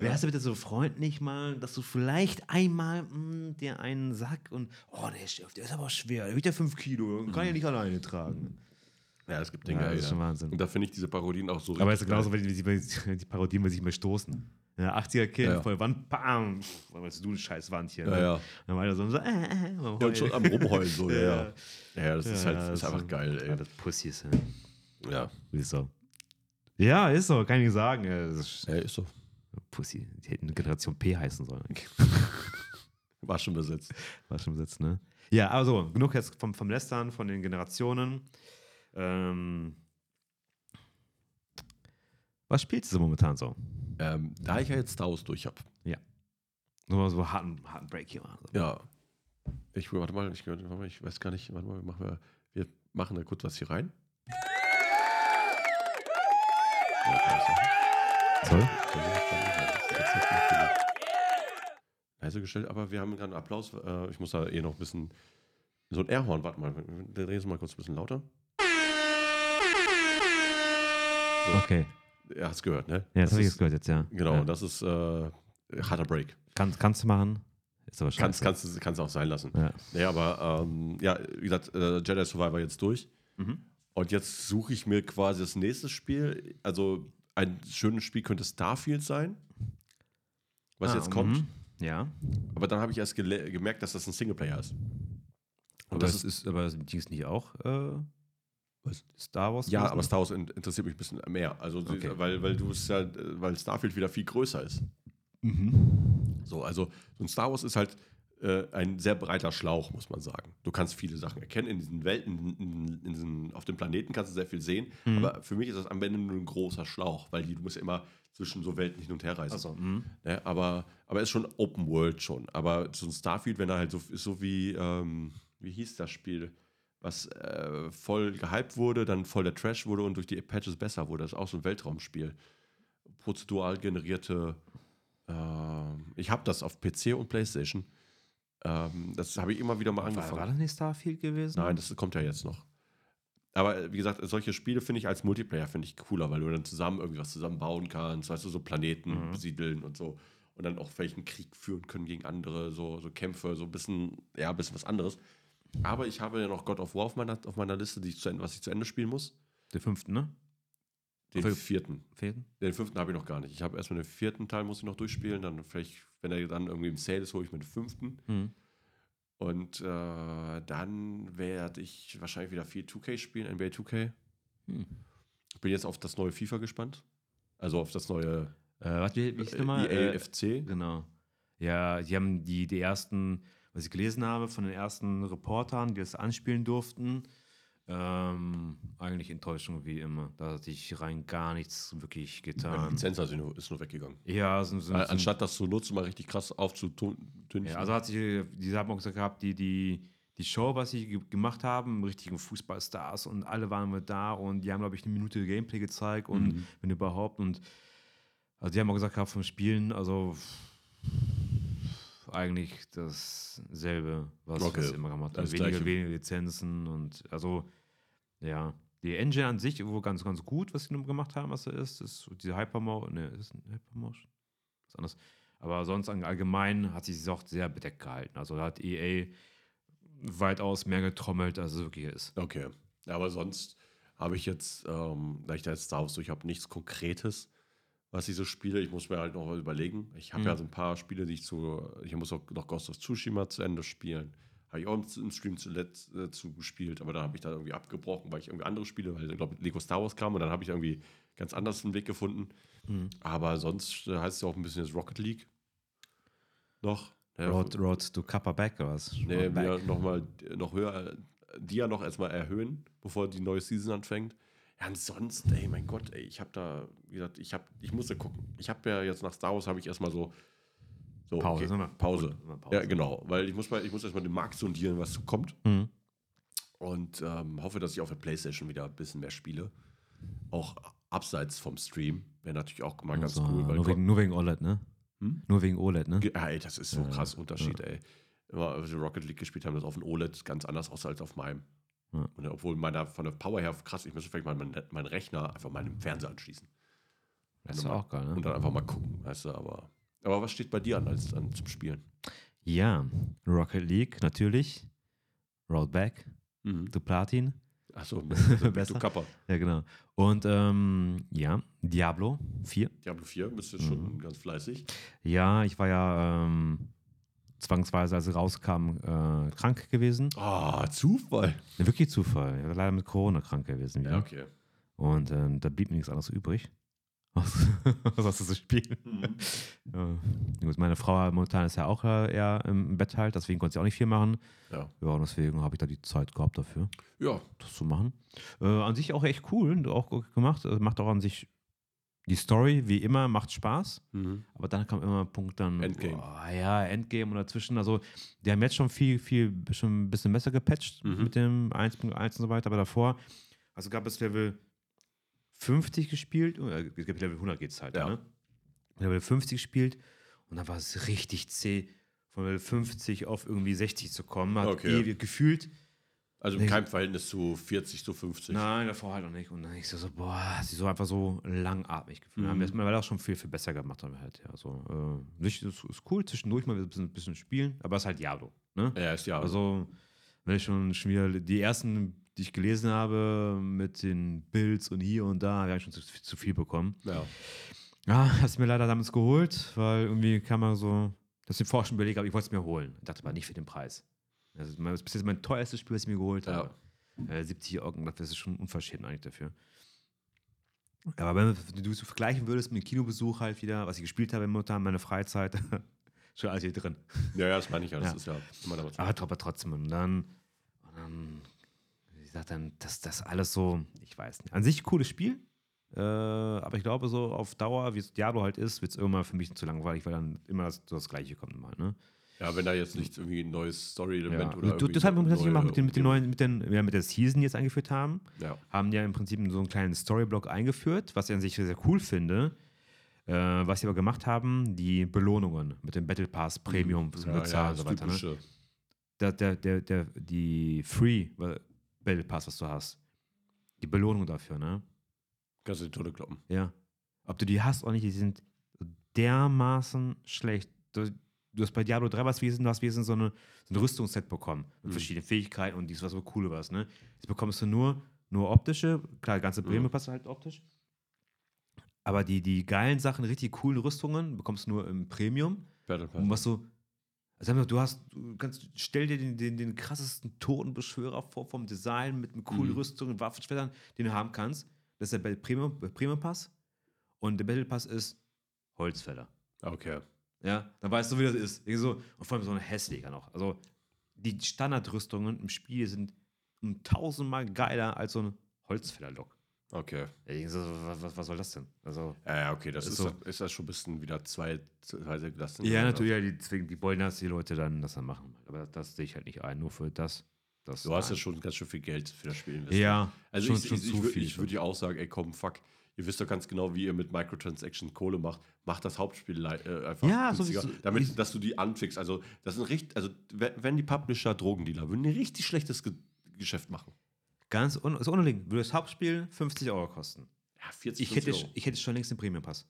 Wärst du bitte so freundlich mal, dass du vielleicht einmal mh, dir einen Sack und, oh, der Stift, der ist aber schwer, der wiegt ja 5 Kilo, kann ich nicht alleine tragen. Ja, es gibt Dinge, Ja, ja, das ist schon Wahnsinn. Und da finde ich diese Parodien auch so Aber es ist genauso, wenn die, die, die Parodien, wenn sich mal stoßen. Ja, 80er Kind, Ja, ja. voll Wand, bam, was du, eine scheiß Wand hier. Ja, ne? ja. Dann war er so, so äh, äh, Ja, und schon am Rumheulen so, ja, ja. Ja. Ja, das ist halt Ja, ist das einfach geil, Ja, ey. das Pussys, ja. Ja, Ist so. Ja, ist so, kann ich sagen. Ja, das ist ja ist so. Pussy. Die hätten Generation P heißen sollen. War schon besetzt. War schon besetzt, ne? Ja, also, genug jetzt vom, vom Lästern, von den Generationen. Ähm, was spielst du so momentan so? Ähm, da ich ja jetzt Star Wars durch habe. Nur mal so harten, harten Break hier. So. Ja. Ich, warte mal, ich, warte mal, ich weiß gar nicht, warte mal, machen wir, wir machen da kurz was hier rein. Ja. Sorry? Leise gestellt, aber wir haben gerade einen Applaus. Äh, ich muss da eh noch ein bisschen. So ein Airhorn, warte mal, drehen es mal kurz ein bisschen lauter. Okay. Er hat es gehört, ne? Ja, das, habe ich ist- jetzt gehört jetzt, ja. Genau, Ja. das ist äh, harter Break. Kann, kannst du machen? Ist aber Kannst, kannst, du- kannst du auch sein lassen. Ja. Nee, aber ähm, ja, wie gesagt, äh, Jedi Survivor jetzt durch. Mhm. Und jetzt suche ich mir quasi das nächste Spiel. Also ein schönes Spiel könnte Starfield sein, was Ah, jetzt kommt. mhm. Ja. Aber dann habe ich erst gemerkt, dass das ein Singleplayer ist. Und das ist, aber das Ding ist nicht auch. Äh, Star Wars? Ja, aber Star Wars in- interessiert mich ein bisschen mehr. Also, Okay. weil, weil du es ja, weil Starfield wieder viel größer ist. Mhm. So, also so ein Star Wars ist halt äh, ein sehr breiter Schlauch, muss man sagen. Du kannst viele Sachen erkennen in diesen Welten, in, in, diesen, auf dem Planeten kannst du sehr viel sehen. Mhm. Aber für mich ist das am Ende nur ein großer Schlauch, weil die, du musst ja immer zwischen so Welten hin und her reisen. Also, mhm. Ne? Aber, aber ist schon Open World schon. Aber so ein Starfield, wenn er halt so ist, so wie, ähm, wie hieß das Spiel, was äh, voll gehypt wurde, dann voll der Trash wurde und durch die Patches besser wurde. Das ist auch so ein Weltraumspiel. Prozedural generierte. ähm, ich habe das auf PC und PlayStation. Ähm, das habe ich immer wieder mal angefangen. war das nicht Starfield gewesen? Nein, das kommt ja jetzt noch. Aber äh, wie gesagt, solche Spiele finde ich als Multiplayer finde ich cooler, weil du dann zusammen irgendwie was zusammen bauen kannst, weißt du, so Planeten Mhm. besiedeln und so. Und dann auch vielleicht einen Krieg führen können gegen andere, so, so Kämpfe, so ein bisschen, ja, ein bisschen was anderes. Aber ich habe ja noch God of War auf meiner, auf meiner Liste, die ich zu Ende, was ich zu Ende spielen muss. Der fünften, ne? Den vierten. Vierten? Den fünften habe ich noch gar nicht. Ich habe erstmal den vierten Teil, muss ich noch durchspielen. Dann vielleicht, wenn er dann irgendwie im Sale ist, hole ich mir den fünften. Mhm. Und äh, dann werde ich wahrscheinlich wieder viel 2K spielen, NBA 2K. Hm. Ich bin jetzt auf das neue FIFA gespannt. Also auf das neue Äh, was, wie, wie hieß äh, nochmal? EA FC. Genau. Ja, die haben die, die ersten, was ich gelesen habe, von den ersten Reportern, die das anspielen durften, ähm, eigentlich Enttäuschung wie immer. Da hat sich rein gar nichts wirklich Die getan. Lizenz also nur, ist nur weggegangen. Ja, so, so, Äh, so, Anstatt das zu nutzen, mal richtig krass aufzudünnen. ja, also hat sich, die haben auch gesagt gehabt, die, die, die Show, was sie ge- gemacht haben, richtigen Fußballstars und alle waren mit da und die haben, glaube ich, eine Minute Gameplay gezeigt und Mhm. wenn überhaupt und also die haben auch gesagt gehabt vom Spielen, also eigentlich dasselbe, was, Okay, sie immer gemacht haben. das Weniger, weniger Lizenzen und also ja. Die Engine an sich wohl ganz, ganz gut, was sie gemacht haben, was da ist. ist diese Hypermotion, ne, ist ein Hypermotion? Was anderes. Aber sonst allgemein hat sich es auch sehr bedeckt gehalten. Also da hat EA weitaus mehr getrommelt, als es wirklich ist. Okay. Aber sonst habe ich jetzt, ähm, da ich da jetzt Star Wars durch habe, nichts Konkretes, was ich so spiele. Ich muss mir halt noch überlegen. Ich habe Mhm. ja so ein paar Spiele, die ich zu, ich muss auch noch Ghost of Tsushima zu Ende spielen. Habe ich auch im, Stream zuletzt äh, zugespielt, aber dann habe ich da irgendwie abgebrochen, weil ich irgendwie andere Spiele, weil ich glaube Lego Star Wars kam und dann habe ich irgendwie ganz anders einen Weg gefunden. Mhm. Aber sonst äh, heißt es ja auch ein bisschen jetzt Rocket League. Noch. Ja, Road, Road to Kappa Back oder was? Nee, Road wir noch mal noch höher, die ja noch erstmal erhöhen, bevor die neue Season anfängt. Ja, ansonsten, ey, mein Gott, ey, ich habe da, wie gesagt, ich habe, ich musste gucken. Ich habe ja jetzt nach Star Wars habe ich erstmal so, so Pause, okay, mal. Pause. Mal Pause. Ja, genau, weil ich muss mal, ich muss erstmal den Markt sondieren, was kommt Mhm. und ähm, hoffe, dass ich auf der PlayStation wieder ein bisschen mehr spiele. Auch abseits vom Stream wäre natürlich auch mal ganz Also, cool. Nur, wegen, nur wegen OLED, ne? Hm? Nur wegen OLED, ne? Ge- Ey, das ist so Ja, krass Unterschied, ey. Immer, als wir Rocket League gespielt haben, das auf dem OLED ganz anders aussah als auf meinem. Ja. Und, obwohl meiner von der Power her krass, ich müsste vielleicht mal meinen, meinen Rechner einfach meinem Fernseher anschließen. Das ist auch geil, mal- Und ne? dann einfach mal gucken, weißt du, aber. Aber was steht bei dir an als an, zum Spielen? Ja, Rocket League natürlich. Road Back Mhm. to Platin. Achso, Besser. du Kappa. Ja, genau. Und ähm, ja, Diablo 4. Diablo 4 bist du Mhm. schon ganz fleißig. Ja, ich war ja ähm, zwangsweise, als es rauskam, äh, krank gewesen. Ah, Zufall. Ja, wirklich Zufall. Ich war leider mit Corona krank gewesen. Wieder. Ja, okay. Und ähm, da blieb mir nichts anderes übrig. Was hast du zu spielen? Mhm. Ja. Meine Frau momentan ist ja auch äh, eher im Bett halt, deswegen konnte sie auch nicht viel machen. Ja. Ja, und deswegen habe ich da die Zeit gehabt dafür, Ja, das zu machen. Äh, an sich auch echt cool, auch gut gemacht. Also macht auch an sich die Story, wie immer, macht Spaß. mhm. Aber dann kam immer ein Punkt dann. Endgame. Boah, ja, Endgame und dazwischen. Also, die haben jetzt schon viel, viel, schon ein bisschen besser gepatcht Mhm. mit dem 1.1 und so weiter. Aber davor, also gab es Level 50 gespielt. Oder es gibt Level 100 geht es halt. Ja. Ne? Level 50 gespielt und dann war es richtig zäh, von Level 50 auf irgendwie 60 zu kommen. Hat Okay. ewig gefühlt. Also kein Verhältnis zu 40 zu 50. Nein, davor halt noch nicht. Und dann ich so, so boah, sie so einfach so langatmig gefühlt. Mhm. Haben wir jetzt mittlerweile auch schon viel, viel besser gemacht haben wir halt, ja. So, äh, nicht, ist, ist cool, zwischendurch mal ein bisschen, bisschen spielen, aber es ist halt Diablo. Ne? Ja, ist ja. Also, wenn ich schon, schon wieder die ersten, die ich gelesen habe, mit den Builds und hier und da, habe ich schon zu, zu viel bekommen. ja. Ja, hast mir leider damals geholt, weil irgendwie kam man so, mir vorher schon überlegt habe, ich wollte es mir holen. Ich dachte aber nicht für den Preis. Das ist, mein- das ist bis jetzt mein teuerstes Spiel, was ich mir geholt Ja. habe. Äh, 70 Euro, das ist schon unverschämt eigentlich dafür. Aber wenn du es vergleichen würdest mit dem Kinobesuch halt wieder, was ich gespielt habe momentan, meine Freizeit, schon alles hier drin. Ja, ja, das meine ich ja. Das Ja. ist ja immer damit. Aber, aber trotzdem, und dann, und dann, wie gesagt, dann, das, das alles so, ich weiß nicht. An sich cooles Spiel, äh, aber ich glaube, so auf Dauer, wie es Diablo halt ist, wird es irgendwann für mich zu langweilig, weil dann immer das, so das Gleiche kommt mal, ne? Ja, wenn da jetzt nicht irgendwie ein neues Story-Element Ja. oder. Du, das haben wir tatsächlich gemacht mit den, mit den neuen, mit den, ja, mit der Season die jetzt eingeführt haben. Ja. haben ja im Prinzip so einen kleinen Storyblock eingeführt, was ich an sich sehr, sehr cool finde. Äh, was sie aber gemacht haben, die Belohnungen mit dem Battle Pass Premium zum Ja, ja, und so weiter. Ne? Der, der, der, der, die Free Battle Pass, was du hast, die Belohnung dafür, ne? Kannst du die Tonne kloppen. Ja. Ob du die hast oder nicht, die sind dermaßen schlecht. Du, du hast bei Diablo 3 was Wesen, du hast Wesen so, eine, so ein Rüstungsset bekommen mit Mhm. verschiedenen Fähigkeiten und dies was so coole was, ne? Jetzt bekommst du nur, nur optische, klar, ganze Bremen Mhm. passt halt optisch. Aber die, die geilen Sachen, richtig coolen Rüstungen, bekommst du nur im Premium. Battle Pass. Und was so, also du hast, du kannst, stell dir den, den, den krassesten Totenbeschwörer vor vom Design mit einem coolen Mhm. Rüstung, Waffenschwertern, den du haben kannst. Das ist der Battle Premium, Premium Pass. Und der Battle Pass ist Holzfäller. Okay. Ja, dann weißt du, wie das ist. So, und vor allem so ein hässlicher noch. Also, die Standardrüstungen im Spiel sind um tausendmal geiler als so ein Holzfäller-Lock. Okay. Ja, so, was, was, soll das denn? Also, Ja, okay, das Ist so. das, ist das schon ein bisschen wieder zwei, zwei Klassen. ja, natürlich, ja, die, deswegen, die wollen, dass die Leute dann das dann machen. Aber das, das sehe ich halt nicht ein, nur für das. das Du hast ja ein. schon ganz schön viel Geld für das Spiel investiert. Ja, Also schon, ich, schon ich, zu ich, viel. ich würde ja auch sagen, ey komm, fuck, ihr wisst doch ganz genau, wie ihr mit Microtransactions Kohle macht. Macht das Hauptspiel äh, einfach Ja, so günstiger, wie- so- damit, dass du die anfickst. Also das sind richtig, also wenn die Publisher Drogendealer würden die richtig schlechtes Ge Geschäft machen. Ganz un ist unumliegend. Würde das Hauptspiel 50 Euro kosten. Ja, 40, Ich hätte, 50 Euro. ich hätte schon längst den Premium-Pass.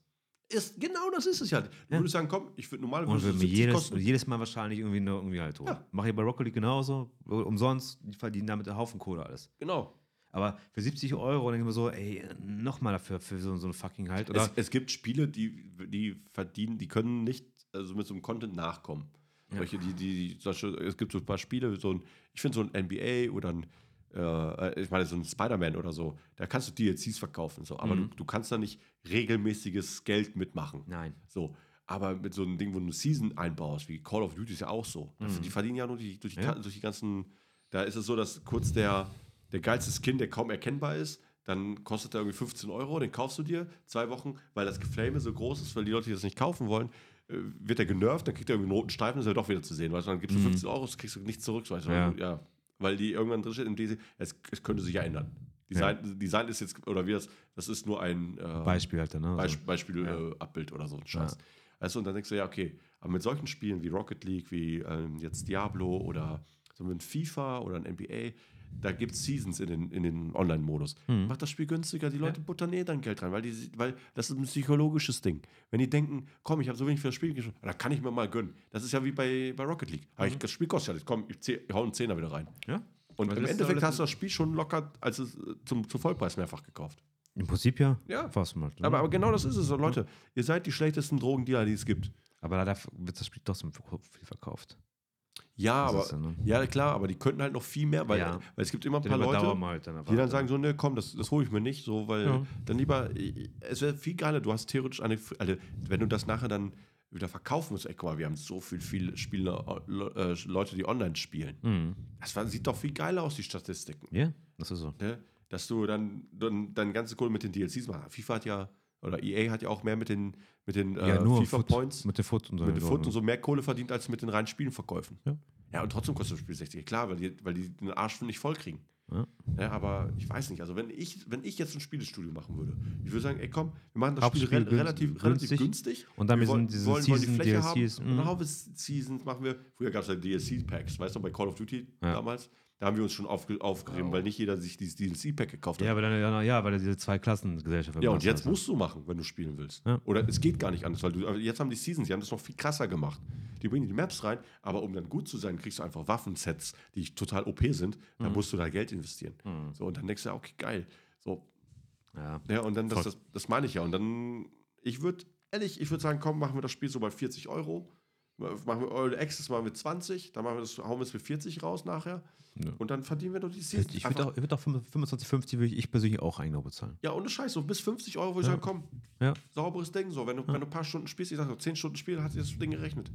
Ist, genau das ist es ja. Du Ja. würdest sagen, komm, ich würde normal Und würde mir 70 jedes, kosten. jedes Mal wahrscheinlich irgendwie, nur irgendwie halt holen. Ja. Mache ich bei Rocket League genauso. Umsonst, die verdienen damit einen Haufen Kohle alles. Genau. Aber für 70 Euro denke ich mir so, ey, nochmal dafür, für so, so ein fucking halt. Oder Es, es gibt Spiele, die, die verdienen, die können nicht also mit so einem Content nachkommen. Ja. Solche, die, die, solche, es gibt so ein paar Spiele, so ein, ich finde so ein NBA oder ein, äh, ich meine, so ein Spider-Man oder so, da kannst du DLCs verkaufen, so, aber Mhm. du, du kannst da nicht regelmäßiges Geld mitmachen. Nein. So. Aber mit so einem Ding, wo du eine Season einbaust, wie Call of Duty ist ja auch so. Mhm. Die verdienen ja nur die, durch, die, Ja. Durch die ganzen. Da ist es so, dass kurz der, der geilste Skin, der kaum erkennbar ist, dann kostet er irgendwie 15 Euro, den kaufst du dir zwei Wochen, weil das Geflame so groß ist, weil die Leute die das nicht kaufen wollen, äh, wird er genervt, dann kriegt er irgendwie einen roten Streifen, ist er doch wieder zu sehen. Weißt du, dann gibst du Mhm. 15 Euro, das kriegst du nichts zurück. Weißt du, Ja. ja. Weil die irgendwann drin steht im DC, es, es könnte sich ja ändern. Ja. Design, Design ist jetzt, oder wie das, das ist nur ein äh, Beispiel halt, ne? Beisp Beispiel Ja. äh, Abbild oder so ein Scheiß. Also und dann denkst du, ja, okay, aber mit solchen Spielen wie Rocket League, wie ähm, jetzt Diablo oder so ein FIFA oder ein NBA, da gibt es Seasons in den, in den Online-Modus. Mhm. Macht das Spiel günstiger, die Leute buttern eh dann Geld rein, weil, die, weil das ist ein psychologisches Ding. Wenn die denken, komm, ich habe so wenig für das Spiel geschrieben, da kann ich mir mal gönnen. Das ist ja wie bei, bei Rocket League. Aber ich, das Spiel kostet ja nichts, komm, ich, zäh- ich hau einen Zehner wieder rein. Ja. Und Weil im Endeffekt hast du das Spiel schon locker als es, äh, zum, zum Vollpreis mehrfach gekauft. Im Prinzip ja. Ja. Fast mal. ne? Aber, aber genau das ist es. So, Leute, ihr seid die schlechtesten Drogendealer, die es gibt. Aber leider wird das Spiel trotzdem viel verkauft. Ja, aber ja, ne? ja, klar, aber die könnten halt noch viel mehr, weil, Ja. weil es gibt immer ein paar Leute, halt dann die dann sagen so, ne, komm, das, das hole ich mir nicht, so, weil Ja. dann lieber, äh, es wäre viel geiler, du hast theoretisch eine, also, wenn du das nachher dann wieder verkaufen musst, ey, guck mal, wir haben so viel, viel Spieler, äh, Leute, die online spielen. Mhm. Das war, sieht doch viel geiler aus, die Statistiken. Ja, das ist so. Ne? Dass du dann, dann deine ganze Kohle mit den DLCs machst. FIFA hat ja, oder EA hat ja auch mehr mit den, mit den äh, FIFA-Points. Mit den Foot und so. mit den Foot und so mehr Kohle verdient als mit den reinen Spielenverkäufen. Ja. Ja, und trotzdem kostet das Spiel 60. Klar, weil die, weil die den Arsch nicht voll kriegen. Ja. Ja, aber ich weiß nicht, also wenn ich, wenn ich jetzt ein Spielestudio machen würde, ich würde sagen, ey komm, wir machen das Hauptspiel Spiel re relativ, relativ günstig. günstig. Und dann wir wollen, diese wollen, wollen die Season, Fläche DLCs, haben. Und dann haben wir Seasons, machen wir, früher gab es ja DLC-Packs, weißt du, bei Call of Duty Ja. damals, da haben wir uns schon aufge, aufgerieben, weil nicht jeder sich dieses DLC-Pack gekauft hat. Ja, weil dann, ja, weil er diese zwei Klassengesellschaft Ja, und jetzt musst du machen, wenn du spielen willst. Ja. Oder es geht gar nicht anders, weil du, aber jetzt haben die Seasons, die haben das noch viel krasser gemacht. Die bringen die Maps rein, aber um dann gut zu sein, kriegst du einfach Waffensets, die total OP sind. Da musst du da Geld investieren. Mhm. So, und dann denkst du, okay, geil. So, Ja. ja, und dann, das, das, das meine ich ja. Und dann, ich würde, ehrlich, ich würde sagen, komm, machen wir das Spiel so bei 40 Euro. Machen wir Early Access machen wir 20, dann machen wir das, hauen wir es mit 40 raus nachher. Ja. Und dann verdienen wir doch die Ich Season. würde Einfach- auch, ich würd auch 25, 50 würde ich persönlich auch eigentlich noch bezahlen. Ja, ohne Scheiß, so bis 50 Euro würde ich Ja. sagen, komm, Ja. sauberes Ding. So, wenn du, wenn du ein paar Stunden spielst, ich sag so, 10 Stunden Spiel, hat sich das Ding gerechnet.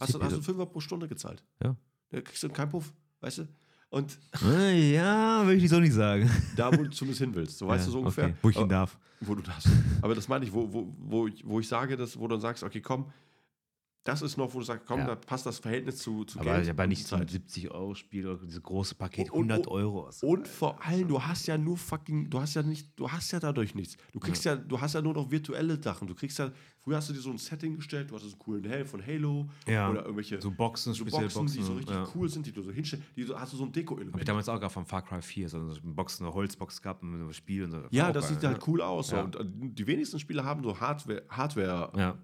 Hast du, hast du ist- Fünfer pro Stunde gezahlt. Ja. Da kriegst du keinen Puff, weißt du? Und Äh, ja, würde ich so nicht sagen. da, wo du zumindest hin willst, so weißt Ja, du so ungefähr. okay, Wo ich ihn Aber- darf. wo du das. Aber das meine ich, wo, wo, wo, ich, wo ich sage, dass, wo du dann sagst, okay, komm, das ist noch, wo du sagst, komm, Ja. da passt das Verhältnis zu, zu Aber Geld. ja und nicht so ein 70 Euro Spiel oder dieses große Paket, Und- und- 100 Euro. aus. Und vor allem, du hast ja nur fucking, du hast ja nicht, du hast ja dadurch nichts. Du kriegst ja, du hast ja nur noch virtuelle Sachen. Du kriegst ja, früher hast du dir so ein Setting gestellt, du hattest einen coolen Helm von Halo Ja. oder irgendwelche So Boxen, so Boxen, Boxen. die so richtig ja. cool sind, die du so hinstellst, die so, hast du so ein Hab ich Deko-Element. damals auch gehabt von Far Cry 4, so eine Boxen, eine Holzbox gehabt mit so einem Spiel und so. Ja, das geil, sieht halt cool aus. So. Ja. Und äh, die wenigsten Spiele haben so Hardware, Hardware-Packungen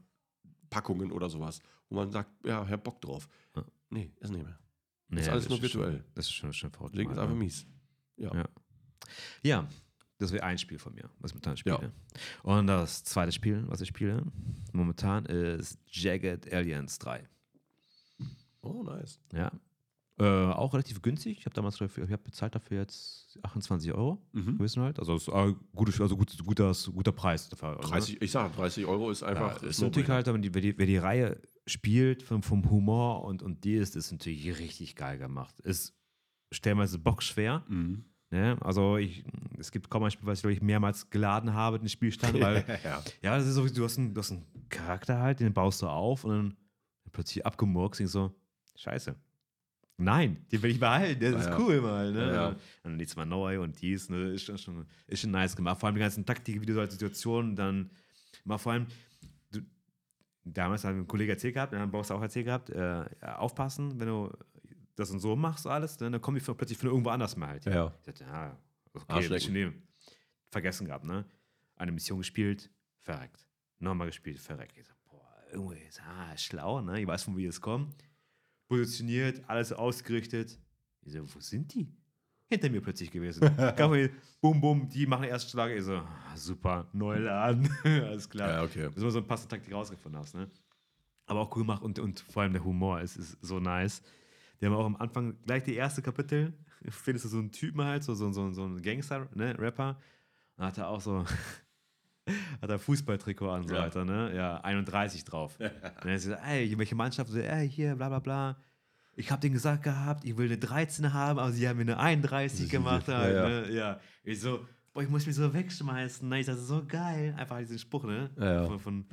Ja. oder sowas, wo man sagt, ja, Herr Bock drauf. Ja. Nee, ist nicht mehr. Nee, ist alles nur schon- virtuell. Das ist schon, schon verrückt. Deswegen ist einfach ja. mies. Ja. Ja. Ja, das wäre ein Spiel von mir, was ich momentan spiele. Ja. Und das zweite Spiel, was ich spiele, momentan ist Jagged Aliens 3. Oh, nice. Ja. Äh, auch relativ günstig. Ich habe damals dafür, ich habe bezahlt dafür jetzt 28 Euro. Mhm. Wissen halt. Also, es ist, äh, gutes, also gut, guter, guter Preis dafür. Also, ne? 30, ich sage, 30 Euro ist einfach. ja, ist natürlich halt, wenn die, wer, die, wer die Reihe spielt vom, vom Humor und, und die ist, ist natürlich richtig geil gemacht. Ist stellenweise bockschwer. Mhm. Ne? Also ich, es gibt kaum ein Spiel, was ich, glaube ich, mehrmals geladen habe, den Spielstand, weil ja. ja, das ist so, du hast, einen, du hast einen Charakter halt, den baust du auf und dann plötzlich abgemurkst und so, scheiße. Nein, den will ich behalten, das ist Ja. cool mal. Ne? Ja, ja. Dann nächstes Mal neu und dies, ne? ist, schon, ist schon nice gemacht. Vor allem die ganzen Taktik, wie du so als Situation dann mal vor allem, du, damals hat ein Kollege erzählt gehabt, dann brauchst du auch erzählt gehabt, äh, ja, aufpassen, wenn du das und so machst alles, ne, dann kommen die von, plötzlich von irgendwo anders mal halt. Ja. Ich dachte, ja, okay, Arschlecken. bisschen nehmen. Vergessen gehabt, ne? Eine Mission gespielt, verreckt. Nochmal gespielt, verreckt. Ich so, boah, irgendwie, ist, ah, schlau, ne? Ich weiß, von wie es kommt. Positioniert, alles ausgerichtet. Ich so, wo sind die? Hinter mir plötzlich gewesen. Mir, bum, bum, die machen den ersten Schlag. Ich so, ah, super, neu laden. alles klar. Ja, okay. Bis du so eine passende Taktik rausgefunden hast, ne? Aber auch cool gemacht und, und vor allem der Humor ist, ist so nice. Die haben auch am Anfang gleich die erste Kapitel, findest du so einen Typen halt, so, so, so, so einen Gangster, ne, Rapper. Und hat er auch so, hat er Fußballtrikot an, so Ja. weiter, ne? Ja, 31 drauf. und dann ist er, ey, welche Mannschaft? So, ey, hier, bla bla bla. Ich habe denen gesagt gehabt, ich will eine 13 haben, aber sie haben mir eine 31 gemacht. Ja, Halt, ja. Ne? ja. Ich so, boah, ich muss mich so wegschmeißen. Ne? Ich dachte, so geil. Einfach diesen Spruch, ne? Ja. Von, von,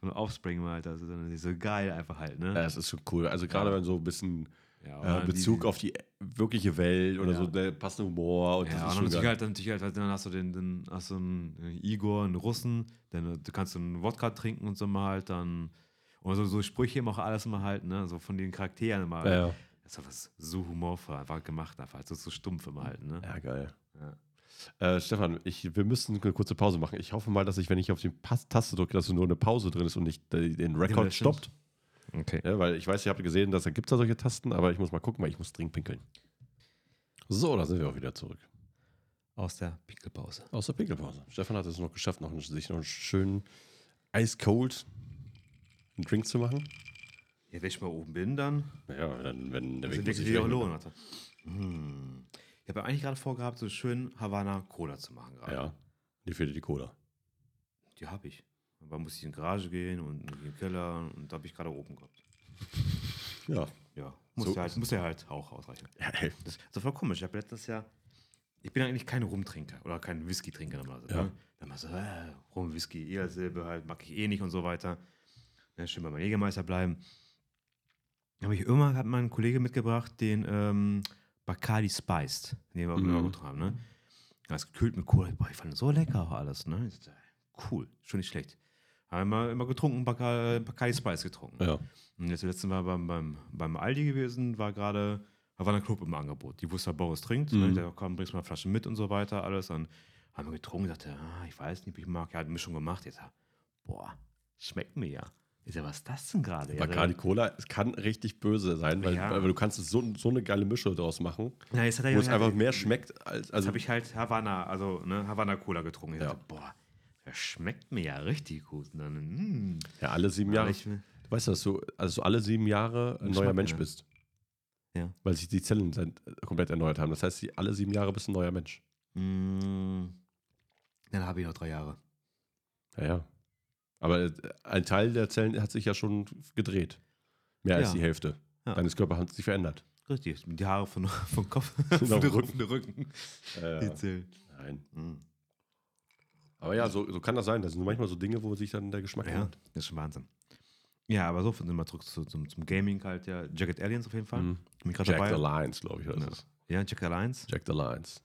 von Offspring mal, Alter. Also, so geil einfach halt, ne? Ja, das ist so cool. Also gerade wenn so ein bisschen Ja, äh, Bezug auf die wirkliche Welt oder Ja. so der passende Humor und Ja, das und ist schon natürlich halt, dann, natürlich halt, dann hast du den, den hast du einen Igor, einen Russen, dann du kannst einen Wodka trinken und so mal halt dann. Und so, so Sprüche immer auch alles immer halt, ne? So von den Charakteren immer. Ja, ja. Das ist was so humorvoll einfach gemacht, einfach so, so stumpf immer halt, ne? ja, geil. Ja. Äh, Stefan, ich, wir müssen eine kurze Pause machen. Ich hoffe mal, dass ich, wenn ich auf die Taste drücke, dass nur eine Pause drin ist und nicht äh, den Rekord das stimmt. stoppt. Okay. Ja, weil ich weiß, ihr habt gesehen, dass da gibt es da solche Tasten, aber ich muss mal gucken, weil ich muss dringend pinkeln. So, da sind wir auch wieder zurück. Aus der Pickelpause. Aus der Pinkelpause. Stefan hat es noch geschafft, noch einen, sich noch einen schönen Ice-Cold einen Drink zu machen. Ja, wenn ich mal oben bin, dann Ja, dann, wenn der muss Weg ich muss wieder ich lohnen. Hm. Ich habe ja eigentlich gerade vorgehabt, so schön Havana Cola zu machen gerade. Ja, die fehlt die Cola. Die habe ich. Aber muss ich in die Garage gehen und in den Keller und da habe ich gerade oben gehabt. Ja. Ja, muss, So- ja halt, muss ja halt auch ausreichen. ja ey. Das ist voll komisch. Ich habe letztes Jahr, ich bin eigentlich kein Rumtrinker oder kein Whisky-Trinker. normalerweise, Ja. Ne? Dann mal so, äh, Rum, Whisky, eh dasselbe halt, mag ich eh nicht und so weiter. Ja, schön bei meinem Jägermeister bleiben. Dann habe ich irgendwann hat mein Kollege mitgebracht, den ähm, Bacardi Spiced, den wir auch Mhm. immer gut haben, ne? Das gekühlt mit Cola. Boah, ich fand das so lecker auch alles, ne? Cool, schon nicht schlecht. Haben immer, immer getrunken, Bacardi, Bacardi Spice getrunken. Ja. Und jetzt letzten Mal beim, beim, beim Aldi gewesen, war gerade Havana Club im Angebot. Die wusste, Boris trinkt. Mhm. Ne? Ich dachte, komm, bringst mal eine Flasche mit und so weiter, alles. Dann haben wir getrunken, dachte, ah, ich weiß nicht, ob ich mag. Er hat eine Mischung gemacht. Jetzt, boah, schmeckt mir ja. Ist ja, was ist das denn gerade? Ja, Bacardi Cola, es kann richtig böse sein, weil, Ja. weil du kannst so, so eine geile Mischung draus machen, Na, jetzt hat er wo es ja- einfach mehr schmeckt als. Also, habe ich halt Havana, also ne, Havana Cola getrunken. Ich Ja. dachte, boah, das schmeckt mir ja richtig gut. Und dann, mm, ja, alle sieben Ja, Jahre. ich- Du weißt, dass du also alle sieben Jahre ein neuer Mensch ändern. bist. Ja. Weil sich die Zellen komplett erneuert haben. Das heißt, alle sieben Jahre bist du ein neuer Mensch. Mm, dann habe ich noch drei Jahre. Ja, ja. Aber äh, ein Teil der Zellen hat sich ja schon gedreht. Mehr als Ja. die Hälfte. Ja. Deines Körpers hat sich verändert. Richtig, die Haare von, vom Kopf, von der Rücken. Rücken. Äh, Die zählen. nein. Mm. Aber ja, so, so kann das sein. Das sind manchmal so Dinge, wo sich dann der Geschmack Ja, ändert. das ist schon Wahnsinn. Ja, aber so, sind wir mal zurück zu, zum, zum Gaming halt, ja. Jagged Aliens auf jeden Fall. Mhm. Bin ich gerade Jack the dabei. Lions, glaube ich. oder Ja. es. Ja, Jagged Alliance. Jack the Lions.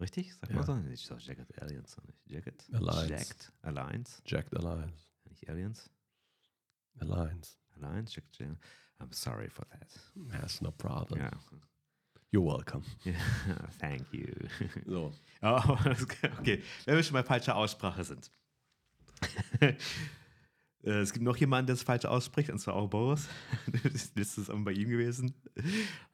Richtig? Sag Ja. mal so. Ich sag Jagged Aliens, nicht Jagged. Alliance. Jagged Alliance. Jack the Lions. Nicht Aliens. The Lions. Alliance, Jagged Aliens. I'm sorry for that. That's no problem. Ja. You're welcome. Thank you. So. Oh, okay, wenn wir schon bei falscher Aussprache sind. Äh, es gibt noch jemanden, der es falsch ausspricht, und zwar auch Boris. Das ist bei ihm gewesen.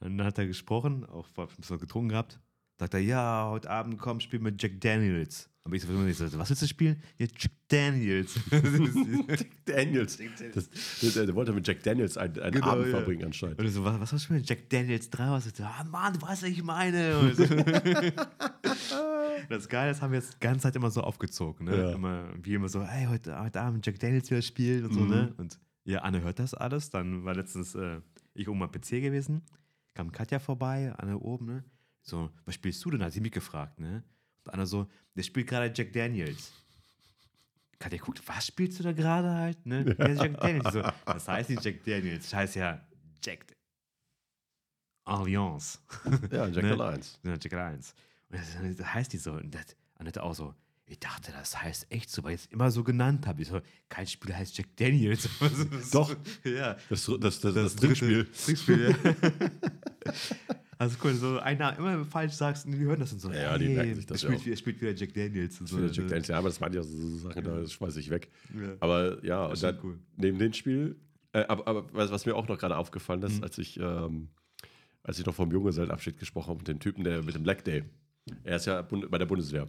Und dann hat er gesprochen, auch vor ein bisschen getrunken gehabt. Sagt er, ja, heute Abend komm, spiel mit Jack Daniels. Aber ich so, was willst du spielen? Ja, Jack Daniels. Jack Daniels. Das, das, der wollte mit Jack Daniels einen, einen Genau, Abend ja. verbringen anscheinend. Und ich so, was, was hast du mit Jack Daniels 3? Was ist ah, Mann, du weißt, was ich meine. Und so. das Geile, das haben wir jetzt die ganze Zeit immer so aufgezogen. Ne? Ja. Immer, wie immer so, hey, heute, heute Abend Jack Daniels wieder spielen und so. Mhm. Ne? Und ja, Anne hört das alles. Dann war letztens äh, ich oben am PC gewesen, kam Katja vorbei, Anne oben. Ne? So, was spielst du denn? Hat sie mich gefragt. Ne? Und Anne so, der spielt gerade Jack Daniels. Katja guckt, was spielst du da gerade halt? Ne? Der ist Jack Daniels. So, das heißt nicht Jack Daniels, das heißt ja Jack Alliance. Ja, Jack Ne? Lions. Ja, Jack Alliance. Und das, das heißt die so. Und das, Annette auch so, ich dachte, das heißt echt so, weil ich es immer so genannt habe. So, kein Spiel heißt Jack Daniels. Doch. Ja. Das, das, das, das, Trinkspiel. Trinkspiel, ja. Also cool, so einer immer falsch sagst und die hören das und so. Ja, die ey, merken sich das er spielt, ja auch. er spielt wieder Jack Daniels. Und so. Für Jack Daniels. Ja, aber das waren ja so Sachen, da schmeiße ich weg. Ja. Aber ja, und dann, cool. neben dem Spiel, äh, aber, aber was, was mir auch noch gerade aufgefallen ist, Mhm. als ich ähm, als ich noch vom Junggesellenabschied gesprochen habe mit dem Typen, der mit dem Black Day. Er ist ja bei der Bundeswehr.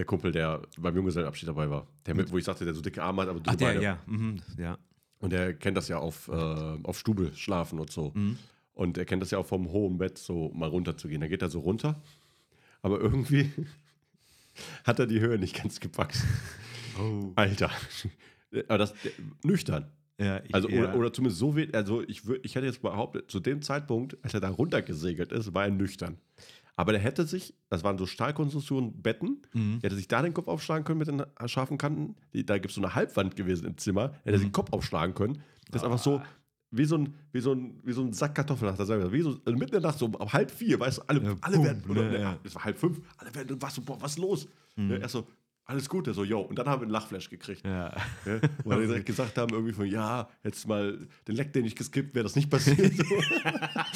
Der Kumpel, der beim Junggesellenabschied dabei war. Der mit, wo ich sagte, der so dicke Arme hat, aber Ach, dünne der, Beine. ja. Mhm, ja. Und er kennt das ja auf, äh, auf Stube schlafen und so. Mhm. Und er kennt das ja auch vom hohen Bett, so mal runterzugehen. Da geht er so runter. Aber irgendwie hat er die Höhe nicht ganz gepackt. Oh. Alter. Aber das nüchtern. Ja, ich, Also, ja. oder, oder zumindest so wenig, also ich, ich hätte jetzt behauptet, zu dem Zeitpunkt, als er da runtergesegelt ist, war er nüchtern. Aber der hätte sich, das waren so Stahlkonstruktionen, Betten, Mhm. er hätte sich da den Kopf aufschlagen können mit den scharfen Kanten. Da gibt es so eine Halbwand gewesen im Zimmer, er hätte sich den Kopf aufschlagen können. Das ist einfach so, wie so ein, wie so ein, wie so ein Sack Kartoffeln, hat er gesagt. Wie so, also mitten in der Nacht, so um halb vier, weißt du, alle, Ja, alle boom, werden, oder, ne, ne, ja. es war halb fünf, alle werden, was, boah, was ist los? Mhm. Ne, er so, alles gut, er so, yo. Und dann haben wir einen Lachflash gekriegt. ja. Ja, weil wir direkt gesagt haben, irgendwie von, ja, jetzt mal den Leck, den ich geskippt, wäre das nicht passiert.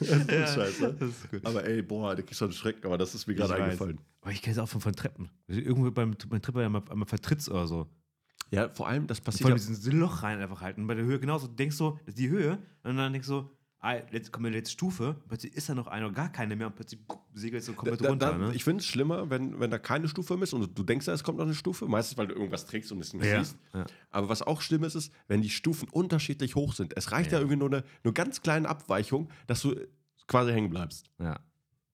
So. das ist ja, scheiße. Das ist. Aber ey, boah, der kriegt schon Schrecken, aber das ist mir gerade eingefallen. Aber ich kenne es auch von, von Treppen. Irgendwo beim, beim Tripper einmal, einmal vertrittst oder so. Ja, vor allem, das Vor passiert allem ja, dieses Loch rein einfach halten. Bei der Höhe genauso. Du denkst so, das ist die Höhe. Und dann denkst du so, jetzt kommt die letzte Stufe. Plötzlich ist da noch eine oder gar keine mehr. Und plötzlich segelt es so komplett da, runter. da, ne? Ich finde es schlimmer, wenn, wenn da keine Stufe ist und du denkst, es kommt noch eine Stufe. Meistens, weil du irgendwas trägst und es nicht ja. siehst. ja. Aber was auch schlimm ist, ist, wenn die Stufen unterschiedlich hoch sind. Es reicht ja, Ja. irgendwie nur eine, nur ganz kleine Abweichung, dass du quasi hängen bleibst. ja.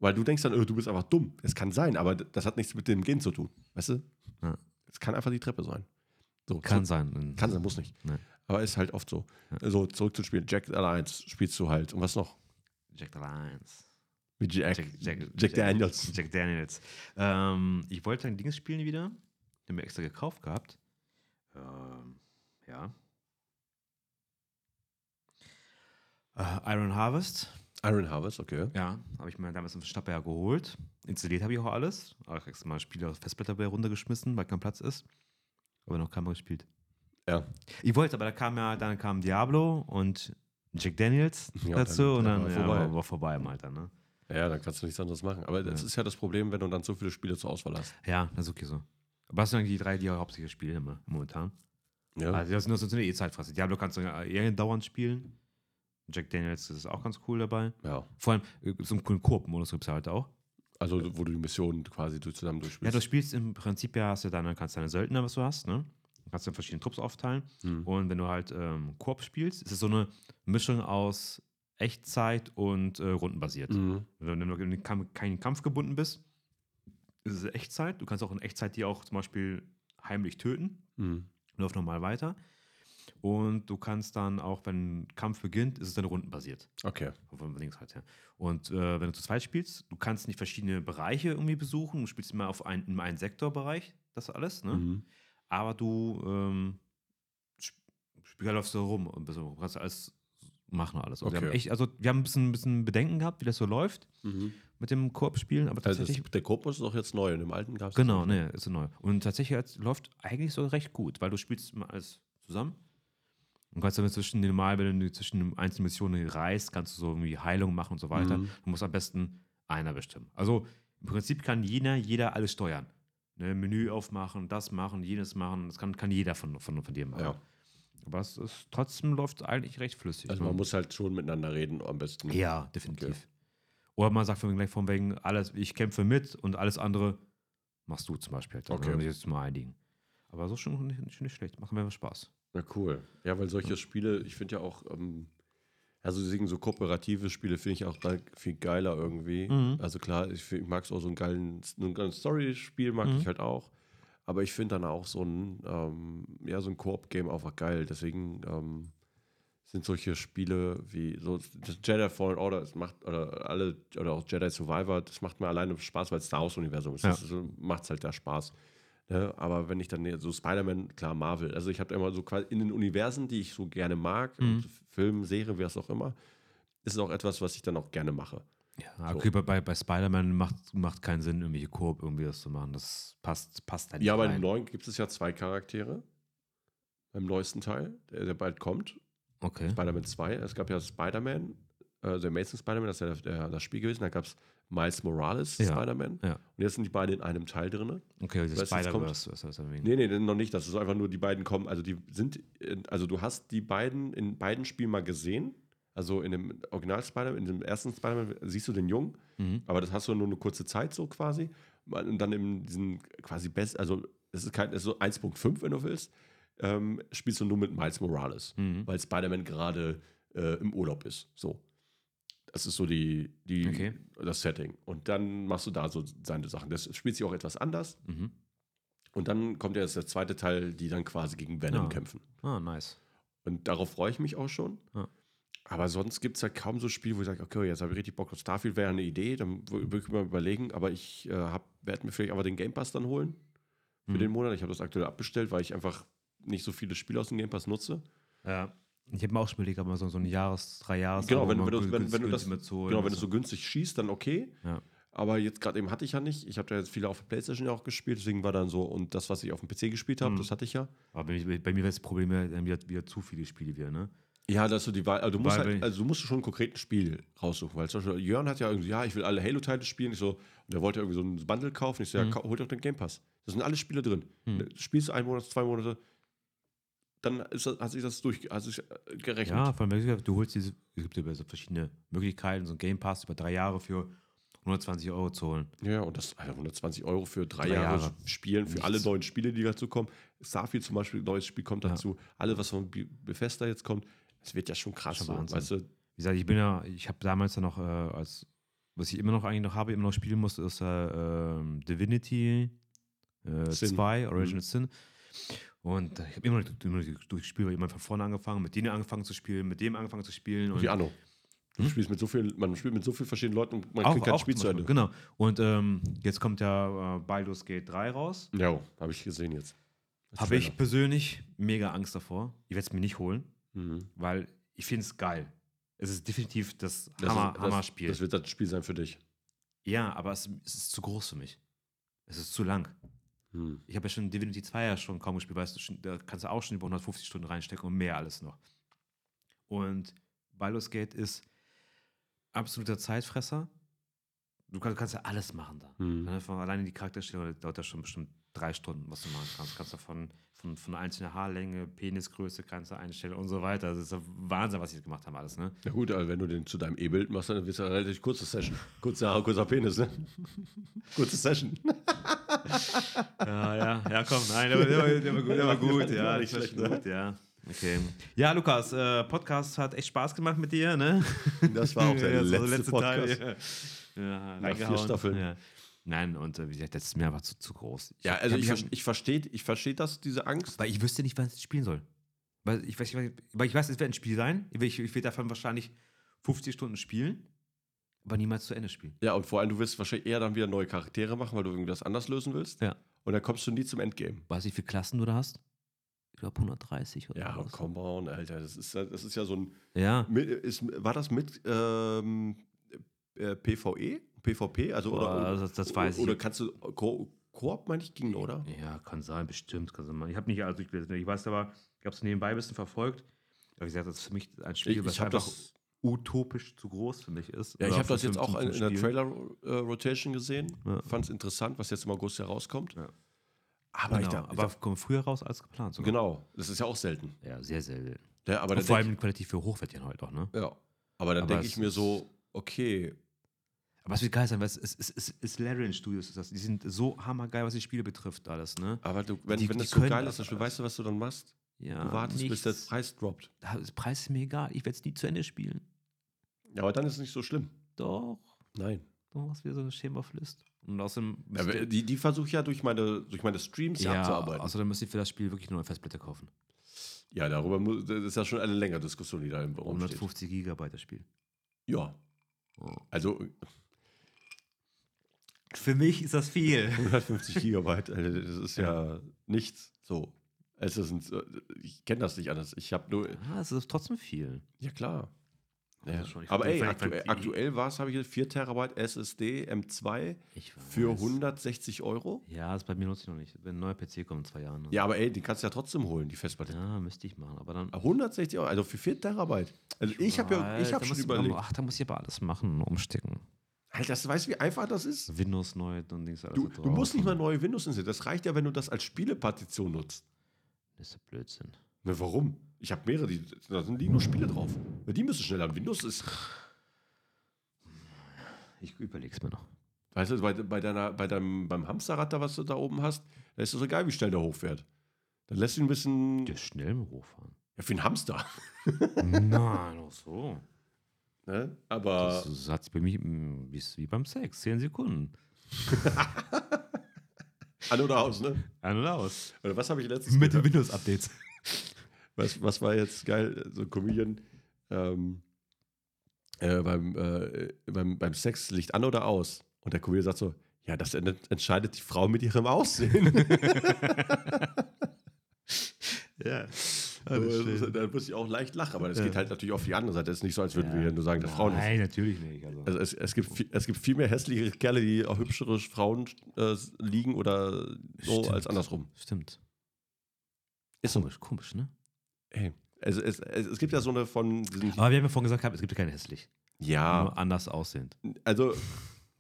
Weil du denkst dann, oh, du bist einfach dumm. Es kann sein, aber das hat nichts mit dem Gehen zu tun. Weißt du? Es kann einfach die Treppe sein. So, Kann so, sein. kann sein, muss nicht. Nee. Aber ist halt oft so. So, zurück zum Spiel. Jack Alliance spielst du halt. Und was noch? Jack the Lions. Wie Jack, Jack, Jack, Jack Daniels. Jack Daniels. Ähm, ich wollte ein Dings spielen wieder. Den mir extra gekauft gehabt. Ähm, ja. Äh, Iron Harvest. Iron Harvest, okay. Ja, habe ich mir damals im Schnapper ja geholt. Installiert habe ich auch alles. Auch extra mal Spiele aus Festplatte bei runtergeschmissen, weil kein Platz ist. Aber noch kein Mal gespielt. Ja. Ich wollte, aber da kam ja, dann kam Diablo und Jack Daniels Ja, dazu dann- und dann dann war ja, vorbei. war, war vorbei im Alter, ne? Ja, dann kannst du nichts anderes machen. Aber das Ja. ist ja das Problem, wenn du dann so viele Spiele zur Auswahl hast. Ja, das ist okay so. Aber das sind eigentlich die drei, die ich hauptsächlich spiele immer, momentan. Ja. Also das sind, das sind eh Zeitfresse. Diablo kannst du ja eher dauernd spielen. Jack Daniels das ist auch ganz cool dabei. ja. Vor allem äh, so einen coolen Koop-Modus gibt es halt auch. Also, wo du die Mission quasi zusammen Ja, durchspielst. du spielst im Prinzip ja, hast du dann, kannst deine Söldner, was du hast, ne? Kannst du in verschiedene Trupps aufteilen. Hm. Und wenn du halt ähm, Koop spielst, ist es so eine Mischung aus Echtzeit und äh, rundenbasiert. Mhm. Wenn du in Kampf, keinen Kampf gebunden bist, ist es Echtzeit. Du kannst auch in Echtzeit die auch zum Beispiel heimlich töten. Mhm. Läuft nochmal weiter. Und du kannst dann auch, wenn ein Kampf beginnt, ist es dann rundenbasiert. Okay. Von links halt her. Und äh, wenn du zu zweit spielst, du kannst nicht verschiedene Bereiche irgendwie besuchen. Du spielst immer auf ein, in einen Sektorbereich, das alles, ne? Mhm. Aber du ähm, läufst so rum und so, kannst alles machen alles. Und wir, Okay. haben echt, also wir haben ein bisschen, ein bisschen Bedenken gehabt, wie das so läuft Mhm. mit dem Koop-Spielen, aber Also tatsächlich. das, der Kopus ist auch jetzt neu. In dem alten gab es Genau, ne, ist neu. Und tatsächlich jetzt läuft eigentlich so recht gut, weil du spielst immer alles zusammen. Und kannst dann zwischen den Mal, wenn du zwischen den einzelnen Missionen reist, kannst du so irgendwie Heilung machen und so weiter. Mhm. Du musst am besten einer bestimmen. Also im Prinzip kann jeder, jeder alles steuern. Ne, Menü aufmachen, das machen, jenes machen. Das kann, kann jeder von, von, von dir machen. Ja. Aber es ist, trotzdem läuft eigentlich recht flüssig. Also ne? man muss halt schon miteinander reden am besten. Ja, definitiv. Oder man sagt von wegen, gleich von wegen, alles, ich kämpfe mit und alles andere machst du zum Beispiel. Da Okay. können wir jetzt mal einigen. Aber so schon nicht, nicht schlecht. Macht mir Spaß. Na cool. Ja, weil solche Spiele, ich finde ja auch, ähm, also deswegen so kooperative Spiele finde ich auch da viel geiler irgendwie. Mhm. Also klar, ich, ich mag es auch so ein geilen, ein geiles Story-Spiel mag Mhm. ich halt auch. Aber ich finde dann auch so ein, ähm, ja, so ein Koop-Game einfach geil. Deswegen ähm, sind solche Spiele wie so das Jedi Fallen Order, das macht, oder alle, oder auch Jedi Survivor, das macht mir alleine Spaß, weil es Star Wars-Universum ist. Ja. Das so, macht es halt da Spaß. Ne? Aber wenn ich dann so Spider-Man, klar, Marvel, also ich habe immer so quasi in den Universen, die ich so gerne mag, Mhm. Film, Serie, wie es auch immer, ist es auch etwas, was ich dann auch gerne mache. Ja, So. okay, bei, bei, bei Spider-Man macht, macht keinen Sinn, irgendwelche Koop irgendwie das zu machen. Das passt, passt nicht Ja, rein. im neuen gibt es ja zwei Charaktere. Beim neuesten Teil, der, der bald kommt. Okay. Spider-Man 2. Es gab ja Spider-Man, äh, der Amazing Spider-Man, das ist ja der, der, das Spiel gewesen. Da gab es Miles Morales, Ja, Spider-Man. ja. Und jetzt sind die beiden in einem Teil drin. Okay, Spider-Verse. heißt das wegen? Nee, nee, noch nicht. Das ist einfach nur, die beiden kommen. Also, die sind, in, also du hast die beiden in beiden Spielen mal gesehen. Also in dem Original Spider-Man, in dem ersten Spider-Man siehst du den Jungen, Mhm. aber das hast du nur eine kurze Zeit so quasi. Und dann in diesen quasi best, also es ist kein, es ist so 1.5, wenn du willst, ähm, spielst du nur mit Miles Morales, Mhm. weil Spider-Man gerade äh, im Urlaub ist. So. Das ist so die, die, Okay. das Setting. Und dann machst du da so seine Sachen. Das spielt sich auch etwas anders. Mhm. Und dann kommt ja jetzt der zweite Teil, die dann quasi gegen Venom Ja. kämpfen. Ah, nice. Und darauf freue ich mich auch schon. Ja. Aber sonst gibt es ja kaum so Spiele, wo ich sage, okay, jetzt habe ich richtig Bock auf Starfield, wäre eine Idee, dann wür- würde ich mir überlegen, aber ich äh, werde mir vielleicht aber den Game Pass dann holen für Mhm. den Monat. Ich habe das aktuell abbestellt, weil ich einfach nicht so viele Spiele aus dem Game Pass nutze. Ja. Ich habe mir auch schon überlegt, aber so, so ein Jahres-, drei Jahres Genau, wenn, wenn, du, wenn, wenn du das, mitzuholen. genau, wenn du so günstig schießt, dann okay. Ja. Aber jetzt gerade eben hatte ich ja nicht. Ich habe da jetzt viele auf der Playstation ja auch gespielt, deswegen war dann so, und das, was ich auf dem PC gespielt habe, Mhm. das hatte ich ja. Aber bei, mir- mir wäre das Problem ja, wieder, wieder zu viele Spiele wieder, ne? Ja, dass du die Wahl, also du musst halt, also du musst schon ein konkretes Spiel raussuchen, weil zum Beispiel Jörn hat ja irgendwie, ja, ich will alle Halo-Teile spielen, ich so, und der wollte irgendwie so ein Bundle kaufen, ich so, ja, Mhm. kau- hol doch den Game Pass. Da sind alle Spiele drin. Mhm. Du Spielst einen Monat, zwei Monate, dann ist das, hat sich das durch, hat sich äh, gerechnet. Ja, vor allem, du holst diese, es gibt ja so verschiedene Möglichkeiten, so ein Game Pass über drei Jahre für 120 Euro zu holen. Ja, und das Alter, 120 Euro für drei, Drei Jahre, Jahre. Spielen, für Nichts. alle neuen Spiele, die dazu kommen. Starfield zum Beispiel, ein neues Spiel kommt Ja. dazu. Alle, was von Be- Bethesda jetzt kommt, es wird ja schon krass. Schon So, weißt du? Wie gesagt, ich bin ja, ich habe damals dann noch, äh, als, was ich immer noch eigentlich noch habe, immer noch spielen musste, ist äh, ähm, Divinity äh, Sin. 2, Original Sin. Und äh, ich habe immer noch durchgespielt, weil ich immer von vorne angefangen, mit denen angefangen zu spielen, mit dem angefangen zu spielen. Wie Anno. Du Hm? spielst mit so viel, man spielt mit so vielen verschiedenen Leuten und man auch, kriegt kein Spiel zu Ende. Genau. Und ähm, jetzt kommt ja äh, Baldur's Gate 3 raus. Ja, habe ich gesehen jetzt. Habe ich persönlich mega Angst davor. Ich werde es mir nicht holen, Mhm. weil ich finde es geil. Es ist definitiv das, Das Hammer, ist, Hammer-Spiel. Das, das wird das Spiel sein für dich. Ja, aber es, es ist zu groß für mich. Es ist zu lang. Mhm. Ich habe ja schon Divinity 2 ja schon kaum gespielt, weißt du, da kannst du auch schon über 150 Stunden reinstecken und mehr alles noch. Und Baldur's Gate ist absoluter Zeitfresser. Du kannst, kannst ja alles machen da. Von alleine die Charakterstellung dauert ja schon bestimmt drei Stunden, was du machen kannst. Kannst du von, von, von einzelner Haarlänge, Penisgröße kannst du einstellen und so weiter. Das ist ja Wahnsinn, was sie jetzt gemacht haben, alles, ne? Ja gut, aber wenn du den zu deinem E-Bild machst, dann wird es eine relativ kurze Session. Kurze Haare, kurzer Penis, ne? Kurze Session. ja, ja, ja, komm, nein, der, war- der, war- der war gut, der war gut, ja, das war schlecht, ne? gut, ja. Okay. Ja, Lukas, äh, Podcast hat echt Spaß gemacht mit dir, ne? Das war auch der Ja, so letzte, Podcast. Teil. Ja, ja Nach vier. Staffeln. Ja. Nein, und äh, wie gesagt, das ist mir einfach zu, zu groß. Ja, hab- also ich, ver- ich verstehe ich versteh das, diese Angst. Weil ich wüsste nicht, wann ich spielen soll. Weil ich weiß, ich weil ich weiß es wird ein Spiel sein. Ich, ich, ich werde davon wahrscheinlich 50 Stunden spielen, aber niemals zu Ende spielen. Ja, und vor allem, du wirst wahrscheinlich eher dann wieder neue Charaktere machen, weil du irgendwas anders lösen willst. Ja. Und dann kommst du nie zum Endgame. Weißt du, wie viele Klassen du da hast? Ich glaube 130 oder Ja, was. come on, Alter. Das ist, ja- das ist ja so ein. Ja. mit- Ist, war das mit ähm, äh, PvE? PvP? Also, Boah, oder, das- das weiß ich. Oder kannst du. Ko Koop, meine ich, ging, oder? Ja, kann sein, bestimmt. Kann sein. Ich habe nicht alles durchgelesen. Ich weiß aber, ich habe es nebenbei ein bisschen verfolgt. Aber wie gesagt, das ist für mich ein Spiel, Ich- was ich einfach das- utopisch zu groß für mich ist. Ja, ich habe das jetzt auch in, 15 in der. Trailer-Rotation gesehen. Ja. Fand es interessant, was jetzt im August herauskommt. Ja. Aber ich Genau, dachte, aber kommt früher raus als geplant. sogar. genau, das ist ja auch selten. Ja, sehr selten. Ja, aber vor allem qualitativ für hochwertigen halt auch, ne? ich, ja. aber dann denke ich mir ist- so, okay, Aber es wird geil sein, weil es ist, ist, es ist Larian Studios. Ist das. Die sind so hammergeil, was die Spiele betrifft, alles, ne? aber du, wenn, Die- wenn die das so geil das ist, dann weißt du, was du dann machst? Ja, Du wartest, bis der nichts. Preis droppt. Das Preis ist mir egal. Ich werde es nie zu Ende spielen. Ja, aber dann ist es nicht so schlimm. Doch. Nein. Doch, das wäre so eine Shame of List. Und außerdem. Ja, aber die die versuche ich ja durch meine, durch meine Streams ja, ja, abzuarbeiten. außerdem müsst ihr für das Spiel wirklich nur eine Festplatte kaufen. ja, darüber muss, das ist ja schon eine längere Diskussion, die da im Raum steht. 150 Gigabyte das Spiel. Ja. Oh. Also Für mich ist das viel. 150 Gigabyte, also das ist ja, nichts so. Es ist ein, ich kenne das nicht anders. Ich habe nur, Ah, es ist trotzdem viel. ja klar. Ja, Ja. schon. Aber ey, aktuell, aktuell war es, habe ich jetzt 4 Terabyte SSD M2 Ich für weiß. 160 Euro. Ja, das bei mir nutze ich noch nicht. Wenn ein neuer PC kommt in zwei Jahren. Ne? Ja, aber ey, die kannst du ja trotzdem holen, die Festplatte. Ja, müsste ich machen. Aber dann. 160 Euro, also für 4 Terabyte. Also ich habe ja, ich habe schon überlegt. Ach, da muss ich aber alles machen, umstecken. Alter, das weißt du, wie einfach das ist? Windows neu und Dings alles Du, du musst nicht mal neue Windows installieren. Das reicht ja, wenn du das als Spielepartition nutzt. Das ist ja Blödsinn. Na, warum? Ich habe mehrere, die, da sind die nur Spiele drauf. Weil die müssen schneller. Windows ist, Ich überleg's mir noch. weißt du, bei, bei, deiner, bei deinem, beim Hamsterrad da, was du da oben hast, da ist es egal, wie schnell der hochfährt. Dann lässt du ihn ein bisschen. Der schnell im hochfahren. Ja, für einen Hamster. Nein, ach so. Ne? Aber. Das hat bei mir mm, wie, beim Sex. Zehn Sekunden. An oder aus, ne? Ein und aus. Oder was habe ich letztens Mit den? Windows-Updates. Was, was war jetzt geil? So ein Comedian. Ähm, äh, beim, äh, beim, beim Sex Licht an oder aus? Und der Comedian sagt so: Ja, das ent- entscheidet die Frau mit ihrem Aussehen. Ja. Also, da muss ich auch leicht lachen, aber das Ja. geht halt natürlich auf die andere Seite. Es ist nicht so, als würden wir hier nur sagen, dass Frauen. Nein, natürlich nicht. Also. Also es, es, gibt viel, es gibt viel mehr hässliche Kerle, die auch hübschere Frauen äh, liegen oder so Stimmt. als andersrum. Stimmt. Ist so. Komisch, komisch, ne? Hey, also es, es, es gibt ja so eine von diesen. Aber wir haben ja vorhin gesagt, es gibt ja keine hässlich. Ja, Nur anders aussehend. also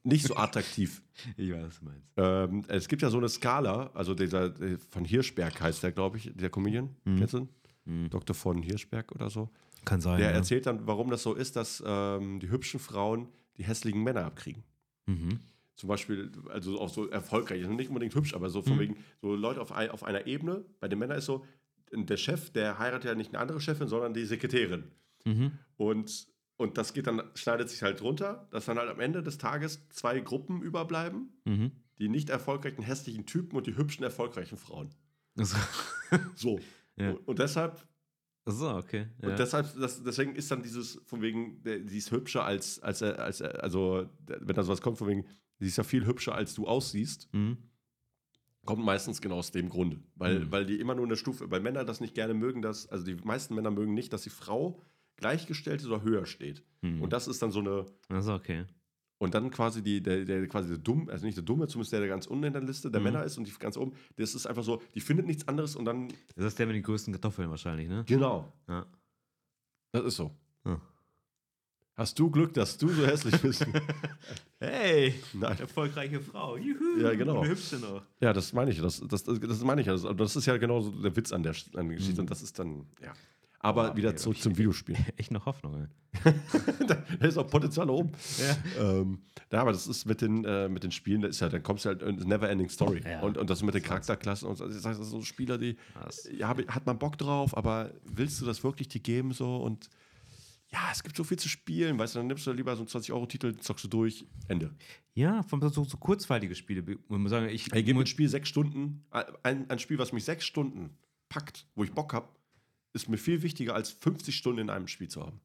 nicht so attraktiv. Ich weiß, was du meinst. ähm, es gibt ja so eine Skala, also dieser der von Hirschberg heißt der, glaube ich, der Comedian. Mhm. Kennst du? Mhm. Dr. von Hirschberg oder so. Kann sein. Der ja. erzählt dann, warum das so ist, dass ähm, die hübschen Frauen die hässlichen Männer abkriegen. Mhm. Zum Beispiel, also auch so erfolgreich, also nicht unbedingt hübsch, aber so von Mhm. wegen, so Leute auf, ein, auf einer Ebene. Bei den Männern ist so, der Chef, der heiratet ja nicht eine andere Chefin, sondern die Sekretärin. Mhm. Und, und das geht dann, schneidet sich halt runter, dass dann halt am Ende des Tages zwei Gruppen überbleiben. Mhm. Die nicht erfolgreichen, hässlichen Typen und die hübschen, erfolgreichen Frauen. Also, So. Ja. Und, und deshalb, so, okay. Ja. und deshalb das, deswegen ist dann dieses, von wegen, die ist hübscher als, als, als, also, wenn da sowas kommt, von wegen, sie ist ja viel hübscher, als du aussiehst. mhm. Kommt meistens genau aus dem Grund. Weil, Mhm. weil die immer nur eine Stufe, weil Männer das nicht gerne mögen, dass, also die meisten Männer mögen nicht, dass die Frau gleichgestellt ist oder höher steht. Mhm. Und das ist dann so eine, also, okay. und dann quasi die, der, der quasi der dumm, also nicht der Dumme, zumindest der, der ganz unten in der Liste der Mhm. Männer ist und die ganz oben, das ist einfach so, die findet nichts anderes und dann, Das ist der mit den größten Kartoffeln wahrscheinlich, ne? genau, Ja. das ist so. Ja. Hast du Glück, dass du so hässlich bist? Hey! Nein. Erfolgreiche Frau. Juhu. Ja, genau. Und hübsche noch. Ja, das meine ich. Das, das, das, das meine ich. Das, das ist ja genau so der Witz an der, an der Geschichte. Mhm. Und das ist dann, ja. Aber Oh, wieder okay, zurück zum Videospiel. Echt noch Hoffnung, ey. da ist auch Potenzial oben. Ja. Ähm, ja, aber das ist mit den, äh, mit den Spielen, das ist ja, dann kommst du halt in never ending story. Ja. Und, und das mit den Charakterklassen und so. Das sind so Spieler, die, ja, hat man Bock drauf, aber willst du das wirklich dir geben so? Und ja, es gibt so viel zu spielen, weißt du, dann nimmst du lieber so einen 20-Euro-Titel, zockst du durch, Ende. Ja, von so, so kurzweilige Spiele. Muss man sagen, ich. Ey, gib mir ein Spiel sechs Stunden, ein, ein Spiel, was mich sechs Stunden packt, wo ich Bock habe, ist mir viel wichtiger, als 50 Stunden in einem Spiel zu haben.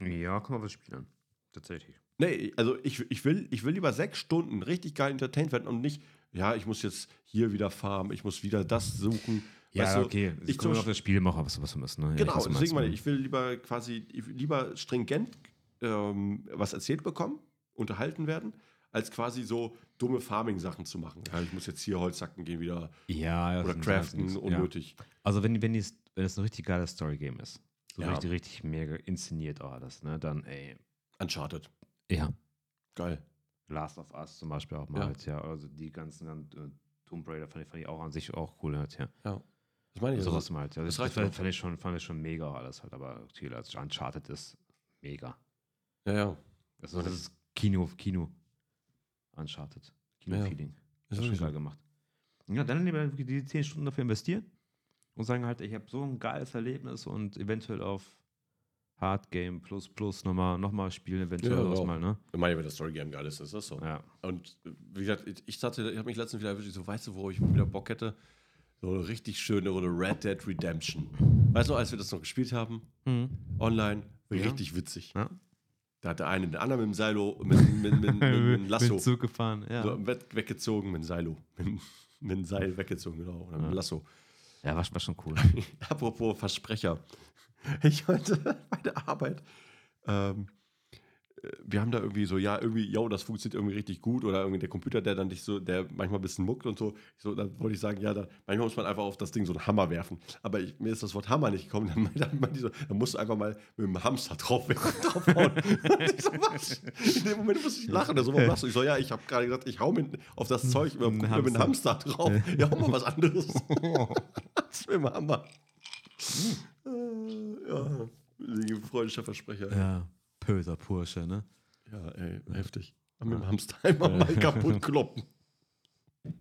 ja, komm mal was spielen. Tatsächlich. Nee, also ich, ich, will, ich will lieber sechs Stunden richtig geil entertained werden und nicht, ja, ich muss jetzt hier wieder farmen, ich muss wieder das suchen. Ja, Weißt du, okay. ich Ich komme zum auf das Spiel machen, was, was wir müssen. Ne? Ja, ich Genau, du deswegen meine ich, ich will lieber quasi, ich lieber stringent ähm, was erzählt bekommen, unterhalten werden, als quasi so dumme Farming-Sachen zu machen. Ja, ich muss jetzt hier Holz hacken gehen wieder Ja, oder das ist craften. Ja. unnötig. Also, wenn, wenn, dies, wenn es ein richtig geiles Story-Game ist, so Ja. richtig, richtig mega inszeniert auch alles, ne, dann, ey. Uncharted. Ja. Geil. Last of Us zum Beispiel auch mal. Ja. Halt, ja. Also, die ganzen äh, Tomb Raider fand ich, fand ich auch an sich auch cool. Halt, ja. Ja. Das meine ich. Sowas Also, mal halt. Ja. das Das, reicht fand, fand, ich schon, fand ich schon mega alles halt. Aber natürlich, als Uncharted ist mega. ja, ja. Also, das ist Kino, Kino. Uncharted. Kino-Feeling. Das ist schon geil gemacht. Ja, dann lieber die 10 Stunden dafür investieren und sagen halt, ich habe so ein geiles Erlebnis und eventuell auf Hard Game plus plus nochmal noch mal spielen, eventuell Ja, ja, auch. mal, ne? Ich meine, wenn das Story-Game geil ist, ist das so. Ja. Und wie gesagt, ich- ich habe mich letztens wieder erwischt, ich so, weißt du, wo ich wieder Bock hätte? So eine richtig schöne oder Red Dead Redemption. Weißt du, als wir das noch gespielt haben, online, Ja. richtig witzig. ja. Da hat der eine den anderen mit dem Seilo, mit, mit, mit, mit, mit Lasso Mit Zug gefahren, ja. so weg, weggezogen, mit dem Seilo. Mit, mit dem Seil weggezogen, genau. Oder mit dem Lasso. Ja, war, war schon cool. Apropos Versprecher. Ich heute bei der Arbeit, ähm, äh, wir haben da irgendwie so, ja, irgendwie, ja, das funktioniert irgendwie richtig gut oder irgendwie der Computer, der dann dich so, der manchmal ein bisschen muckt und so. So dann wollte ich sagen, ja, da, manchmal muss man einfach auf das Ding so einen Hammer werfen. Aber ich, mir ist das Wort Hammer nicht gekommen. Dann, dann, die so, dann musst du einfach mal mit dem Hamster drauf, draufhauen. und ich so, was? In dem Moment muss ich lachen. So, warum lachst du? Ich so, ja, ich habe gerade gesagt, ich hau mit, auf das Zeug mit dem Hamster drauf. Ja, hau mal was anderes. das mit dem Hammer. Äh, ja, freudscher Versprecher. Ja, böser Pursche, ne? ey, heftig. Mit dem Hamster einfach mal kaputt kloppen.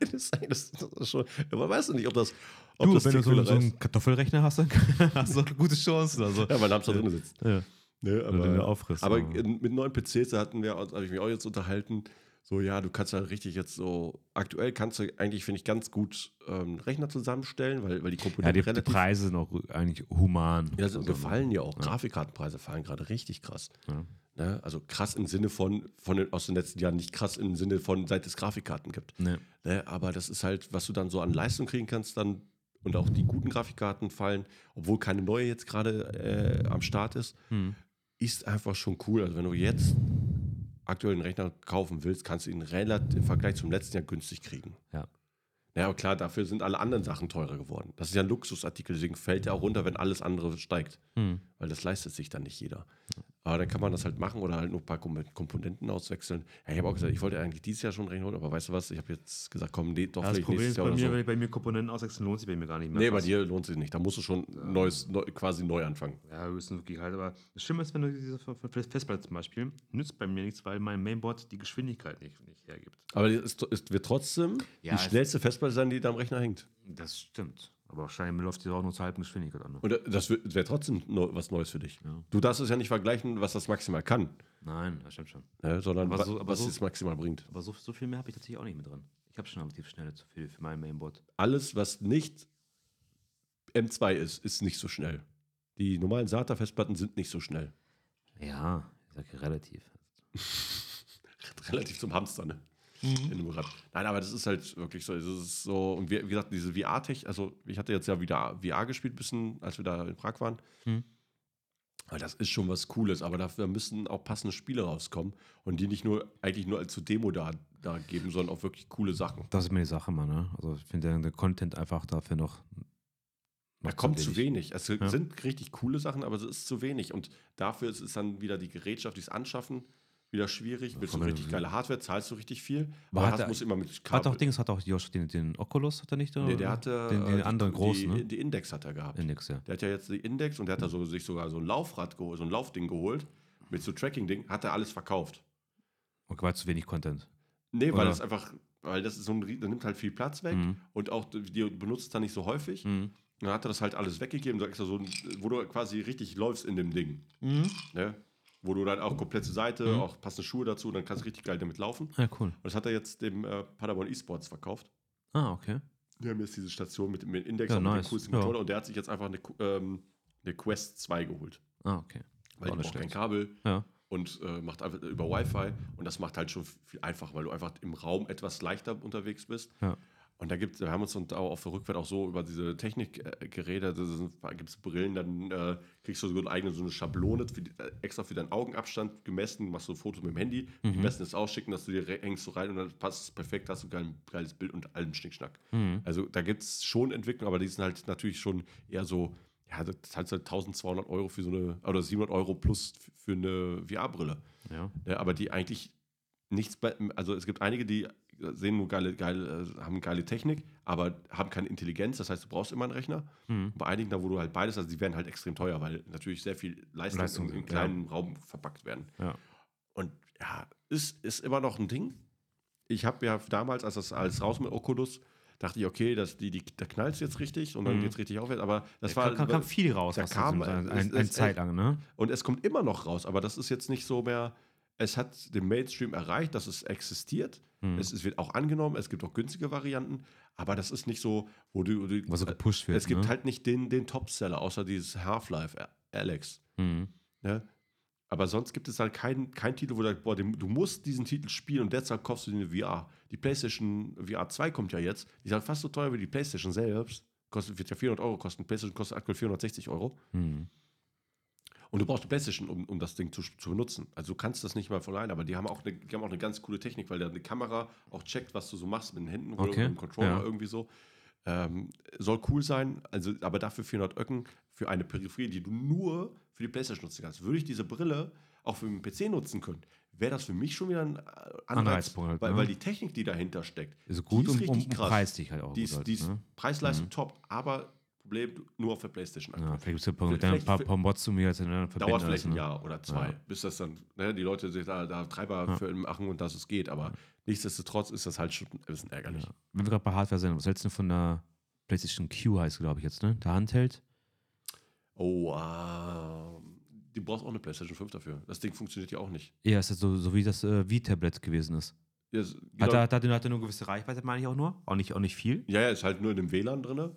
das, ist, das, schon, man weiß nicht, ob das, ob Du, das wenn du so, so einen. Kartoffelrechner hast, dann hast du gute Chancen. Also. Ja, weil der Hamster drin sitzt. Ja. Ne, du aber aber- mit neuen PCs da hatten wir, habe ich mich auch jetzt unterhalten. So, ja, du kannst ja richtig jetzt so, aktuell kannst du eigentlich, finde ich, ganz gut ähm, Rechner zusammenstellen, weil, weil die Ja, Komponenten die, die relativ Preise sind auch eigentlich human. Ja, also, gefallen ja auch. Grafikkartenpreise fallen gerade richtig krass. Ja. Ne? Also krass im Sinne von, von den, aus den letzten Jahren, nicht krass im Sinne von, seit es Grafikkarten gibt. Ne. Ne? Aber das ist halt, was du dann so an Leistung kriegen kannst, dann und auch die guten Grafikkarten fallen, obwohl keine neue jetzt gerade äh, am Start ist, Hm. ist einfach schon cool. Also wenn du jetzt aktuell einen Rechner kaufen willst, kannst du ihn relativ im Vergleich zum letzten Jahr günstig kriegen. Ja. Ja, aber klar, dafür sind alle anderen Sachen teurer geworden. Das ist ja ein Luxusartikel, deswegen fällt er auch runter, wenn alles andere steigt. Hm. Weil das leistet sich dann nicht jeder. Aber dann kann man das halt machen oder halt nur ein paar Kom- Komponenten auswechseln. Ja, ich habe auch gesagt, ich wollte eigentlich dieses Jahr schon rechnen, aber weißt du was? Ich habe jetzt gesagt, komm, nee, doch Ja, das vielleicht Problem ist bei mir, so. wenn ich bei mir Komponenten auswechseln, lohnt sich bei mir gar nicht mehr. Nee, bei dir lohnt sich nicht. Da musst du schon neues, neu, quasi neu anfangen. Ja, höchstens wirklich halt. Aber das Schlimme ist, wenn du diese Festplatte zum Beispiel, nützt bei mir nichts, weil mein Mainboard die Geschwindigkeit nicht, nicht hergibt. Aber es wird trotzdem Ja, die schnellste Festplatte sein, die da am Rechner hängt. Das stimmt. Aber wahrscheinlich läuft die auch nur zur halben Geschwindigkeit an. Ne? Und das wäre trotzdem was Neues für dich. Ja. Du darfst es ja nicht vergleichen, was das maximal kann, Nein, das stimmt schon. ne, sondern Aber so- aber was so- es maximal bringt. Aber so, so viel mehr habe ich tatsächlich auch nicht mit drin. Ich habe schon relativ schnell zu viel für mein Mainboard. Alles, was nicht M2 ist, ist nicht so schnell. Die normalen SATA-Festplatten sind nicht so schnell. Ja, ich sage relativ. Relativ zum Hamster, ne? Mhm. In dem Rad. Nein, aber das ist halt wirklich so. Es ist so und wie, wie gesagt, diese VR-Tech, also ich hatte jetzt ja wieder VR gespielt, bisschen, als wir da in Prag waren. Mhm. Aber das ist schon was Cooles, aber dafür müssen auch passende Spiele rauskommen und die nicht nur eigentlich nur als zur Demo da, da geben, sondern auch wirklich coole Sachen. Das ist mir die Sache, Mann. Ne? Also ich finde der, Content einfach dafür noch. Da kommt zu wenig. Es sind richtig coole Sachen, aber es ist zu wenig. Und dafür ist es dann wieder die Gerätschaft, dieses Anschaffen, wieder schwierig. Willst du der- richtig geile Hardware, zahlst du richtig viel. Aber Aber hat er- musst immer mit Hat auch Dings, hat auch Josh den, den Oculus, hat er nicht? Nee, der hatte den, den äh, anderen die, großen, die, ne? die Index hat er gehabt. Index, ja. Der hat ja jetzt die Index und der hat da so, sich sogar so ein Laufrad geholt, so ein Laufding geholt mit so Tracking-Ding, hat er alles verkauft. Okay, war zu wenig Content. Nee, weil Oder? das einfach, weil das ist so ein, das nimmt halt viel Platz weg Mhm. und auch die benutzt es dann nicht so häufig. Mhm. Dann hat er das halt alles weggegeben, so extra so, ein- wo du quasi richtig läufst in dem Ding. Ne? Wo du dann auch komplett zur Seite, Mhm. auch passende Schuhe dazu, dann kannst du richtig geil damit laufen. Ja, cool. Und das hat er jetzt dem äh, Paderborn eSports verkauft. Ah, okay. Die haben jetzt diese Station mit, dem Index Ja, und nice. dem coolsten Ja. Controller und der hat sich jetzt einfach eine, ähm, eine Quest 2 geholt. Ah, okay. Weil Auch die braucht kein. Kabel Ja. und äh, macht einfach über Wi-Fi und das macht halt schon viel einfacher, weil du einfach im Raum etwas leichter unterwegs bist. Ja. Und da gibt wir haben uns und auch auf der Rückfahrt auch so über diese Technik äh, geredet. Da gibt es Brillen, dann äh, kriegst du so eine eigene so eine Schablone für die, äh, extra für deinen Augenabstand gemessen, machst du ein Foto mit dem Handy, die Mhm. messen es ausschicken, dass du dir hängst so rein und dann passt es perfekt, hast du geil, geiles Bild und allem Schnickschnack. Mhm. Also da gibt es schon Entwicklung, aber die sind halt natürlich schon eher so, ja, das zahlst halt 1200 Euro für so eine, oder 700 Euro plus für eine VR-Brille. Ja. Ja, aber die eigentlich nichts, also es gibt einige, die sehen nur geile, geile, äh, haben geile Technik, aber haben keine Intelligenz, das heißt, du brauchst immer einen Rechner. Mhm. Bei einigen, da wo du halt beides, also die werden halt extrem teuer, weil natürlich sehr viel Leistung, Leistung, in, in ja. kleinen Raum verpackt werden. Ja. Und ja, ist, ist immer noch ein Ding. Ich habe ja damals, als das alles raus mit Oculus, dachte ich, okay, das, die, die, da knallt es jetzt richtig und dann Mhm. geht es richtig aufwärts. Aber das Da war. kam, kam viel raus, da was kam- das ein, ein, ein Zeit lang, ne? Und es kommt immer noch raus, aber das ist jetzt nicht so mehr. Es hat den Mainstream erreicht, dass es existiert. Mhm. Es, es wird auch angenommen, es gibt auch günstige Varianten, aber das ist nicht so, wo du. du Was so gepusht wird. es gibt ne? halt nicht den, den Topseller, außer dieses Half-Life, Ä- Alex. Mhm. Ne? Aber sonst gibt es halt keinen kein Titel, wo du sagst, boah, du musst diesen Titel spielen und deshalb kaufst du dir eine VR. Die PlayStation VR 2 kommt ja jetzt. Die ist fast so teuer wie die PlayStation selbst. Kostet, wird ja 400 Euro kosten. PlayStation kostet aktuell 460 Euro. Mhm. Und du brauchst eine PlayStation, um, um das Ding zu, zu benutzen. Also du kannst das nicht mal von allein, aber die haben auch eine, die haben auch eine ganz coole Technik, weil da eine Kamera auch checkt, was du so machst mit den Händen oder Okay, mit dem Controller ja. irgendwie so. Ähm, soll cool sein, also aber dafür 400 Öcken für eine Peripherie, die du nur für die PlayStation nutzen kannst. Würde ich diese Brille auch für den PC nutzen können, wäre das für mich schon wieder ein äh, Anreiz, Anreizpunkt halt, weil, ne? weil die Technik, die dahinter steckt, Ist gut die ist und, und, richtig und krass. preislich halt auch. die ist, halt, die ist ne? Preis-Leistung top, aber Problem nur auf der PlayStation. Ja, vielleicht gibt es ja ein paar, ein paar, paar Mods zu mir ineinander verbinden. Dauert vielleicht ein ne? Jahr oder zwei, Ja. bis das dann, ne, die Leute sich da, da Treiber für machen und dass es geht. Aber nichtsdestotrotz ist das halt schon ein bisschen ärgerlich. Ja. Wenn wir gerade bei Hardware sind, was hältst du von der PlayStation Q heißt, glaube ich jetzt, ne? Der Handheld? Oh, ah, du brauchst auch eine PlayStation 5 dafür. Das Ding funktioniert ja auch nicht. Ja, ist das so, so wie das äh, Wii-Tablet gewesen ist. Ja, es- Hat, genau, er, hat, er, hat er nur eine gewisse Reichweite, meine ich auch nur? Auch nicht, auch nicht viel? ja, ja, ist halt nur in dem WLAN drin.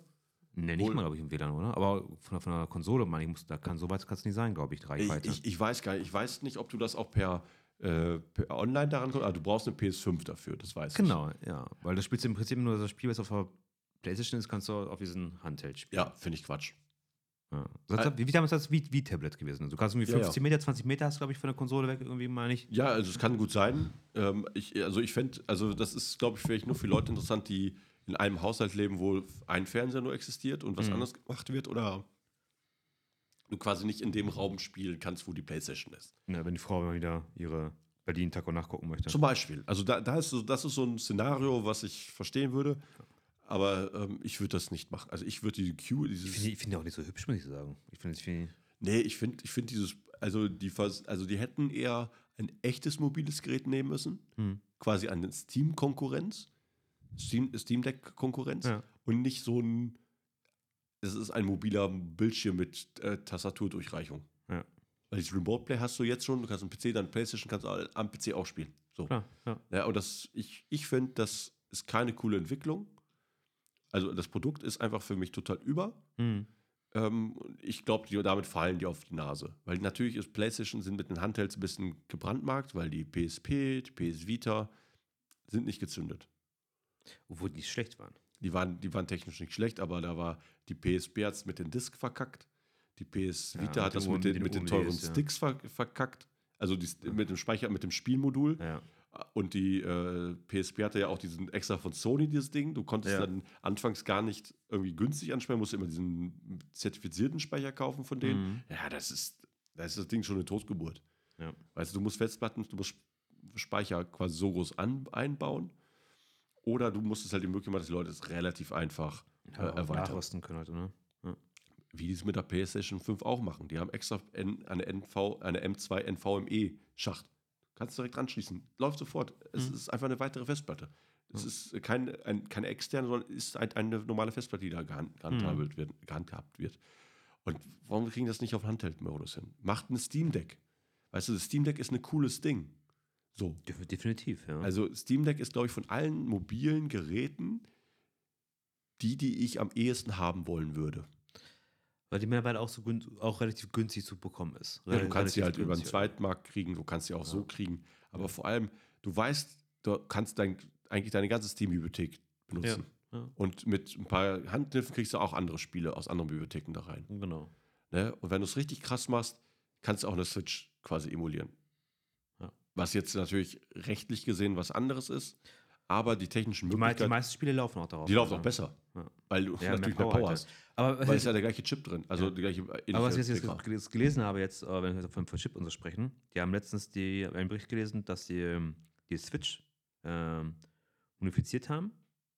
Ne, nicht Wohl. mal, glaube ich, im WLAN, oder? Aber von, von der Konsole, meine ich, muss, da kann so weit kann es nicht sein, glaube ich, die Ich, Reichweite. ich, ich weiß gar nicht, ich weiß nicht, ob du das auch per, äh, per online daran kommst. Ah, du brauchst eine PS5 dafür, das weiß genau, ja. Weil das spielst du im Prinzip nur das Spiel, was auf der PlayStation ist, kannst du auf diesen Handheld ich. spielen. Ja, finde ich Quatsch. Ja. Das hat, wie, wie damals das Wii- Wii-Tablet gewesen. Du kannst irgendwie Ja, ja. 15 Meter, 20 Meter hast, glaube ich, von der Konsole weg, irgendwie, meine ich. Ja, also es kann gut sein. Ähm, ich, also ich fände, also das ist, glaube ich, vielleicht nur für Leute interessant, die in einem Haushalt leben, wo ein Fernseher nur existiert und was Mhm. anderes gemacht wird oder du quasi nicht in dem Raum spielen kannst, wo die Playstation ist. Ja, wenn die Frau mal wieder ihre Berlin-Taco nachgucken möchte. Zum Beispiel. Also da, da ist so, das ist so ein Szenario, was ich verstehen würde, aber ähm, ich würde das nicht machen. Also ich würde die Q, Ich dieses... finde ich finde die auch nicht so hübsch, muss ich sagen. Ich finde, ich finde Nee, ich finde ich find dieses, also die, also die hätten eher ein echtes mobiles Gerät nehmen müssen, Hm. quasi eine Steam-Konkurrenz, Steam, Steam Deck-Konkurrenz Ja. und nicht so ein, es ist ein mobiler Bildschirm mit äh, Tastaturdurchreichung. Ja. Weil das Remote Play hast du jetzt schon, du kannst am PC, dann Playstation, kannst du am PC auch spielen. So. klar, ja. Ja, und das, ich, ich finde, das ist keine coole Entwicklung. Also das Produkt ist einfach für mich total über. Hm. Ähm, ich glaube, damit fallen die auf die Nase. Weil natürlich ist PlayStation sind mit den Handhelds ein bisschen gebrandmarkt, weil die PSP, die PS Vita sind nicht gezündet. Obwohl die schlecht waren. Die waren, die waren technisch nicht schlecht, aber da war die PSP hat es mit den Disc verkackt. Die PS Ja, Vita mit hat das den- mit den, den mit den UMDs, teuren ja. Sticks ver verkackt. Also die, mit dem Speicher, mit dem Spielmodul. Ja. Und die äh, PSP hatte ja auch diesen extra von Sony, dieses Ding. Du konntest Ja. dann anfangs gar nicht irgendwie günstig anspeichern, musst immer diesen zertifizierten Speicher kaufen von denen. Mhm. Ja, das ist, das ist das Ding schon eine Totgeburt. Ja. Weißt du, du musst Festplatten, du musst Speicher quasi so groß an, einbauen. Oder du musst es halt die Möglichkeit machen, dass die Leute es relativ einfach äh, erweitern. Nachrüsten können halt, ne? Wie die es mit der PlayStation 5 auch machen. Die haben extra N, eine, NV, eine M2 NVMe-Schacht. Kannst direkt anschließen. Läuft sofort. Es Mhm. ist einfach eine weitere Festplatte. Es ist kein, ein, keine externe, sondern ist ein, eine normale Festplatte, die da gehand, gehandhabt, wird, gehandhabt wird. Und warum kriegen das nicht auf Handheld-Modus hin? Macht ein Steam Deck. Weißt du, das Steam Deck ist ein cooles Ding. So. Def- Definitiv, ja. Also Steam Deck ist, glaube ich, von allen mobilen Geräten die, die ich am ehesten haben wollen würde. Weil die mittlerweile auch, so auch relativ günstig zu bekommen ist. Ja, du kannst sie halt über den günstig. Zweitmarkt kriegen, du kannst sie auch so kriegen. Aber vor allem, du weißt, du kannst dein, eigentlich deine ganze Steam-Bibliothek benutzen. Ja. Und mit ein paar Handkniffen kriegst du auch andere Spiele aus anderen Bibliotheken da rein. Genau. Ne? Und wenn du es richtig krass machst, kannst du auch eine Switch quasi emulieren. Was jetzt natürlich rechtlich gesehen was anderes ist, aber die technischen Die, mei- die Möglichkeiten, meisten Spiele laufen auch darauf. die laufen ja. auch besser. Ja. Weil du Ja, natürlich mehr Power, hast. Aber, Weil es ist ja der gleiche Chip drin. Also Ja. die gleiche aber was ich jetzt gelesen habe, jetzt, äh, wenn wir von, von Chip und so sprechen, die haben letztens die, einen Bericht gelesen, dass die, ähm, die Switch ähm, unifiziert haben.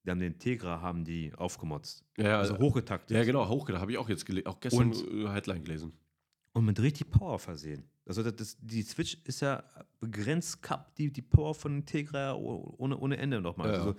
Die haben den Tegra haben die aufgemotzt. Ja, Also also hochgetaktet. ja, genau, hochgedacht. Habe ich auch jetzt auch gestern Und- äh, Headline gelesen. Und mit richtig Power versehen. Also das, die Switch ist ja begrenzt Cup, die, die Power von Tegra oh- ohne, ohne Ende nochmal. Ja. Also,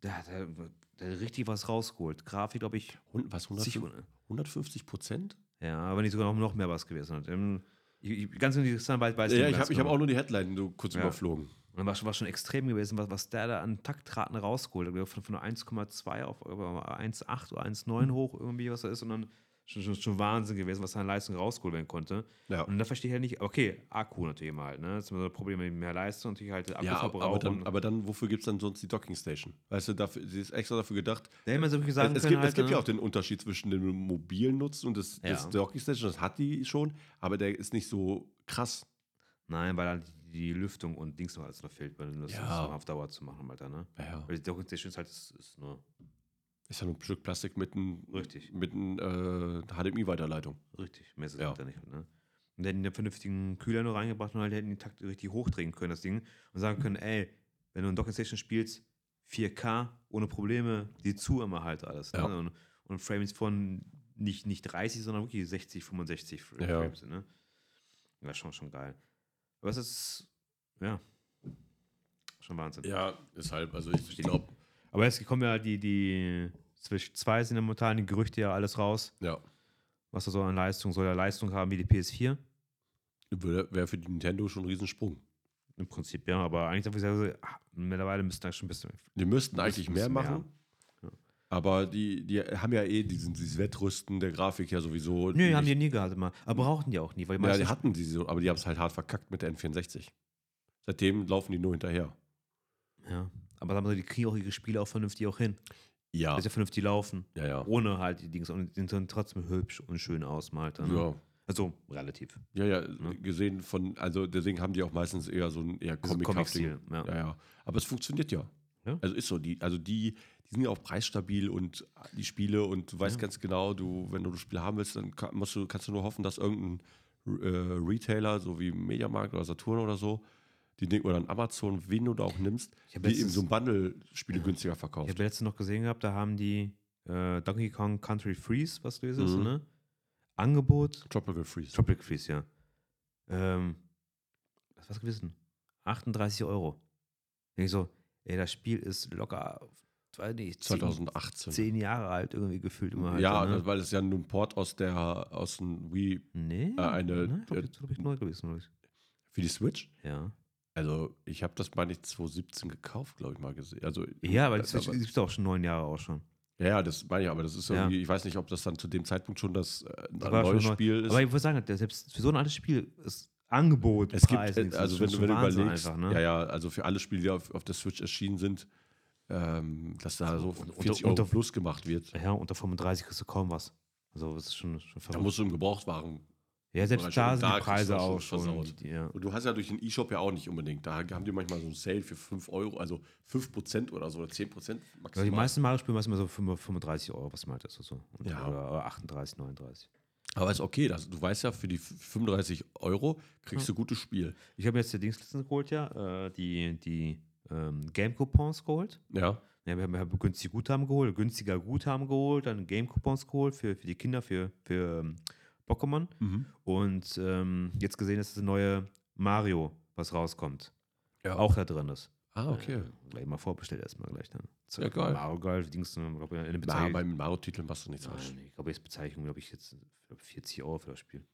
da hat da er richtig was rausgeholt. Grafik, glaube ich, Und was, zig, 150, 150 Prozent? ja, aber nicht sogar noch, noch mehr was gewesen. hat. Ähm, ich, ich, ganz interessant, weil weiß Ja, ich habe hab auch nur die Headline nur kurz Ja. überflogen. Und war, schon- war schon extrem gewesen, was, was der da an Taktraten rausgeholt hat. Von, von 1,2 auf über 1,8 oder 1,9 hoch irgendwie, was da ist. Und dann schon, schon, schon Wahnsinn gewesen, was an Leistung rausgeholt werden konnte. Ja. Und da verstehe ich halt nicht, okay, Akku natürlich mal halt, ne? Das ist immer so ein Problem mit mehr Leistung, natürlich halt Ja, Akkuverbrauch. aber dann, aber dann, wofür gibt es dann sonst die Docking Station? Weißt du, dafür, sie ist extra dafür gedacht. da hätte man so sagen es, es gibt, halt, es gibt ne? ja auch den Unterschied zwischen dem mobilen Nutzen und das, Ja. das Docking Station, das hat die schon, aber der ist nicht so krass. Nein, weil halt die Lüftung und Dings noch alles noch fehlt, weil das Ja. ist auf Dauer zu machen, Alter, ne? Ja, ja. Weil die Docking Station ist halt, ist, ist nur Ist ja nur ein Stück Plastik mit einem Richtig. mit ein, äh, HDMI-Weiterleitung. richtig, mehr ist es Ja. da nicht, ne? Und hätten einen vernünftigen Kühler nur reingebracht und halt hätten den Takt richtig hochdrehen können, das Ding, und sagen können, ey, wenn du in Docking Station spielst, 4K, ohne Probleme, die zu immer halt alles. Ja. Ne? Und, und Frames von nicht, nicht 30, sondern wirklich 60, 65 Fra- Ja. Frames, ne? Ja, schon, schon geil. Aber es ist, ja, schon Wahnsinn. Ja, deshalb, also ich glaube, Aber jetzt kommen ja die, die Switch 2 sind ja momentan die Gerüchte ja alles raus, ja, was da so an Leistung, soll ja Leistung haben wie die PS4. wäre für die Nintendo schon ein Riesensprung. Im Prinzip, ja, aber eigentlich darf ich sagen, ah, mittlerweile müssten da schon ein bisschen. Die müssten eigentlich Müssen mehr machen. Ja. Aber die, die haben ja eh diesen, dieses Wettrüsten der Grafik ja sowieso. Nö, haben die nie gehabt immer. Aber brauchten die auch nie, weil die Ja, die hatten die so, aber die haben es halt hart verkackt mit der N64. Seitdem laufen die nur hinterher. Ja, aber sagen wir die kriegen auch ihre Spiele auch vernünftig auch hin. Ja. Dass sie vernünftig laufen. Ja, ja. Ohne halt die Dings. Und die sehen trotzdem hübsch und schön aus, mal. halt, Ne? Ja, Also relativ. ja, ja, gesehen von, also deswegen haben die auch meistens eher so ein eher Also Comic-Stil, ja. Ja, ja. Aber es funktioniert ja. Ja. Also ist so, die, also die, die sind ja auch preisstabil und die Spiele und du weißt Ja. ganz genau, du, wenn du das Spiel haben willst, dann kann, musst du, kannst du nur hoffen, dass irgendein äh, Retailer, so wie Mediamarkt oder Saturn oder so, die Ding, oder ein Amazon, wen du da auch nimmst, Ich die eben so ein Bundle Spiele günstiger Ich verkauft. habe letztens noch gesehen gehabt, da haben die äh, Donkey Kong Country Freeze, was gewesen ist, Mhm. ne? Angebot. Tropical Freeze. Tropic Freeze, ja. Ähm, was war's gewesen? 38 Euro. Denk ich so, ey, das Spiel ist locker, weiß nicht, 10, 2018. 10 Jahre alt irgendwie gefühlt immer halt. ja, ne? weil es ja nur ein Port aus der aus dem Wii Nee, äh, eine- nein, glaub ich, glaub ich, neu gewesen. glaub ich. für die Switch. Ja. Also ich habe das meine ich 2017 gekauft, glaube ich mal gesehen. Also Ja, weil die das- Switch aber- gibt es auch schon neun Jahre auch schon. Ja, ja, das meine ich, aber das ist Ja. irgendwie, ich weiß nicht, ob das dann zu dem Zeitpunkt schon das, äh, Das neues schon neu. Spiel ist. Aber ich würde sagen, selbst für so ein altes Spiel ist Angebot, es gibt, Preis, das also wenn, du- wenn du überlegst, einfach, ne? ja, ja, also für alle Spiele, die auf, auf der Switch erschienen sind, ähm, dass da so und- 40 unter- Euro plus gemacht wird. Ja, unter 35 kriegst du kaum was. Also das ist schon, schon Da verrückt. musst du im Gebrauchtwagen. Ja, selbst da sind die Preise auch schon. versaut. Ja. Und du hast ja durch den E-Shop ja auch nicht unbedingt. Da haben die manchmal so einen Sale für 5 Euro, also 5% oder so, oder 10% Ja, maximal. die meisten Mario-Spiele meisten immer so 35 Euro, was mal das ist. So. Und- Ja. Oder, oder 38, 39. Aber ist okay, das, du weißt ja, für die 35 Euro kriegst du gutes Spiel. Ich habe jetzt die Dingslisten geholt, ja, äh, die, die ähm, Game-Coupons geholt. Ja. Ja, wir haben, wir haben günstige Guthaben geholt, günstiger Guthaben geholt, dann Game-Coupons geholt für, für die Kinder, für, für Pokémon. Und ähm, jetzt gesehen, dass das neue Mario, was rauskommt, Ja. auch da drin ist. Ah, okay. Äh, gleich mal vorbestellt erstmal gleich dann. So, Ja, geil. Mario geil, Dings, glaub, in der Na, Bezeichnung. beim Mario-Titel machst du nichts falsch. Ich glaube, jetzt Bezeichnung, glaube ich, jetzt äh, 40 Euro für das Spiel.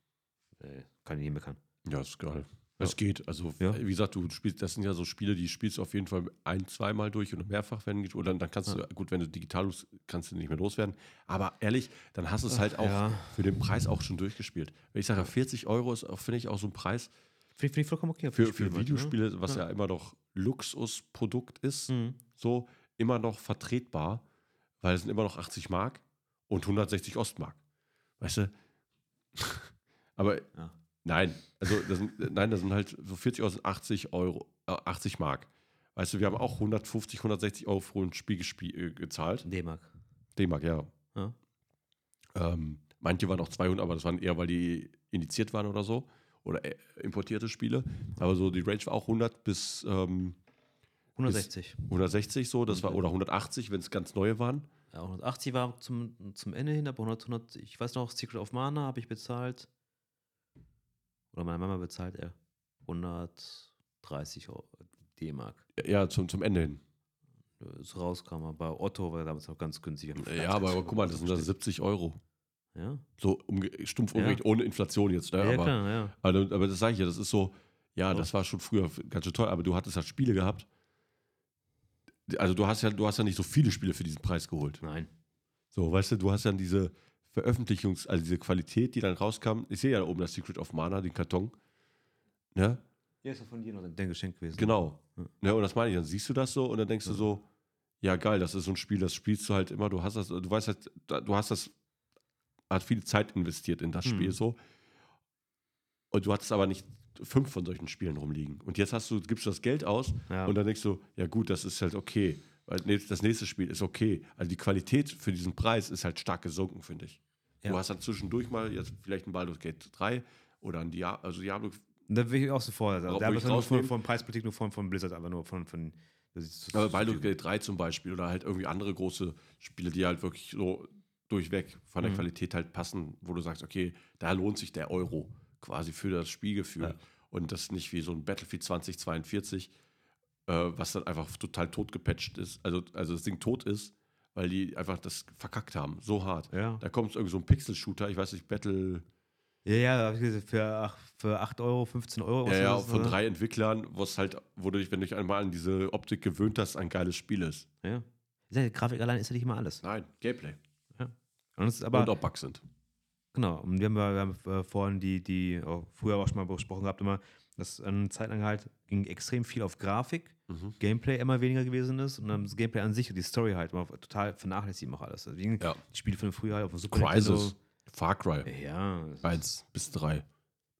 Äh, kann ich nicht meckern. Ja, ist geil. Ja. Es geht. Also, Ja. wie gesagt, du spielst, das sind ja so Spiele, die spielst du auf jeden Fall ein, zweimal durch oder mehrfach, wenn oder dann kannst Ja. du, gut, wenn du digital los, kannst du nicht mehr loswerden. Aber ehrlich, dann hast du es halt auch ja. für den Preis auch schon durchgespielt. Wenn ich sage, 40 Euro ist, finde ich, auch so ein Preis Finde ich, find ich vollkommen okay. für, für ne? Videospiele, was Ja. ja immer noch Luxusprodukt ist, Mhm. so immer noch vertretbar, weil es sind immer noch 80 Mark und 160 Ostmark. Weißt du? Aber Ja. Nein, also das sind, nein, das sind halt so 40 Euro sind 80 Euro, äh, 80 Mark. Weißt du, wir haben auch 150, 160 Euro für ein Spiel äh, gezahlt. D-Mark. D-Mark, ja. Ja. Ähm, manche waren auch 200, aber das waren eher, weil die indiziert waren oder so. Oder äh, importierte Spiele. Aber so die Range war auch 100 bis ähm, 160. 160 so. Das war, oder 180, wenn es ganz neue waren. Ja, 180 war zum, zum Ende hin, aber 100, 100, ich weiß noch, Secret of Mana habe ich bezahlt. Oder meine Mama bezahlt er 130 Euro D-Mark. Ja, zum, zum Ende hin. Es rauskam, aber Otto war damals noch ganz günstig. Ja, aber guck mal, das sind dann 70 Euro. Ja, So umge stumpf Ja. umgerechnet, ohne Inflation jetzt. Ne? ja, aber, klar, ja. aber, aber das sage ich ja, das ist so, ja, Ja. das war schon früher ganz schön teuer, aber du hattest halt Spiele gehabt. Also du hast ja, du hast ja nicht so viele Spiele für diesen Preis geholt. Nein. So, weißt du, du hast dann diese Veröffentlichungs-, also diese Qualität, die dann rauskam. Ich sehe ja da oben das Secret of Mana, den Karton. Ne? Ja, ist ja von dir noch dein Geschenk gewesen. Genau. Ja. Ne, und das meine ich, dann siehst du das so und dann denkst du Ja. so, ja geil, das ist so ein Spiel, das spielst du halt immer, du hast das, du weißt halt, du hast das, hat viel Zeit investiert in das Mhm. Spiel so. Und du hattest aber nicht fünf von solchen Spielen rumliegen. Und jetzt hast du, gibst du das Geld aus Ja. und dann denkst du, ja gut, das ist halt okay. Weil das nächste Spiel ist okay. Also die Qualität für diesen Preis ist halt stark gesunken, finde ich. Du Ja. hast dann zwischendurch mal jetzt vielleicht ein Baldur's Gate 3 oder ein Diablo, also Diablo Da will ich auch so vorher sagen. Da wir nur von, von Preispolitik, nur von, von Blizzard, aber nur von. von ist, Aber Baldur's Gate 3 zum Beispiel oder halt irgendwie andere große Spiele, die halt wirklich so durchweg von der Mhm. Qualität halt passen, wo du sagst, okay, da lohnt sich der Euro quasi für das Spielgefühl. Ja. Und das nicht wie so ein Battlefield 2042, äh, was dann einfach total tot gepatcht ist, also, also das Ding tot ist, weil die einfach das verkackt haben, so hart. Ja. Da kommt irgendwie so ein Pixel-Shooter, ich weiß nicht, Battle, Ja, ja, für, ach, für 8 Euro, 15 Euro. ja, ja, was von ne? drei Entwicklern, wo es halt, wo du dich, wenn du dich einmal an diese Optik gewöhnt hast, ein geiles Spiel ist. Ja. Ja, Grafik allein ist ja nicht immer alles. Nein, Gameplay. Und es ist aber, und auch Bugs sind. genau, und wir haben, wir haben äh, vorhin die, die auch früher auch schon mal besprochen gehabt, immer, dass eine Zeit lang halt ging extrem viel auf Grafik, Mhm. Gameplay immer weniger gewesen ist und dann das Gameplay an sich und die Story halt immer total vernachlässigt auch alles. Deswegen Ja. die Spiele von früher halt auf dem Super Crisis, Far Cry, Nintendo. Ja, 1 bis 3.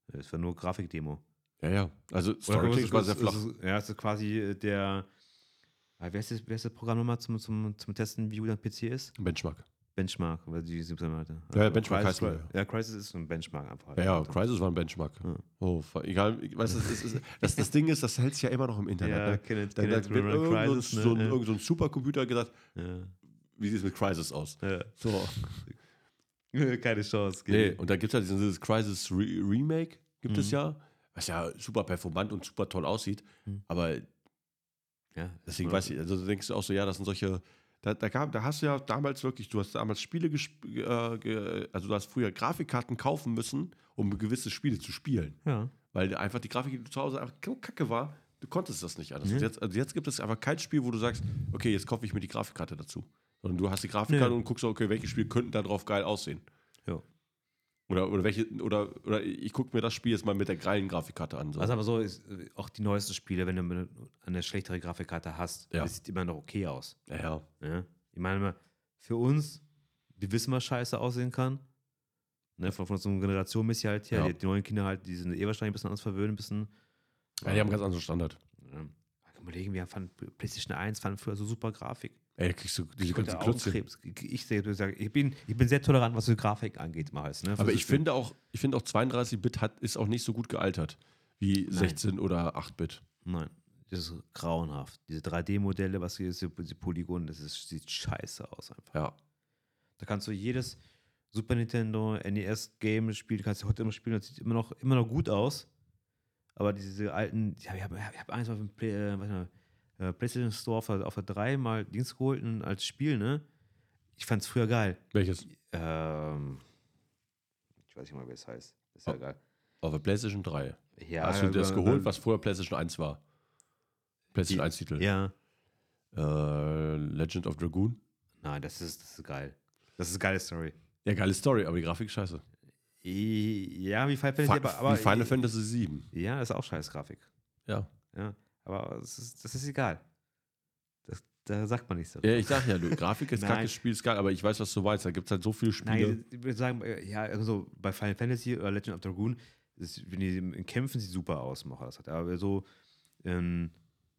das war nur Grafikdemo. Ja, ja. Also Storytelling es war ist- sehr es flach. ist- Ja, es ist quasi äh, der. ah, Wer ist das, wer ist das Programm nochmal zum, zum, zum Testen, wie gut ein PC ist? Benchmark. Benchmark, weil die 17 hatte. Ja, ja, Benchmark Crisis, heißt der, ja. Crisis ist ein Benchmark einfach. Ja, ja, Crisis war ein Benchmark. Ja. Oh, egal. Weißt du, das, ist, das, das Ding ist, das hält sich ja immer noch im Internet. Ja, ne? Kenneth, Dann, dann Kenneth, wird Remember irgend Crisis, so, ein, ne? irgend so ein Supercomputer gesagt, Ja. wie sieht es mit Crisis aus? Ja. So. Keine Chance. Nee, und da gibt es ja dieses Crisis Re Remake, gibt es Mhm. ja, was ja super performant und super toll aussieht. Mhm. Aber Ja, Deswegen weiß ich, also du denkst du auch so, ja, das sind solche, da, da, gab, da hast du ja damals wirklich, du hast damals Spiele, gesp- äh, also du hast früher Grafikkarten kaufen müssen, um gewisse Spiele zu spielen. Ja. Weil einfach die Grafik, die zu Hause einfach kacke war, du konntest das nicht. Nee. Und Jetzt, also jetzt gibt es einfach kein Spiel, wo du sagst, okay, jetzt kaufe ich mir die Grafikkarte dazu. Sondern du hast die Grafikkarte Nee. und guckst, okay, welche Spiele könnten da drauf geil aussehen. Oder, oder welche, oder, oder ich gucke mir das Spiel jetzt mal mit der geilen Grafikkarte an. So. Was aber so ist, auch die neuesten Spiele, wenn du eine schlechtere Grafikkarte hast, Ja. das sieht immer noch okay aus. ja, ja. Ja? Ich meine, mal, für uns, die wissen, was scheiße aussehen kann. Ne, von, von unserer Generation bis halt her. Ja. Die, die neuen Kinder halt, die sind eh wahrscheinlich ein bisschen anders verwöhnt, ein bisschen. ja, die haben einen ganz anderen Standard. Ja. überlegen, wir fanden PlayStation 1 fanden früher so super Grafik. Ey, da kriegst du diese Ich ganzen. Augenkrebs. Ich, ich, bin, ich bin sehr tolerant, was die Grafik angeht, mal ne? Aber ich finde auch, ich finde auch 32-Bit hat, ist auch nicht so gut gealtert wie 16 oder 8-Bit. Nein, das ist grauenhaft. Diese 3D-Modelle, was hier ist, diese Polygon, das ist, sieht scheiße aus einfach. Ja. Da kannst du jedes Super Nintendo, NES-Game spielen, kannst du heute immer spielen, das sieht immer noch, immer noch gut aus. Aber diese alten, ja, ich habe ich hab eins auf dem Play, äh, was mal, äh, PlayStation Store auf der, auf der 3 mal Dings geholt als Spiel, ne? Ich fand's früher geil. Welches? Ähm, ich weiß nicht mal, wie es heißt. Ist ja Oh. geil. Auf der PlayStation 3. Ja, Hast du das äh, geholt, was vorher PlayStation 1 war? PlayStation Die- 1 Titel. Ja. Äh, Legend of Dragoon. Nein, das ist, das ist geil. Das ist eine geile Story. Ja, geile Story, aber die Grafik scheiße. I- Ja, wie Final Fantasy, Fi- aber, aber Final Fantasy 7. Ja, das ist auch scheiß Grafik. Ja. Ja, aber das ist, das ist egal. Das, da sagt man nichts Ja, darüber. ich sag ja, du, Grafik ist kacke, Spiel ist geil, aber ich weiß, was du meinst. Da gibt es halt so viele Spiele. Nein, ich würde sagen, ja, also bei Final Fantasy oder Legend of Dragoon, ist, wenn die im Kämpfen sieht super aus, macht das hat. Aber so ähm,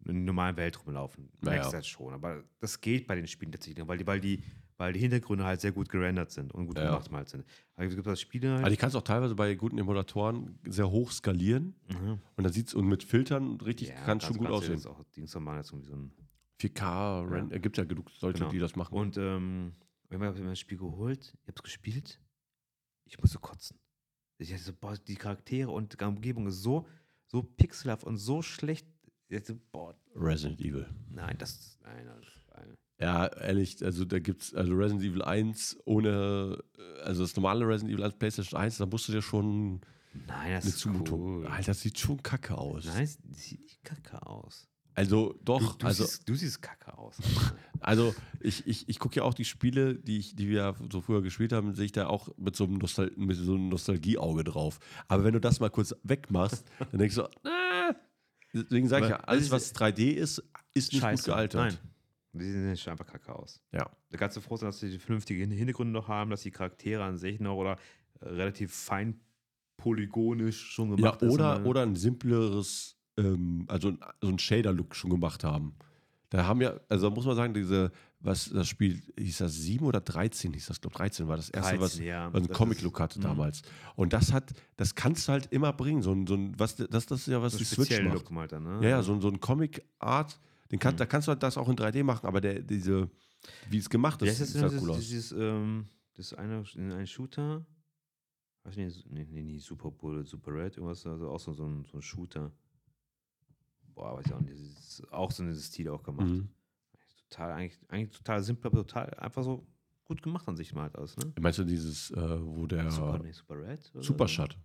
in der normalen Welt rumlaufen, Naja. merkst du das schon. Aber das geht bei den Spielen tatsächlich, weil die, weil die, weil die Hintergründe halt sehr gut gerendert sind und gut Ja. gemacht halt sind. Aber es gibt das Spiele halt. die kannst du auch teilweise bei guten Emulatoren sehr hoch skalieren Mhm. und dann sieht's und mit Filtern richtig Ja, kann schon gut kannst du aussehen. jetzt auch Dings noch machen, jetzt irgendwie so ein 4K, Ren, äh, gibt ja genug Leute, Genau. die das machen. Und ähm, wenn man das Spiel geholt, ich hab's gespielt, ich musste kotzen. Ich dachte so, boah, die Charaktere und die Umgebung ist so, so pixelhaft und so schlecht. Ich dachte, Resident Evil. nein, das ist nein, das ist eine. Ja, ehrlich, also da gibt's also Resident Evil 1 ohne, äh, also das normale Resident Evil 1 PlayStation 1, da musst du dir schon Nein, das eine ist Zumutung. cool. Alter, das sieht schon kacke aus. Nein, es sieht nicht kacke aus. Also doch, Du, du, also, siehst, du siehst kacke aus. also ich, ich, ich gucke ja auch die Spiele, die, ich, die wir so früher gespielt haben, sehe ich da auch mit so einem, Nostal mit so einem Nostalgieauge drauf. Aber wenn du das mal kurz wegmachst, dann denkst du, ah, deswegen sage ich ja, alles, das was 3D ist, ist nicht Scheiße. gut gealtert. Nein. Die sehen schon einfach kacke aus. Ja. Da kannst du froh sein, dass sie die vernünftigen Hintergründe noch haben, dass die Charaktere an sich noch oder äh, relativ fein polygonisch schon Ja, gemacht ist. oder, Und, oder ein simpleres, ähm, also ein- so ein Shader-Look schon gemacht haben. Da haben ja, also muss man sagen, diese, was das Spiel, hieß das 7 oder 13, hieß das, glaube 13 war das erste, 13, was, ja, was ein das Comic-Look ist- hatte mhm. damals. Und das hat, das kannst du halt immer bringen. So ein, so ein was, das, das ist ja, was so die einen Switch macht. Look mal dann, ne? Ja, ja, so, so ein Comic-Art, den kann, Mhm. da kannst du halt das auch in 3D machen, aber der, diese, wie es gemacht ist, sieht halt cool dieses, aus. dieses, ähm, das eine, ein Shooter? Weiß nicht, nee, nee, nee, Super Bullet, Super Red, irgendwas, also auch so, so, ein, so ein Shooter. Boah, weiß ich auch nicht, das ist auch so ein Stil auch gemacht. Mhm. Total, eigentlich, eigentlich total simpel, aber total einfach so gut gemacht an sich mal halt aus, ne? Meinst du dieses, äh, wo der Super, nee, Super Red? Super? Shot?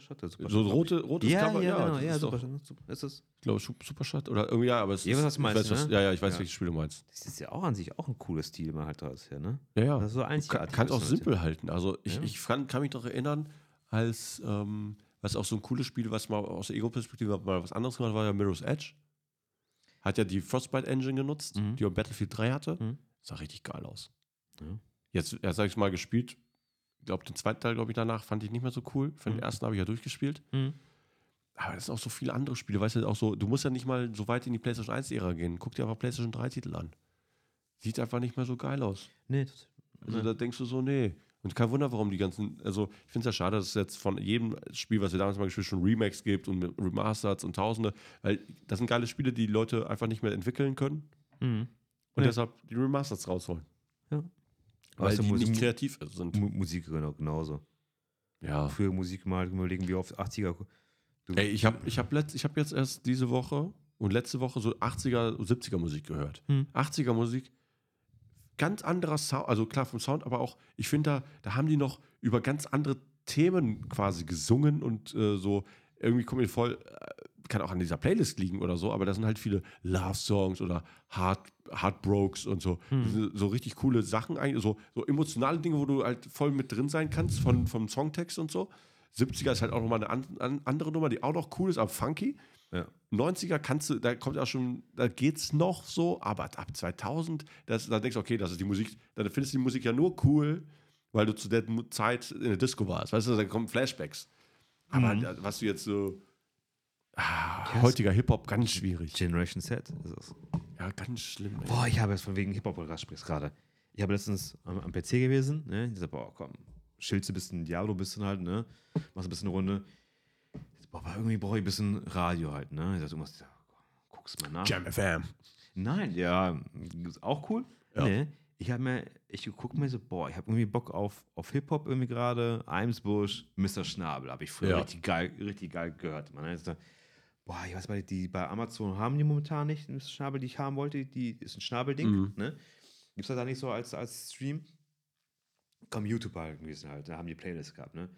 Super Shot, der Super So rote, rotes Ja, Cover? ja, genau, ja, ist Super doch- Shot. ne? Super- Ist das, Ich glaube, Sup- Superstadt oder irgendwie, ja, aber es Ja, ist, was du meinst, weiß, was, ne? Ja, ja, ich weiß, Ja. welches Spiel du meinst. das ist ja auch an sich auch ein cooles Stil, man halt da ist, ja, ne? Ja, ja. Das ist so Du kann, einzigartig. kannst auch simpel halten. Also ich, Ja. ich kann, kann mich doch erinnern, als ähm, was auch so ein cooles Spiel, was mal aus der Ego-Perspektive mal was anderes gemacht war ja Mirror's Edge. Hat ja die Frostbite-Engine genutzt, Mhm. die auch Battlefield 3 hatte. Mhm. Sah richtig geil aus. Ja. Jetzt, erst habe ich es mal gespielt. Ich glaube, den zweiten Teil, glaube ich, danach fand ich nicht mehr so cool. Für den Mhm. ersten habe ich ja durchgespielt. Mhm. Aber das sind auch so viele andere Spiele, weißt du, auch so, du musst ja nicht mal so weit in die PlayStation 1-Ära gehen. Guck dir einfach PlayStation 3-Titel an. Sieht einfach nicht mehr so geil aus. Nee, Also nee. da denkst du so, nee. Und kein Wunder, warum die ganzen, also ich finde es ja schade, dass es jetzt von jedem Spiel, was wir damals mal gespielt haben, schon Remakes gibt und Remasters und Tausende, weil das sind geile Spiele, die die Leute einfach nicht mehr entwickeln können Mhm. und Ja. deshalb die Remasters rausholen. Ja. Weil Weißt du, die Musik- nicht kreativ sind. Mu- Musik genau, genauso. Ja. Früher Musik mal überlegen, wie oft 80er. Du, Ey, ich habe ich hab letzt, ich hab jetzt erst diese Woche und letzte Woche so 80er, 70er Musik gehört. Hm. 80er Musik, ganz anderer Sound, also klar vom Sound, aber auch, ich finde, da, da haben die noch über ganz andere Themen quasi gesungen und äh, so, irgendwie kommt mir voll, äh, kann auch an dieser Playlist liegen oder so, aber da sind halt viele Love-Songs oder Heart, Heartbrokes und so, Hm. so richtig coole Sachen, eigentlich, so, so emotionale Dinge, wo du halt voll mit drin sein kannst von, vom Songtext und so. 70er ist halt auch nochmal eine an, an, andere Nummer, die auch noch cool ist, aber funky. ja. 90er kannst du, da kommt ja schon, da geht's noch so, aber ab 2000, das, da denkst du, okay, das ist die Musik, dann findest du die Musik ja nur cool, weil du zu der Zeit in der Disco warst. Weißt du, da kommen Flashbacks. Aber Mhm. was du jetzt so, Ah, heutiger Hip-Hop ganz schwierig. Generation Z ist es. Ja, ganz schlimm. ey. Boah, ich habe jetzt von wegen Hip-Hop gerade sprichst gerade. Ich habe letztens am, am PC gewesen, ne? Ich sag, boah, komm, du ein bisschen Diablo, bisschen halt, ne? Machst ein bisschen eine Runde. Ich sag, Boah, aber irgendwie brauche ich ein bisschen Radio halt, ne? Ich sag, irgendwas, ja, guckst mal nach. Jam FM. Nein, ja, ist auch cool. Ja. Nee, ich habe mir, ich gucke mir so, boah, ich habe irgendwie Bock auf, auf Hip-Hop irgendwie gerade. Eimsbusch, Mr. Schnabel, habe ich früher Ja. richtig geil, richtig geil gehört. Man ist da, boah, ich weiß mal, die bei Amazon haben die momentan nicht Mr. Schnabel, die ich haben wollte. Die ist ein Schnabelding, Mhm. ne? Gibt es da nicht so als, als Stream? Komm, YouTube halt gewesen halt, da haben die Playlists gehabt, ne?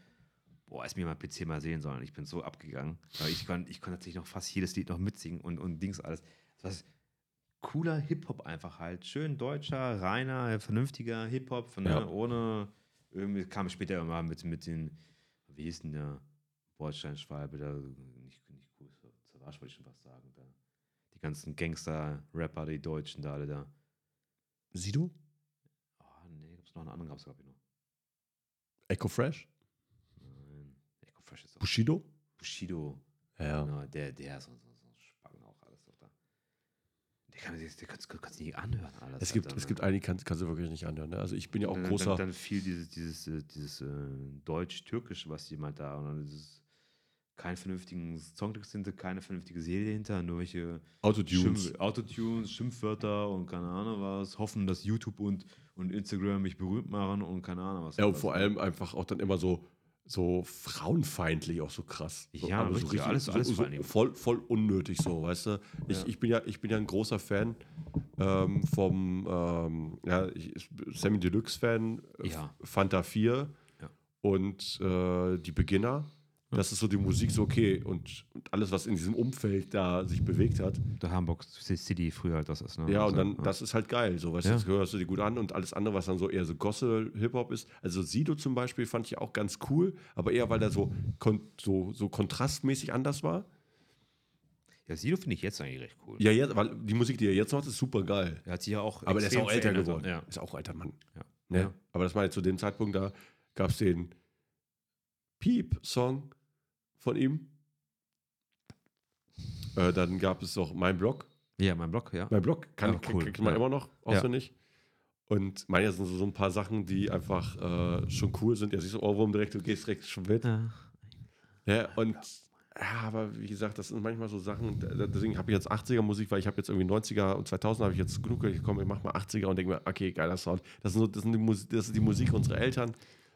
Boah, ist mir mal PC mal sehen sollen. Ich bin so abgegangen. Aber ich konnte ich konnt tatsächlich noch fast jedes Lied noch mitsingen und, und Dings alles. Das war cooler Hip-Hop einfach halt. Schön deutscher, reiner, vernünftiger Hip-Hop, ne? Ja. ohne irgendwie kam später immer mit, mit den, wie hieß denn der Bordsteinschwalbe, da nicht, Zerwasch wollte ich schon fast sagen. Da. Die ganzen Gangster-Rapper, die Deutschen da alle da. Sido? Oh, nee, gab's noch einen anderen, gab's glaube ich noch. Echo Fresh? Nein, Echo Fresh ist auch Bushido? Bushido. Ja. Genau, der, der ist so, so, so Spacken auch alles doch da. Der kann der kannst, kannst du nicht anhören. Alles Es gibt, Alter, es ne? gibt einige, kannst, kannst du wirklich nicht anhören. Ne? Also ich bin ja auch dann, großer. Dann, dann fiel dieses, dieses, äh, dieses äh, Deutsch-Türkisch, was jemand da und dann ist es keinen vernünftigen Songtext hinter, keine vernünftige Serie hinter, nur welche Autotunes. Schimpf Autotunes, Schimpfwörter und keine Ahnung was, hoffen, dass YouTube und, und Instagram mich berühmt machen und keine Ahnung was. Ja, und vor allem einfach auch dann immer so, so frauenfeindlich, auch so krass. So, Ja, aber richtig, alles- alles so, so voll, voll unnötig so, weißt du? Ich, Ja. ich, bin, ja, ich bin ja ein großer Fan ähm, vom ähm, ja, ich, Sammy Deluxe-Fan, äh, Ja. Fanta 4 Ja. und äh, die Beginner. Das ist so die Musik, so okay. Und, und alles, was in diesem Umfeld da sich bewegt hat. Der Hamburg City früher halt das ist, ne? Ja, und Also, dann, das ist halt geil. So, weißt du, Ja. das hörst du dir gut an und alles andere, was dann so eher so Gosse-Hip-Hop ist. Also Sido zum Beispiel fand ich auch ganz cool, aber eher, weil der so, kon so, so kontrastmäßig anders war. Ja, Sido finde ich jetzt eigentlich recht cool. Ja, jetzt, weil die Musik, die er jetzt macht, ist super geil. Er hat sich ja auch Aber der ist auch älter geworden. Ja. Ist auch alter Mann. Ja. Ne? Ja. Aber das war jetzt zu dem Zeitpunkt, da gab es den Piep-Song von ihm. Äh, dann gab es noch Mein Blog. ja, mein Blog, ja. Mein Blog kann, Ja, cool. kriegt man Ja. immer noch Ja. auswendig. Und meine sind so, so ein paar Sachen, die einfach äh, schon cool sind. Ja, siehst du Ohrwurm direkt, du gehst direkt schon mit. Ja. Ja, und ja, aber wie gesagt, das sind manchmal so Sachen, deswegen habe ich jetzt 80er Musik, weil ich habe jetzt irgendwie 90er und 2000er habe ich jetzt genug, ich komme, ich mach mal 80er und denke mir, okay, geiler Sound. Das, sind so, das, sind die Musik, das ist die Musik unserer Eltern.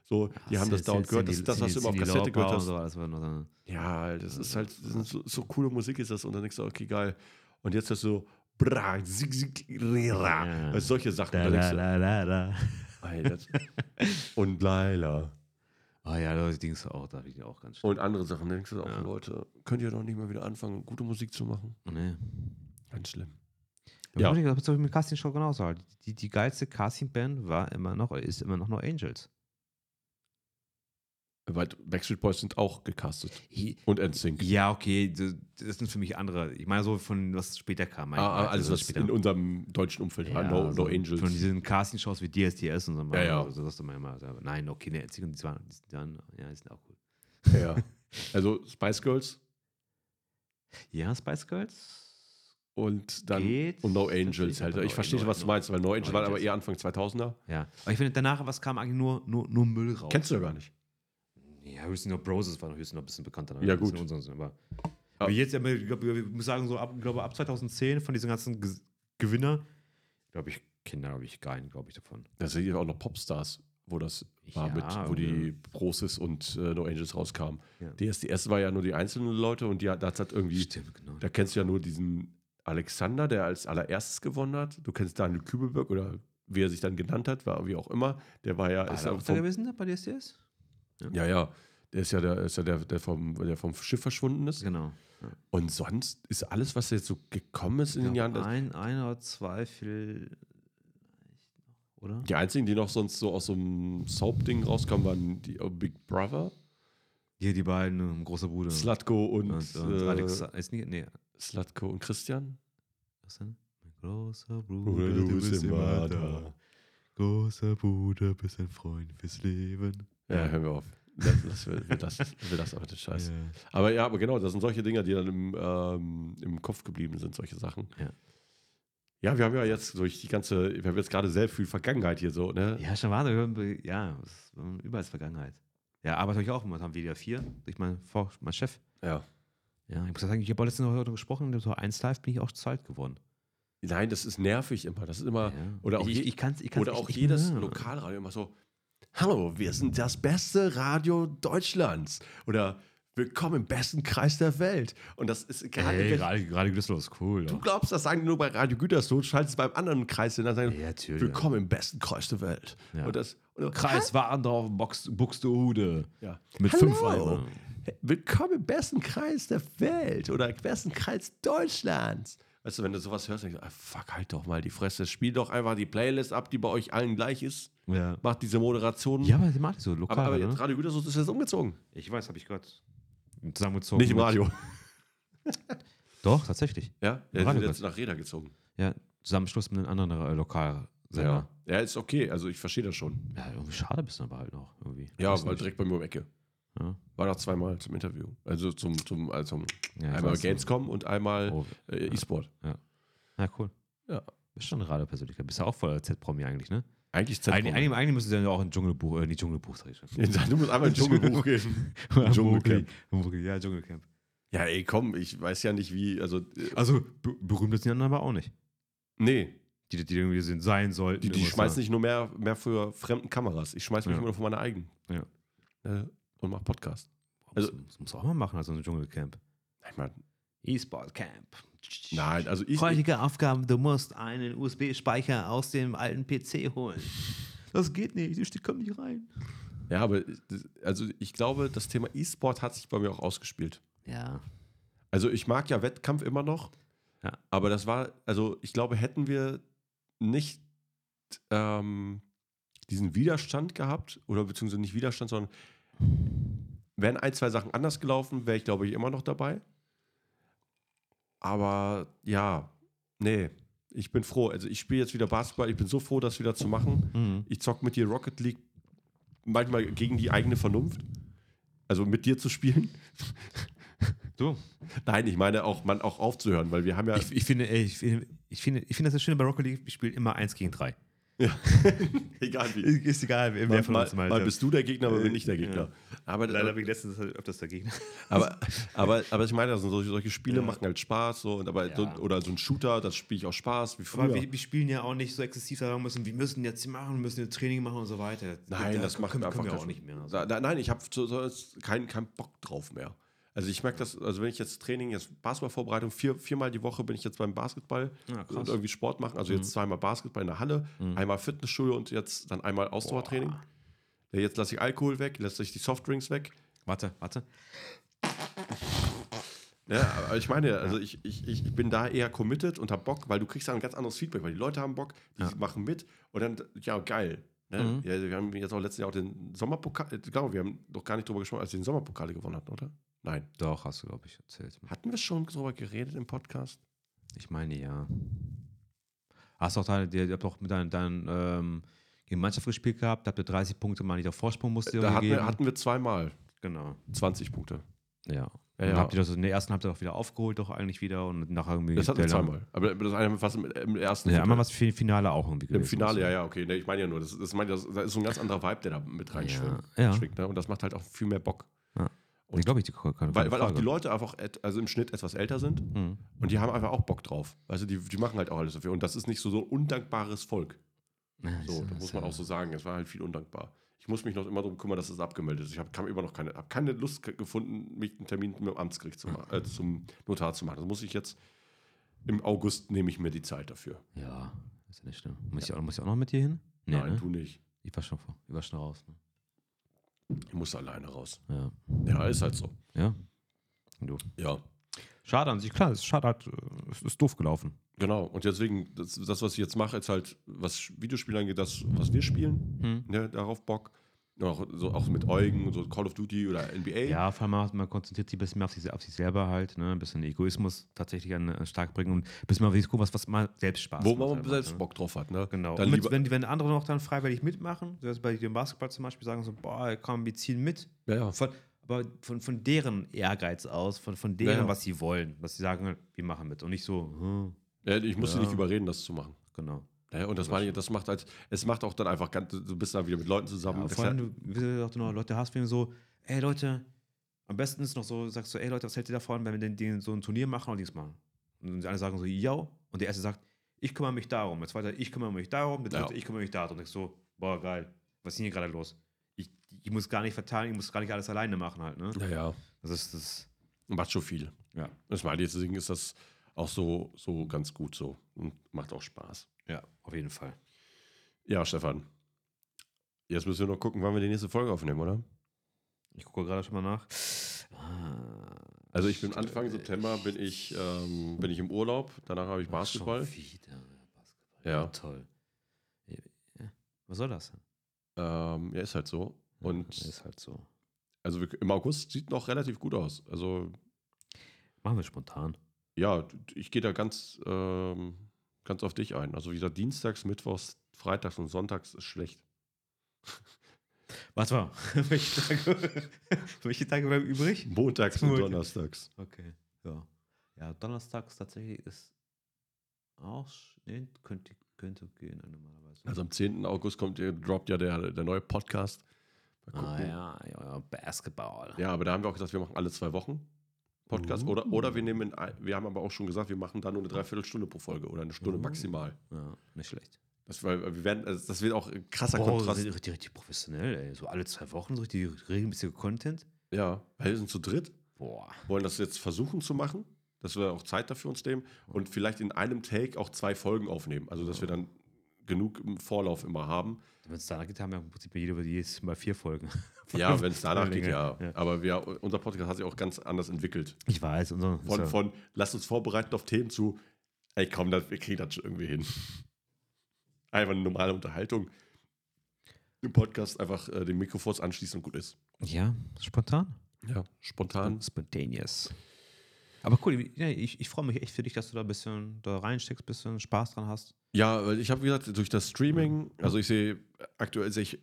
So, die haben das dauernd gehört. Das ist das, was du immer auf Kassette gehört hast. so, so- Ja, das ist halt, so, so coole Musik ist das und dann denkst du, okay, geil. Und jetzt hast du so, bra, zig, zig, rera, Ja. also solche Sachen. Da, Da da, da, da. Alter. und Laila. Ah ja, das Dings auch, da finde ich auch ganz schön. Und andere Sachen. Da denkst du auch, Ja. Leute, könnt ihr doch nicht mal wieder anfangen, gute Musik zu machen? Nee. Ganz schlimm. Ja. Ja. Das ist mit Casting Show genauso halt. Die, die geilste Casting-Band war immer noch, ist immer noch No Angels. Weil Backstreet Boys sind auch gecastet. Und NSYNC. Ja, okay, das, das sind für mich andere. Ich meine so von was später kam. Ah, Also was in unserem deutschen Umfeld war. No, also no Angels. Von diesen Casting-Shows wie DSDS und so. Ja, ja. Also, das ist immer Nein, okay, ne, die sind, die waren- die dann, ja, die sind auch cool. ja. Also Spice Girls Ja, Spice Girls. und dann Geht. und No Angels halt. Ich verstehe No- was du meinst, weil No Angels No war aber eher Anfang 2000er. Ja. Aber ich finde, danach, was kam eigentlich nur, nur, nur Müll raus. Kennst du ja gar nicht. Ja, höchstens noch Broses war noch höchstens noch ein bisschen bekannter. Ja, Ein bisschen gut. Unseren, aber Ja. aber jetzt, ich glaube, ich muss sagen, so ab, glaube, ab 2010 von diesen ganzen Ge Gewinner, glaube ich, kenne glaube ich keinen, glaube ich, davon. Da sind ja auch noch Popstars, wo das war, Ja, mit, wo ja. die Brosis und äh, No Angels rauskamen. Ja. DSDS war ja nur die einzelnen Leute und die, hat- das hat irgendwie, Stimmt, genau. da kennst du ja nur diesen Alexander, der als allererstes gewonnen hat. Du kennst Daniel Kübelberg oder wie er sich dann genannt hat, war wie auch immer. Der war ja, War ist er ja auch da vom, gewesen, bei DSDS? Ja, ja, der ist ja der, ist ja der, der, vom, der vom Schiff verschwunden ist. Genau. Und sonst ist alles, was jetzt so gekommen ist in den Ich Jahren, ein, ein oder zwei viel, oder? die einzigen, die noch sonst so aus so einem Soap-Ding rauskamen, waren die oh, Big Brother, Hier die beiden, ähm, großer Bruder. Slutko und, und, und äh, Alex, ist nicht, nee, Slutko und Christian. was denn? Mein großer Bruder, Bruder, du bist immer Großer Bruder, bist ein Freund fürs Leben. Ja, hören wir auf. Das, das, will, will, das, das auch den Scheiß. Aber ja, aber genau, das sind solche Dinge, die dann im, ähm, im Kopf geblieben sind, solche Sachen. Ja. Ja, wir haben ja jetzt durch die ganze, wir haben jetzt gerade sehr viel Vergangenheit hier so, ne? Ja, schon war ja, das ist überall Vergangenheit. Ja, arbeite ich auch momentan WDR 4 durch meinen, Vor meinen Chef. Ja. Ja, ich muss sagen, ich habe letztens noch heute gesprochen, so eins live bin ich auch zu alt geworden. Nein, das ist nervig immer. Das ist immer, Ja. oder auch, ich, ich, kann's, ich kann's oder auch jedes. Lokalradio immer so, hallo, wir sind das beste Radio Deutschlands. Oder willkommen im besten Kreis der Welt. Und das ist gerade, Ey, wenn- gerade, gerade Gütersloh ist cool. du doch. glaubst, das sagen die nur bei Radio Gütersloh, schaltest es beim anderen Kreis hin, dann sagen, Ja, natürlich. willkommen im besten Kreis der Welt. Ja. Und das, und Kreis Warndorf, Box, Buxtehude. Ja. Mit Hallo. fünf Eimern. Willkommen im besten Kreis der Welt oder besten Kreis Deutschlands. Weißt du, wenn du sowas hörst, denkst du, ah, fuck, halt doch mal die Fresse. Spiel doch einfach die Playlist ab, die bei euch allen gleich ist. Ja. Macht diese Moderation. Ja, aber die macht so lokal. aber, aber ne? jetzt Radio Gütersloh ist jetzt umgezogen. Ich weiß, habe ich gerade zusammengezogen. Nicht im Radio. Doch, tatsächlich. Ja, Radio ist jetzt nach Reda gezogen. Ja, Zusammenschluss mit einem anderen äh, Lokalsender. Ja. ja, ist okay. Also ich verstehe das schon. Ja. irgendwie schade bist du aber halt noch. Irgendwie. Ja, weil nicht. direkt bei mir um die Ecke. Ja. War noch zweimal zum Interview. Also zum, zum, also zum Ja, einmal. Gamescom und einmal Oh, äh, E-Sport. ja, cool. Ja. Bist schon eine Radiopersönlichkeit. Bist ja auch voller Z-Promi eigentlich, ne? Eigentlich Eigentlich, Zentrum. eigentlich, eigentlich müsstest du ja auch ein Dschungelbuch, äh, nicht Dschungelbuch, sag ich schon. Du musst einmal ins Dschungelbuch gehen. Dschungelcamp. Ja, Dschungelcamp. Ja, ey, komm, ich weiß ja nicht, wie, also, äh, Also, be berühmt sind die anderen aber auch nicht. nee, Die, die irgendwie sind, sein sollten. die, die schmeißen nicht nur mehr, mehr für fremden Kameras. Ich schmeiß mich Ja. immer nur von meiner eigenen. Ja. Äh, und mach Podcast. Also, das muss auch mal machen, also ein Dschungelcamp. Ich mein, E-Sport Camp. nein, also ich, Heutige Aufgabe, du musst einen USB-Speicher aus dem alten PC holen. Das geht nicht, die kommen nicht rein. ja, aber also ich glaube, das Thema E-Sport hat sich bei mir auch ausgespielt. Ja. Also ich mag ja Wettkampf immer noch, Ja. aber das war, also ich glaube, hätten wir nicht ähm, diesen Widerstand gehabt, oder beziehungsweise nicht Widerstand, sondern wären ein, zwei Sachen anders gelaufen, wäre ich, glaube ich, immer noch dabei. Aber ja, nee, ich bin froh. Also ich spiele jetzt wieder Basketball, ich bin so froh, das wieder zu machen. Mhm. Ich zock mit dir Rocket League manchmal gegen die eigene Vernunft. Also mit dir zu spielen. Du, Nein, ich meine auch, man auch aufzuhören, weil wir haben ja. ich, ich finde, ich finde, ich finde, ich finde das Schöne bei Rocket League, wir spielen immer eins gegen drei. egal wie. Ist egal, wer Mal, von uns mal. mal bist du der Gegner, mal bin ich der Ja. Gegner. Aber, Leider bin ich letztens halt öfters dagegen. aber, aber, aber ich meine, also solche, solche Spiele Ja. machen halt Spaß. So, und aber, Ja. so, oder so ein Shooter, das spiele ich auch Spaß, wie früher. Aber wir, wir spielen ja auch nicht so exzessiv sagen müssen, wir müssen jetzt machen, wir müssen jetzt Training machen und so weiter. Nein, Da das macht können, mir einfach können wir auch nicht mehr. Also. Da, nein, ich habe so, so keinen keinen Bock drauf mehr. Also ich merke das, also wenn ich jetzt Training, jetzt Basketballvorbereitung, vier, viermal die Woche bin ich jetzt beim Basketball Ja, krass. und irgendwie Sport machen. Also jetzt zweimal Basketball in der Halle, Mhm. einmal Fitnessstudio und jetzt dann einmal Ausdauertraining. Ja, Jetzt lasse ich Alkohol weg, lasse ich die Softdrinks weg. Warte, warte. Ja, aber ich meine, also ich, ich, ich bin da eher committed und habe Bock, weil du kriegst da ein ganz anderes Feedback, weil die Leute haben Bock, die Ja. machen mit und dann, ja, geil. Ne? Mhm. Ja, wir haben jetzt auch letztes Jahr auch den Sommerpokal, ich glaube, wir haben doch gar nicht drüber gesprochen, als wir den Sommerpokale gewonnen hatten, oder? Nein. Doch, hast du, glaube ich, erzählt. Hatten wir schon drüber geredet im Podcast? Ich meine, ja. Hast du auch deine, ihr habt auch mit deinen, deinen ähm, gegen Mannschaft gespielt gehabt, habt ihr 30 Punkte mal nicht auf Vorsprung musste Da hatten wir, hatten wir zweimal genau. 20 Punkte. Ja. Ja, ja. habt ihr das in der ersten Halbzeit auch wieder aufgeholt, doch eigentlich wieder und nachher irgendwie. Das hatten wir zweimal. Aber das eine fast im, im ersten. Ja, einmal was für Finale auch irgendwie Im gewesen. Finale, ja, ja, okay. Nee, ich meine ja nur, das, das, das, da ist so ein ganz anderer Vibe, der da mit reinschwingt. Ja, ja. ne? Und das macht halt auch viel mehr Bock. Und ich glaube, ich, die keine, Weil, weil auch die Leute einfach, et, also im Schnitt etwas älter sind Mhm. und die haben einfach auch Bock drauf. Also die, die machen halt auch alles dafür. Und das ist nicht so, so ein undankbares Volk. Ja, So, das muss man ja- auch so sagen. Es war halt viel undankbar. Ich muss mich noch immer darum kümmern, dass es abgemeldet ist. Ich habe immer noch keine, hab keine Lust ge- gefunden, mich einen Termin mit dem Amtsgericht zu machen, äh, zum Notar zu machen. Das muss ich jetzt im August nehme ich mir die Zeit dafür. Ja, ist ja nicht schlimm. Muss, ich auch, muss ich auch noch mit dir hin? Nee, Nein, ne? tu nicht. Ich war schon, vor, ich war schon raus. Ne? Ich muss alleine raus. Ja. Ja, ist halt so. Ja. Du. Ja. Schade an sich, klar, es ist schade, es ist doof gelaufen. Genau. Und deswegen, das, das, was ich jetzt mache, ist halt, was Videospiele angeht, das, was wir spielen. Hm. Ne, darauf Bock. Auch, so, auch mit Eugen, so Call of Duty oder NBA. Ja, vor allem man, man konzentriert sich ein bisschen mehr auf sich, auf sich selber halt, ne? ein bisschen Egoismus tatsächlich an, an stark bringen und ein bisschen mal gucken, was, was mal selbst Spaß Wo macht. man halt, selbst ne? Bock drauf hat, ne? Genau. Dann Und mit, wenn, wenn andere noch dann freiwillig mitmachen, so bei dem Basketball zum Beispiel sagen so, boah, komm, wir ziehen mit. ja, ja. Von, aber von, von deren Ehrgeiz aus, von, von deren, Ja, was sie wollen, was sie sagen, wir machen mit. Und nicht so, hm, ja, ich muss sie nicht überreden, das zu machen. genau. Ja, und das meine ich, das macht halt, es macht auch dann einfach ganz, du bist dann wieder mit Leuten zusammen. Ja, vor allem, du, wie auch noch Leute hast, wenn du so, ey Leute, am besten ist noch so, sagst du, ey Leute, was hält ihr davon, wenn wir den, den so ein Turnier machen und dies machen? Und die alle sagen so, ja. Und der erste sagt, ich kümmere mich darum. Der zweite, ich kümmere mich darum. Der dritte, Ja. ich kümmere mich darum. Und ich so, boah, geil. Was ist denn hier gerade los? Ich, ich muss gar nicht verteilen, ich muss gar nicht alles alleine machen halt, ne? ja, ja, Das ist, das, macht schon viel. ja. Das meine ich, deswegen ist das auch so, so ganz gut so und macht auch Spaß. Ja, auf jeden Fall. Ja, Stefan. Jetzt müssen wir noch gucken, wann wir die nächste Folge aufnehmen, oder? Ich gucke gerade schon mal nach. Ah, Also ich bin Anfang September bin ich, ähm, bin ich im Urlaub, danach habe ich Basketball. Schon wieder Basketball. Ja. Toll. Ja, ja. Was soll das? Ähm, ja, ist halt so. Ja, Und ist halt so. also im August sieht noch relativ gut aus. Also Machen wir spontan. Ja, ich gehe da ganz, ähm, ganz auf dich ein. Also wie gesagt, Dienstags, Mittwochs, Freitags und Sonntags ist schlecht. Was war? welche, Tage, welche Tage bleiben übrig? Montags und. Donnerstags. Okay. Ja. Ja, donnerstags tatsächlich ist auch. Nee, könnte, könnte gehen normalerweise. Also am 10. August kommt, droppt ja der, der neue Podcast. Mal ah, ja, ja, Basketball. Ja, aber da haben wir auch gesagt, wir machen alle zwei Wochen Podcast. Uh. Oder, oder wir nehmen, ein- wir haben aber auch schon gesagt, wir machen da nur eine Dreiviertelstunde pro Folge oder eine Stunde Uh. maximal. Ja, nicht schlecht. Das, weil wir werden, also das wird auch ein krasser Boah, Kontrast. richtig, richtig, richtig professionell, ey. So alle zwei Wochen so richtig regelmäßiger Content. Ja, weil wir sind zu dritt, Boah. wollen das jetzt versuchen zu machen, dass wir auch Zeit dafür uns nehmen und vielleicht in einem Take auch zwei Folgen aufnehmen. Also, dass wir dann genug im Vorlauf immer haben. Wenn es danach geht, haben wir im Prinzip jede jedes Mal vier Folgen. Ja, wenn es danach geht, ja. Ja. Aber wir, unser Podcast hat sich auch ganz anders entwickelt. Ich weiß, unser. Von, ja- von lass uns vorbereiten auf Themen zu, ey komm, das, wir kriegen das schon irgendwie hin. Einfach eine normale Unterhaltung. Im Podcast einfach äh, den Mikrofons anschließen und gut ist. ja, spontan. Ja, spontan. Spontaneous. Aber cool, ich, ich freue mich echt für dich, dass du da ein bisschen da reinsteckst, ein bisschen Spaß dran hast. Ja, weil ich habe gesagt, durch das Streaming, also ich sehe, aktuell sehe ich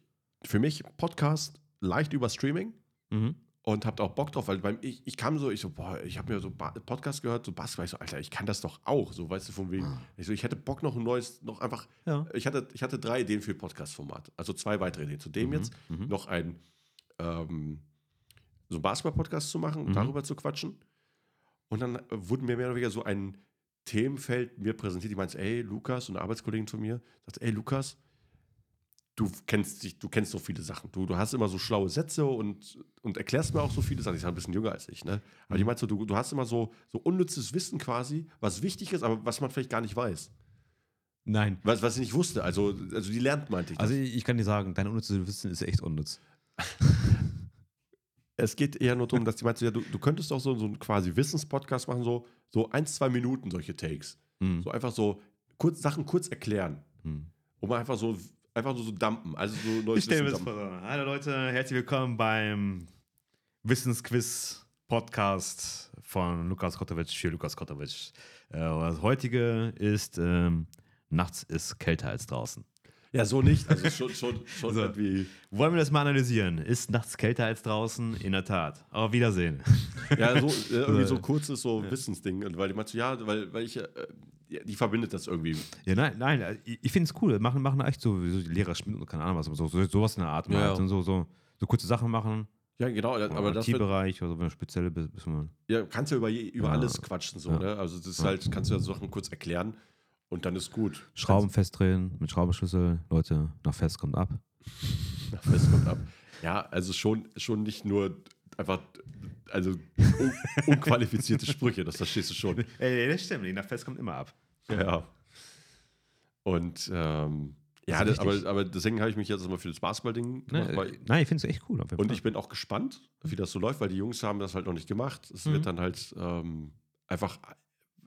für mich Podcast leicht über Streaming Mhm. und habe auch Bock drauf, weil beim, ich, ich kam so, ich so, boah, ich habe mir so ba Podcast gehört, so Basketball, ich so, Alter, ich kann das doch auch, so, weißt du, von wegen. Ich so, ich hätte Bock noch ein neues, noch einfach, Ja. ich hatte, ich hatte drei Ideen für Podcast-Format, also zwei weitere Ideen. Zu dem Mhm, jetzt mhm. noch ein, ähm, so einen Basketball-Podcast zu machen, Mhm. darüber zu quatschen. Und dann äh, wurde mir mehr oder weniger so ein Themenfeld mir präsentiert. Die meinte, ey, Lukas, so eine Arbeitskollegin von mir, sagt, ey, Lukas, du kennst dich, du kennst so viele Sachen. Du, du hast immer so schlaue Sätze und, und erklärst mir auch so viele Sachen. Ich sage, ein bisschen jünger als ich, ne? Aber die meinte so, du, du hast immer so, so unnützes Wissen quasi, was wichtig ist, aber was man vielleicht gar nicht weiß. Nein. Was, was ich nicht wusste. Also, also die lernt, meinte ich. Also ich, ich kann dir sagen, dein unnützes Wissen ist echt unnütz. es geht eher nur darum, dass die meinte, ja, du, du könntest auch so, so einen quasi Wissenspodcast machen, so, so ein, zwei Minuten solche Takes. Mhm. So einfach so kurz, Sachen kurz erklären. Mhm. Um einfach so, einfach nur so dampen. Also so neues Ich stelle mir Wissen das dampen. vor. Hallo Leute, herzlich willkommen beim Wissensquiz-Podcast von Lukas Kotowicz für Lukas Kotowicz. Äh, das heutige ist ähm, Nachts ist kälter als draußen. Ja, so nicht. Also schon, schon, schon So. irgendwie. Wollen wir das mal analysieren? Ist nachts kälter als draußen? In der Tat. Auf Wiedersehen. Ja, so, äh, irgendwie so kurzes so Wissensding. Und weil die meinte, so, ja, weil, weil ich, äh, ja, die verbindet das irgendwie. Ja, nein, nein, ich, ich finde es cool. Machen, machen echt so, so die Lehrer keine Ahnung was, so, so, sowas in der Art. Ja, ja. halt. Und so, so, so kurze Sachen machen. Ja, genau. Aber Aber das wird, Bereich oder so eine spezielle bis, bis man. ja, kannst ja über, über Ja. alles quatschen. So, Ja. ne? Also das ist halt, kannst du ja Sachen kurz erklären und dann ist gut. Schrauben festdrehen mit Schraubenschlüssel. Leute, nach fest kommt ab. Na, fest kommt ab. Ja, also schon, schon nicht nur einfach, also un unqualifizierte Sprüche, das verstehst du schon. Ey, das stimmt. Nach fest kommt immer ab. Ja. Und ähm, ja, Das ist das, aber, aber deswegen habe ich mich jetzt mal für das Basketball-Ding gemacht. Ne, weil, nein, ich finde es echt cool. Und ich bin auch gespannt, wie das so läuft, weil die Jungs haben das halt noch nicht gemacht. Es Mhm. wird dann halt ähm, einfach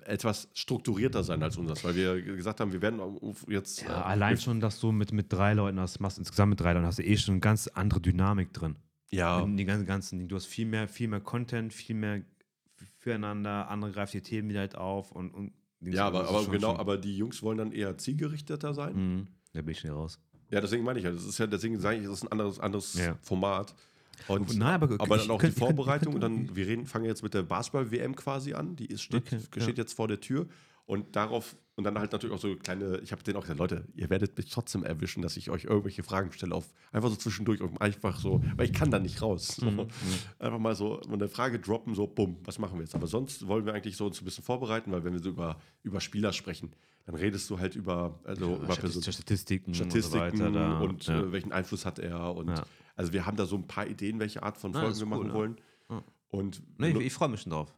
etwas strukturierter sein als unseres, weil wir gesagt haben, wir werden jetzt. Ja, äh, allein schon, dass du mit, mit drei Leuten das machst, insgesamt mit drei Leuten, hast du eh schon eine ganz andere Dynamik drin. Ja, In die ganzen, ganzen Dinge. Du hast viel mehr, viel mehr Content, viel mehr füreinander, andere greifen die Themen wieder halt auf und. und ja aber, das ist aber schon- genau, schon- aber die Jungs wollen dann eher zielgerichteter sein. Mhm. Da bin ich schnell raus. Ja, deswegen meine ich ja, das ist ja, deswegen sage ich, das ist ein anderes, anderes Ja. Format. Und, Nein, aber, aber dann auch die Vorbereitung und dann, wir reden, fangen jetzt mit der Basketball-WM quasi an, die ist, steht, Okay, steht ja. jetzt vor der Tür und darauf, und dann halt natürlich auch so kleine, ich habe denen auch gesagt, Leute, ihr werdet mich trotzdem erwischen, dass ich euch irgendwelche Fragen stelle, auf, einfach so zwischendurch, einfach so, weil ich kann da nicht raus. So. Mhm, Einfach mal so eine Frage droppen, so, bumm, was machen wir jetzt? Aber sonst wollen wir eigentlich so uns ein bisschen vorbereiten, weil wenn wir so über, über Spieler sprechen, dann redest du halt über, also Ja, über Statistiken, Statistiken und so weiter. Da. und ja. äh, welchen Einfluss hat er und Ja. Also wir haben da so ein paar Ideen, welche Art von Ja, Folgen ist wir cool, machen ja. wollen. Ja. Und nee, ich, ich freue mich schon drauf.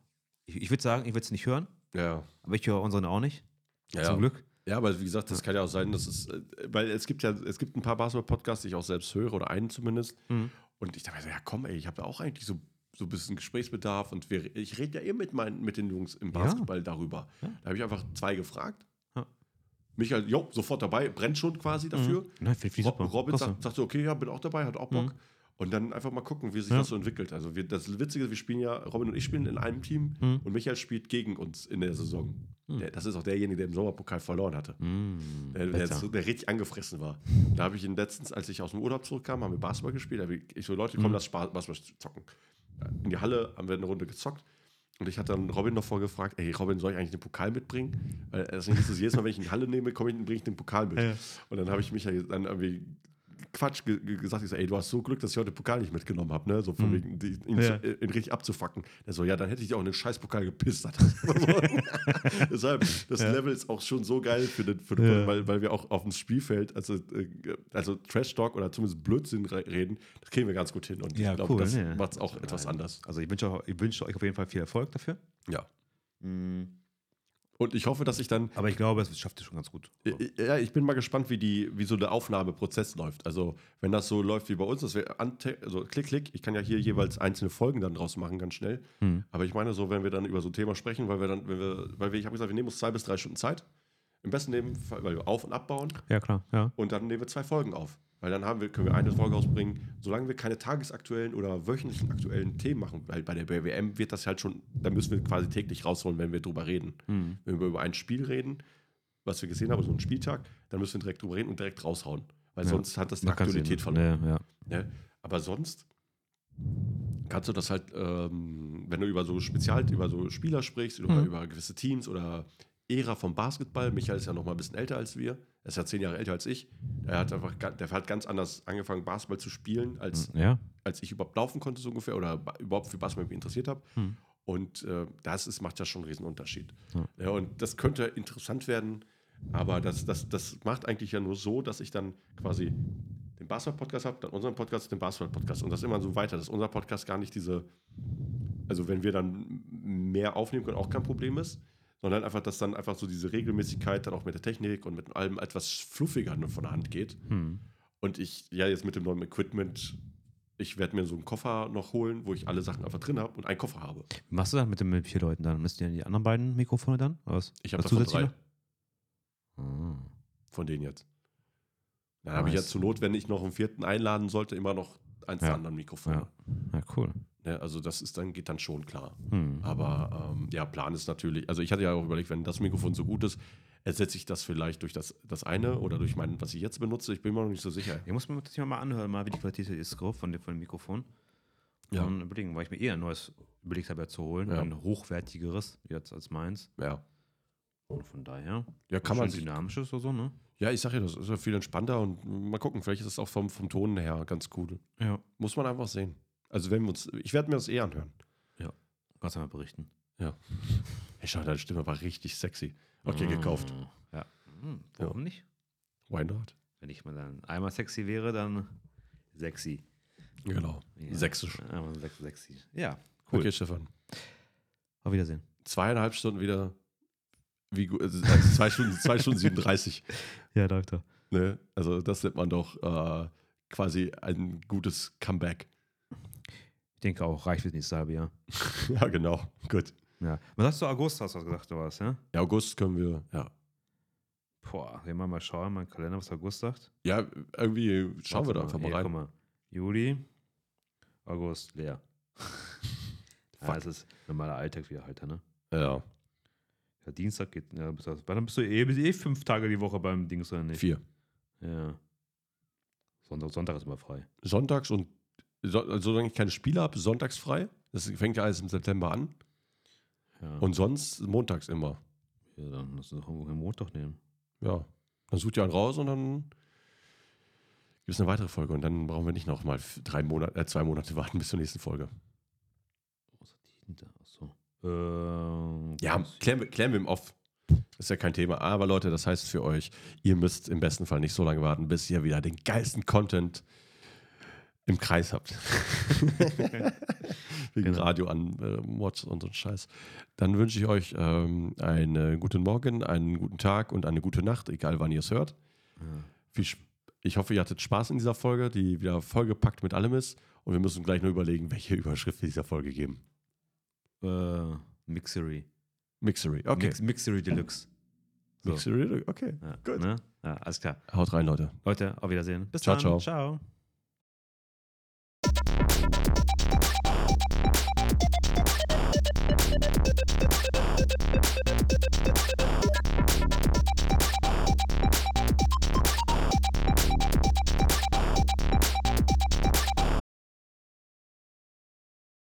Ich, ich würde sagen, ich würde es nicht hören, ja. aber ich höre unseren auch nicht. Ja, Zum Glück. Ja, aber wie gesagt, das kann ja auch sein, dass es, äh, weil es gibt ja, es gibt ein paar Basketball-Podcasts, die ich auch selbst höre oder einen zumindest. Mhm. Und ich dachte mir so, ja komm, ey, ich habe da auch eigentlich so, so ein bisschen Gesprächsbedarf und wir, ich rede ja eh mit, meinen, mit den Jungs im Ja. Basketball darüber. Ja. Da habe ich einfach zwei gefragt. Michael, jo, sofort dabei, brennt schon quasi dafür. Mhm. Nein, ich Rob, super. Robin sagt, sagte, okay, ja, bin auch dabei, hat auch Bock. Mhm. Und dann einfach mal gucken, wie sich Ja. das so entwickelt. Also wir, das Witzige ist, wir spielen ja, Robin und ich spielen in einem Team Mhm. und Michael spielt gegen uns in der Saison. Mhm. Der, das ist auch derjenige, der im Sommerpokal verloren hatte. Mm, Der, der, so- der richtig angefressen war. Da habe ich ihn letztens, als ich aus dem Urlaub zurückkam, haben wir Basketball gespielt. Da ich so, Leute, komm, Mhm. lass Spaß, Basketball zocken. In die Halle haben wir eine Runde gezockt. Und ich hatte dann Robin noch vorgefragt, ey Robin, soll ich eigentlich den Pokal mitbringen? Weil das ist jedes Mal, wenn ich in die Halle nehme, komme ich, bringe ich den Pokal mit. Ja. Und dann habe ich mich ja dann irgendwie Quatsch ge ge gesagt. Ich so, ey, du hast so Glück, dass ich heute den Pokal nicht mitgenommen habe, ne? So von Mhm. wegen, die, ihn, Ja. zu, ihn richtig abzufacken. Der so, ja, dann hätte ich dir auch einen scheiß Pokal gepisst. Deshalb, das Ja. Level ist auch schon so geil für den, für den Ja. weil, weil wir auch auf dem Spielfeld, also, äh, also Trash Talk oder zumindest Blödsinn re- reden, das kriegen wir ganz gut hin. Und Ja, ich glaube, cool, das ne? macht es auch etwas anders. Also ich wünsche, ich wünsche euch auf jeden Fall viel Erfolg dafür. Ja. Mm, Und ich hoffe, dass ich dann Aber ich glaube, es schafft ihr schon ganz gut. Ja, ich bin mal gespannt, wie, die, wie so der Aufnahmeprozess läuft. Also, wenn das so läuft wie bei uns, dass wir also klick, klick, ich kann ja hier jeweils einzelne Folgen dann draus machen, ganz schnell. Hm. Aber ich meine, so, wenn wir dann über so ein Thema sprechen, weil wir dann, wenn wir, weil wir, ich habe gesagt, wir nehmen uns zwei bis drei Stunden Zeit. Im besten nehmen, weil wir auf- und abbauen Ja, klar. Ja. und dann nehmen wir zwei Folgen auf. Weil dann haben wir, können wir eine Folge ausbringen, solange wir keine tagesaktuellen oder wöchentlichen aktuellen Themen machen, weil bei der BWM wird das halt schon, da müssen wir quasi täglich rausholen, wenn wir drüber reden. Hm. Wenn wir über ein Spiel reden, was wir gesehen haben, so einen Spieltag, dann müssen wir direkt drüber reden und direkt raushauen. Weil Ja. sonst hat das die Aktualität verloren. Ja, ja. Ne? Aber sonst kannst du das halt, ähm, wenn du über so Spezial, über so Spieler sprichst, Mhm. über gewisse Teams oder Ära vom Basketball. Michael ist ja noch mal ein bisschen älter als wir. Er ist ja zehn Jahre älter als ich. Er hat einfach, der hat ganz anders angefangen, Basketball zu spielen, als, Ja. als ich überhaupt laufen konnte, so ungefähr, oder überhaupt für Basketball mich interessiert habe. Hm. Und äh, das ist, macht ja schon einen riesen Unterschied. Ja. Ja, und das könnte interessant werden, aber das, das, das macht eigentlich ja nur so, dass ich dann quasi den Basketball-Podcast habe, dann unseren Podcast, den Basketball-Podcast und das immer so weiter, dass unser Podcast gar nicht diese, also wenn wir dann mehr aufnehmen können, auch kein Problem ist, sondern einfach, dass dann einfach so diese Regelmäßigkeit dann auch mit der Technik und mit allem etwas fluffiger nur von der Hand geht. Hm. Und ich, ja, jetzt mit dem neuen Equipment, ich werde mir so einen Koffer noch holen, wo ich alle Sachen einfach drin habe und einen Koffer habe. Machst du das mit den vier Leuten dann? Müssen die die anderen beiden Mikrofone dann? Oder was? Ich habe davon drei? Ah. von denen jetzt. Dann habe ich ja zur Not, wenn ich noch einen vierten einladen sollte, immer noch eins der Ja. anderen Mikrofone. Ja. Ja, cool. Ne, also das ist dann, geht dann schon klar. Hm. Aber ähm, ja, Plan ist natürlich, also ich hatte ja auch überlegt, wenn das Mikrofon so gut ist, ersetze ich das vielleicht durch das, das eine oder durch mein, was ich jetzt benutze. Ich bin mir noch nicht so sicher. Ich muss mir das mal anhören, mal, wie die Qualität ist drauf von dem, von dem Mikrofon. Ja. Und überlegen, weil ich mir eher ein neues überlegt habe, ja zu holen. Ja. Ein hochwertigeres jetzt als meins. Ja, Und von daher. ja kann man sich. dynamisches oder so, ne? Ja, ich sage ja, das ist ja viel entspannter und mal gucken, vielleicht ist es auch vom, vom Ton her ganz cool. Ja. Muss man einfach sehen. Also wenn wir uns, ich werde mir das eh anhören. Kannst du mal berichten. Hey, schau, deine Stimme war richtig sexy. Okay, gekauft. Mm, Ja. Hm, warum nicht? Why not? Wenn ich mal dann einmal sexy wäre, dann sexy. Genau. Ja. Sächsisch. Einmal sex- sexy. Ja, cool. Okay, Stefan. Auf Wiedersehen. Zweieinhalb Stunden wieder. Wie gut, also zwei Stunden, zwei Stunden 37. Ja, Doktor. Ne? Also, das nennt man doch äh, quasi ein gutes Comeback. Ich denke auch, reicht fürs nächste halbe Jahr. ja, genau. Gut. Ja. Was hast du August, hast du gesagt, du was, ja? Ja, August können wir, ja. Boah, wir mal mal schauen, mein Kalender, was August sagt. Ja, irgendwie schauen wir da Warte einfach mal hier, rein. Mal. Juli, August, leer. ja, es ist normaler Alltag wieder halt, ne? Ja, Ja, Dienstag geht, ja, dann bist du eh, bist eh fünf Tage die Woche beim Dings, oder nicht? vier. Ja. Sonntag, Sonntag ist immer frei. Sonntags und, so, also solange ich keine Spiele habe, sonntags frei. Das fängt ja alles im September an. Ja. Und sonst montags immer. ja, dann musst du noch einen Montag nehmen. Ja. Dann sucht ihr einen raus und dann gibt es eine weitere Folge. Und dann brauchen wir nicht noch mal f- drei Monate, äh, zwei Monate warten bis zur nächsten Folge. Was hat Ähm, Ja, klären wir, klären wir im Off. Ist ja kein Thema. Aber Leute, das heißt für euch, ihr müsst im besten Fall nicht so lange warten, bis ihr wieder den geilsten Content im Kreis habt. Wegen Genau. Radio an äh, Mods und so ein Scheiß. Dann wünsche ich euch ähm, einen guten Morgen, einen guten Tag und eine gute Nacht, egal wann ihr es hört. Ja. Ich hoffe, ihr hattet Spaß in dieser Folge, die wieder vollgepackt mit allem ist. Und wir müssen gleich nur überlegen, welche Überschrift wir dieser Folge geben äh, Mixery. Mixery, okay. Mix, Mixery Deluxe. So. Mixery Deluxe, okay. Ja, gut. Ne? Ja, alles klar. Haut rein, Leute. Leute, auf Wiedersehen. Bis ciao, dann. Ciao. ciao. Thank.